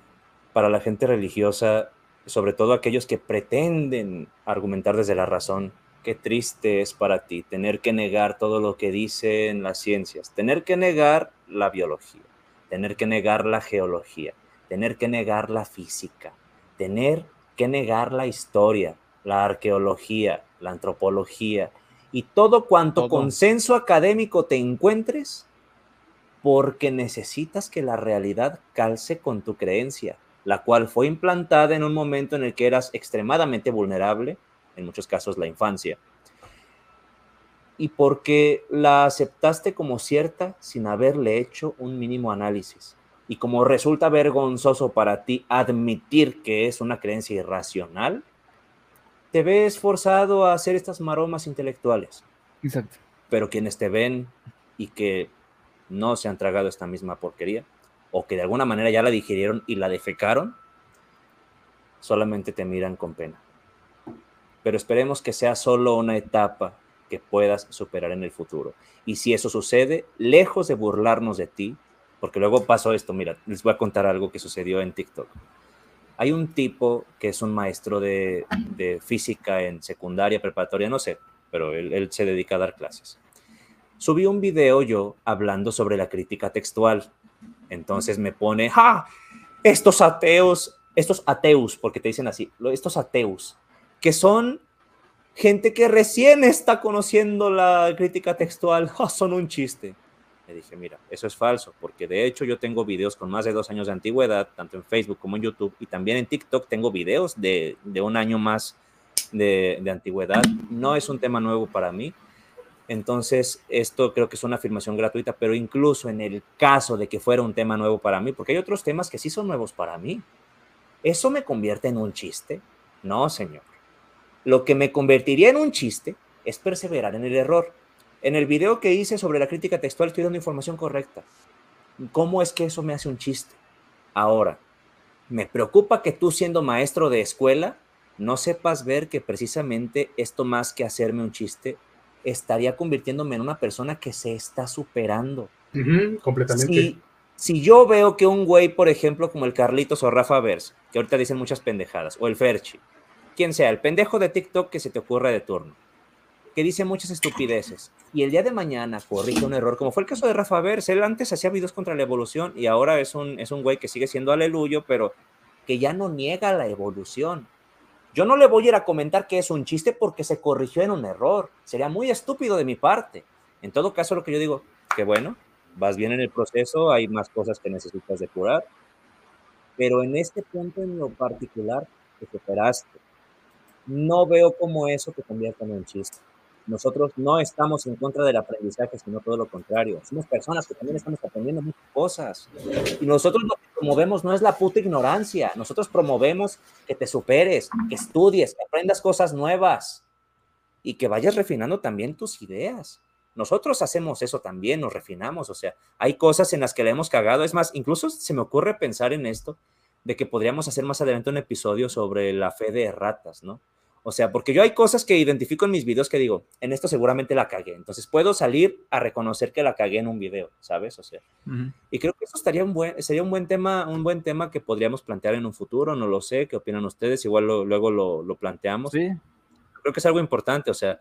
para la gente religiosa, sobre todo aquellos que pretenden argumentar desde la razón, qué triste es para ti tener que negar todo lo que dicen las ciencias, tener que negar la biología, tener que negar la geología, tener que negar la física, tener que negar la historia, la arqueología, la antropología y todo cuanto Todo. consenso académico te encuentres porque necesitas que la realidad calce con tu creencia, la cual fue implantada en un momento en el que eras extremadamente vulnerable, en muchos casos la infancia, y porque la aceptaste como cierta sin haberle hecho un mínimo análisis. Y como resulta vergonzoso para ti admitir que es una creencia irracional, te ves forzado a hacer estas maromas intelectuales. Exacto. Pero quienes te ven y que no se han tragado esta misma porquería, o que de alguna manera ya la digirieron y la defecaron, solamente te miran con pena. Pero esperemos que sea solo una etapa que puedas superar en el futuro. Y si eso sucede, lejos de burlarnos de ti, porque luego pasó esto, mira, les voy a contar algo que sucedió en TikTok. Hay un tipo que es un maestro de, de física en secundaria, preparatoria, no sé, pero él, él se dedica a dar clases. Subí un video yo hablando sobre la crítica textual. Entonces me pone, ¡ah! Estos ateos, estos ateus, porque te dicen así, estos ateus, que son gente que recién está conociendo la crítica textual, son un chiste. Le dije, mira, eso es falso, porque de hecho yo tengo videos con más de dos años de antigüedad, tanto en Facebook como en YouTube, y también en TikTok tengo videos de, un año más de antigüedad. No es un tema nuevo para mí. Entonces, esto creo que es una afirmación gratuita, pero incluso en el caso de que fuera un tema nuevo para mí, porque hay otros temas que sí son nuevos para mí, ¿eso me convierte en un chiste? No, señor. Lo que me convertiría en un chiste es perseverar en el error. En el video que hice sobre la crítica textual estoy dando información correcta. ¿Cómo es que eso me hace un chiste? Ahora, me preocupa que tú siendo maestro de escuela no sepas ver que precisamente esto más que hacerme un chiste estaría convirtiéndome en una persona que se está superando. Completamente. Si, si yo veo que un güey, por ejemplo, como el Carlitos o Rafa Vers, que ahorita dicen muchas pendejadas, o el Ferchi, quien sea, el pendejo de TikTok que se te ocurra de turno, que dice muchas estupideces, y el día de mañana corrige un error, como fue el caso de Rafa Vers, él antes hacía videos contra la evolución y ahora es un, es un güey que sigue siendo aleluyo, pero que ya no niega la evolución. Yo no le voy a ir a comentar que es un chiste porque se corrigió en un error. Sería muy estúpido de mi parte. En todo caso, lo que yo digo, que bueno, vas bien en el proceso, hay más cosas que necesitas depurar, pero en este punto en lo particular te superaste. No veo cómo eso te convierta en un chiste. Nosotros no estamos en contra del aprendizaje, sino todo lo contrario. Somos personas que también estamos aprendiendo muchas cosas. Y nosotros lo que promovemos no es la puta ignorancia. Nosotros promovemos que te superes, que estudies, que aprendas cosas nuevas y que vayas refinando también tus ideas. Nosotros hacemos eso también, nos refinamos. O sea, hay cosas en las que le hemos cagado. Es más, incluso se me ocurre pensar en esto, de que podríamos hacer más adelante un episodio sobre la fe de ratas, ¿no? O sea, porque yo hay cosas que identifico en mis videos que digo, en esto seguramente la cagué. Entonces puedo salir a reconocer que la cagué en un video, ¿sabes? O sea, y creo que eso estaría un buen, sería un buen tema, un buen tema que podríamos plantear en un futuro, no lo sé, ¿qué opinan ustedes? Igual lo- luego lo, lo planteamos. Sí, Creo que es algo importante, o sea,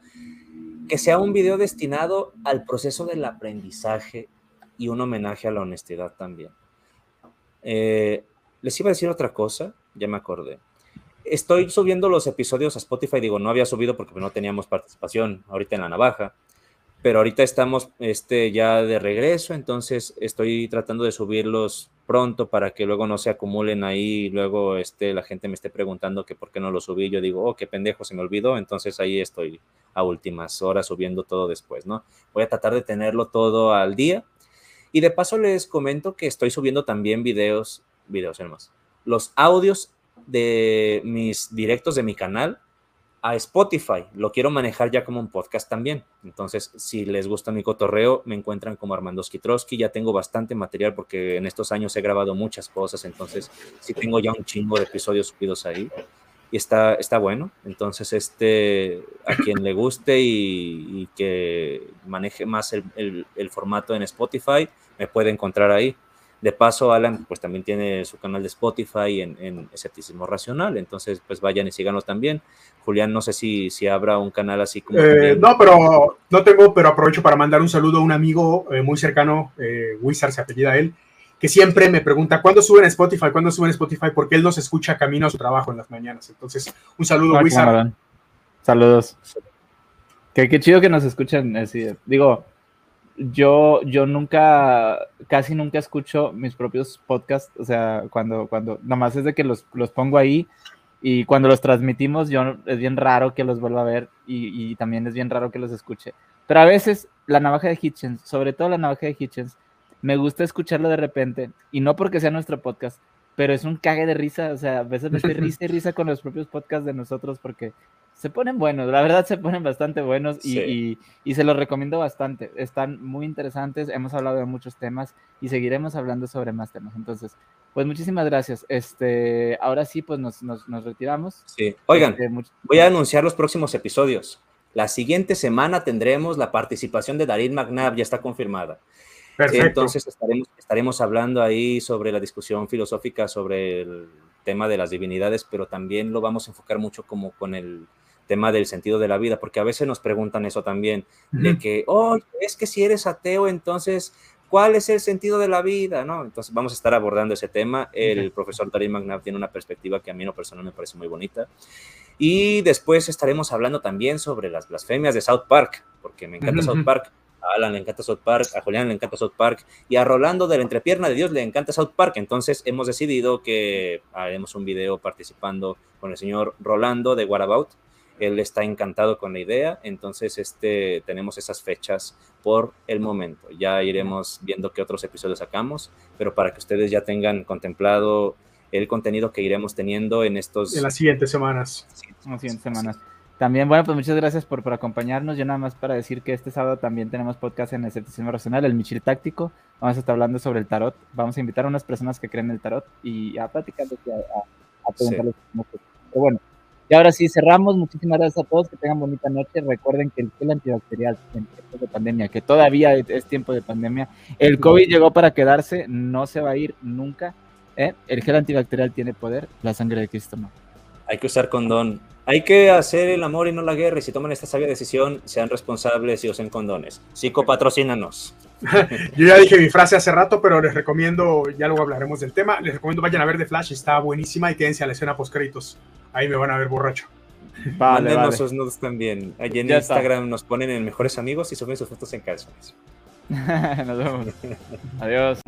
que sea un video destinado al proceso del aprendizaje y un homenaje a la honestidad también. Eh, les iba a decir otra cosa, ya me acordé. Estoy subiendo los episodios a Spotify, digo, no había subido porque no teníamos participación ahorita en la navaja, pero ahorita estamos este, ya de regreso, entonces estoy tratando de subirlos pronto para que luego no se acumulen ahí y luego este, la gente me esté preguntando que por qué no lo subí. Yo digo, oh, qué pendejo, se me olvidó, entonces ahí estoy a últimas horas subiendo todo después, ¿no? Voy a tratar de tenerlo todo al día. Y de paso les comento que estoy subiendo también videos, videos hermanos, los audios de mis directos de mi canal a Spotify. Lo quiero manejar ya como un podcast también. Entonces, si les gusta mi cotorreo, me encuentran como Armando Skitrowski. Ya tengo bastante material porque en estos años he grabado muchas cosas. Entonces, sí tengo ya un chingo de episodios subidos ahí. y está, está bueno. Entonces, este, a quien le guste y, que maneje más el, el, formato en Spotify, me puede encontrar ahí. De paso, Alan, pues también tiene su canal de Spotify en, en Escepticismo Racional, entonces, pues vayan y síganlo también. Julián, no sé si, si habrá un canal así como... Eh, no, pero no tengo, pero aprovecho para mandar un saludo a un amigo eh, muy cercano, eh, Wizard se apellida él, que siempre me pregunta, ¿cuándo suben Spotify? ¿Cuándo suben Spotify? Porque él nos escucha camino a su trabajo en las mañanas. Entonces, un saludo, Wizard. Saludos. Qué, qué chido que nos escuchen. Así, digo, yo, yo nunca, casi nunca escucho mis propios podcasts, o sea, cuando, cuando, nomás es de que los, los pongo ahí y cuando los transmitimos, yo, es bien raro que los vuelva a ver y, y, también es bien raro que los escuche. Pero a veces la navaja de Hitchens, sobre todo la navaja de Hitchens, me gusta escucharlo de repente y no porque sea nuestro podcast, pero es un cague de risa, o sea, a veces me estoy risa y risa con los propios podcasts de nosotros porque se ponen buenos, la verdad se ponen bastante buenos y, y, se los recomiendo bastante. Están muy interesantes, hemos hablado de muchos temas y seguiremos hablando sobre más temas. Entonces, pues muchísimas gracias. Este, ahora sí, pues nos, nos, retiramos. Sí, oigan, este, voy a anunciar los próximos episodios. La siguiente semana tendremos la participación de Darín McNabb, ya está confirmada. Perfecto. Entonces estaremos, estaremos hablando ahí sobre la discusión filosófica sobre el tema de las divinidades, pero también lo vamos a enfocar mucho como con el tema del sentido de la vida, porque a veces nos preguntan eso también, de que, oh, es que si eres ateo, entonces, ¿cuál es el sentido de la vida? ¿No? Entonces vamos a estar abordando ese tema. El profesor Darín McNabb tiene una perspectiva que a mí en lo personal me parece muy bonita. Y después estaremos hablando también sobre las blasfemias de South Park, porque me encanta South Park. A Alan le encanta South Park, a Julián le encanta South Park y a Rolando de la entrepierna de Dios le encanta South Park. Entonces hemos decidido que haremos un video participando con el señor Rolando de What About él está encantado con la idea, entonces este, tenemos esas fechas por el momento. Ya iremos viendo qué otros episodios sacamos, pero para que ustedes ya tengan contemplado el contenido que iremos teniendo en estos... En las siguientes semanas. En las siguientes semanas. También, bueno, pues muchas gracias por, por, acompañarnos. Yo nada más para decir que este sábado también tenemos podcast en Escepticismo Racional, el Michil Táctico. Vamos a estar hablando sobre el tarot. Vamos a invitar a unas personas que creen en el tarot y a platicar, a, a, preguntarles. Pero bueno, y ahora sí, cerramos. Muchísimas gracias a todos. Que tengan bonita noche. Recuerden que el gel antibacterial en tiempos de pandemia, que todavía es tiempo de pandemia, el COVID llegó para quedarse, no se va a ir nunca. ¿eh? El gel antibacterial tiene poder, la sangre de Cristo no. Hay que usar condón. Hay que hacer el amor y no la guerra. Y si toman esta sabia decisión, sean responsables y usen condones. Psicopatrocínanos. Yo ya dije mi frase hace rato, pero les recomiendo, ya luego hablaremos del tema, les recomiendo vayan a ver The Flash, está buenísima y quédense a la escena post créditos. Ahí me van a ver borracho. Vale, Mándenos sus nudes también. Allí en Instagram nos ponen en mejores amigos y suben sus fotos en calzones. nos vemos. Adiós.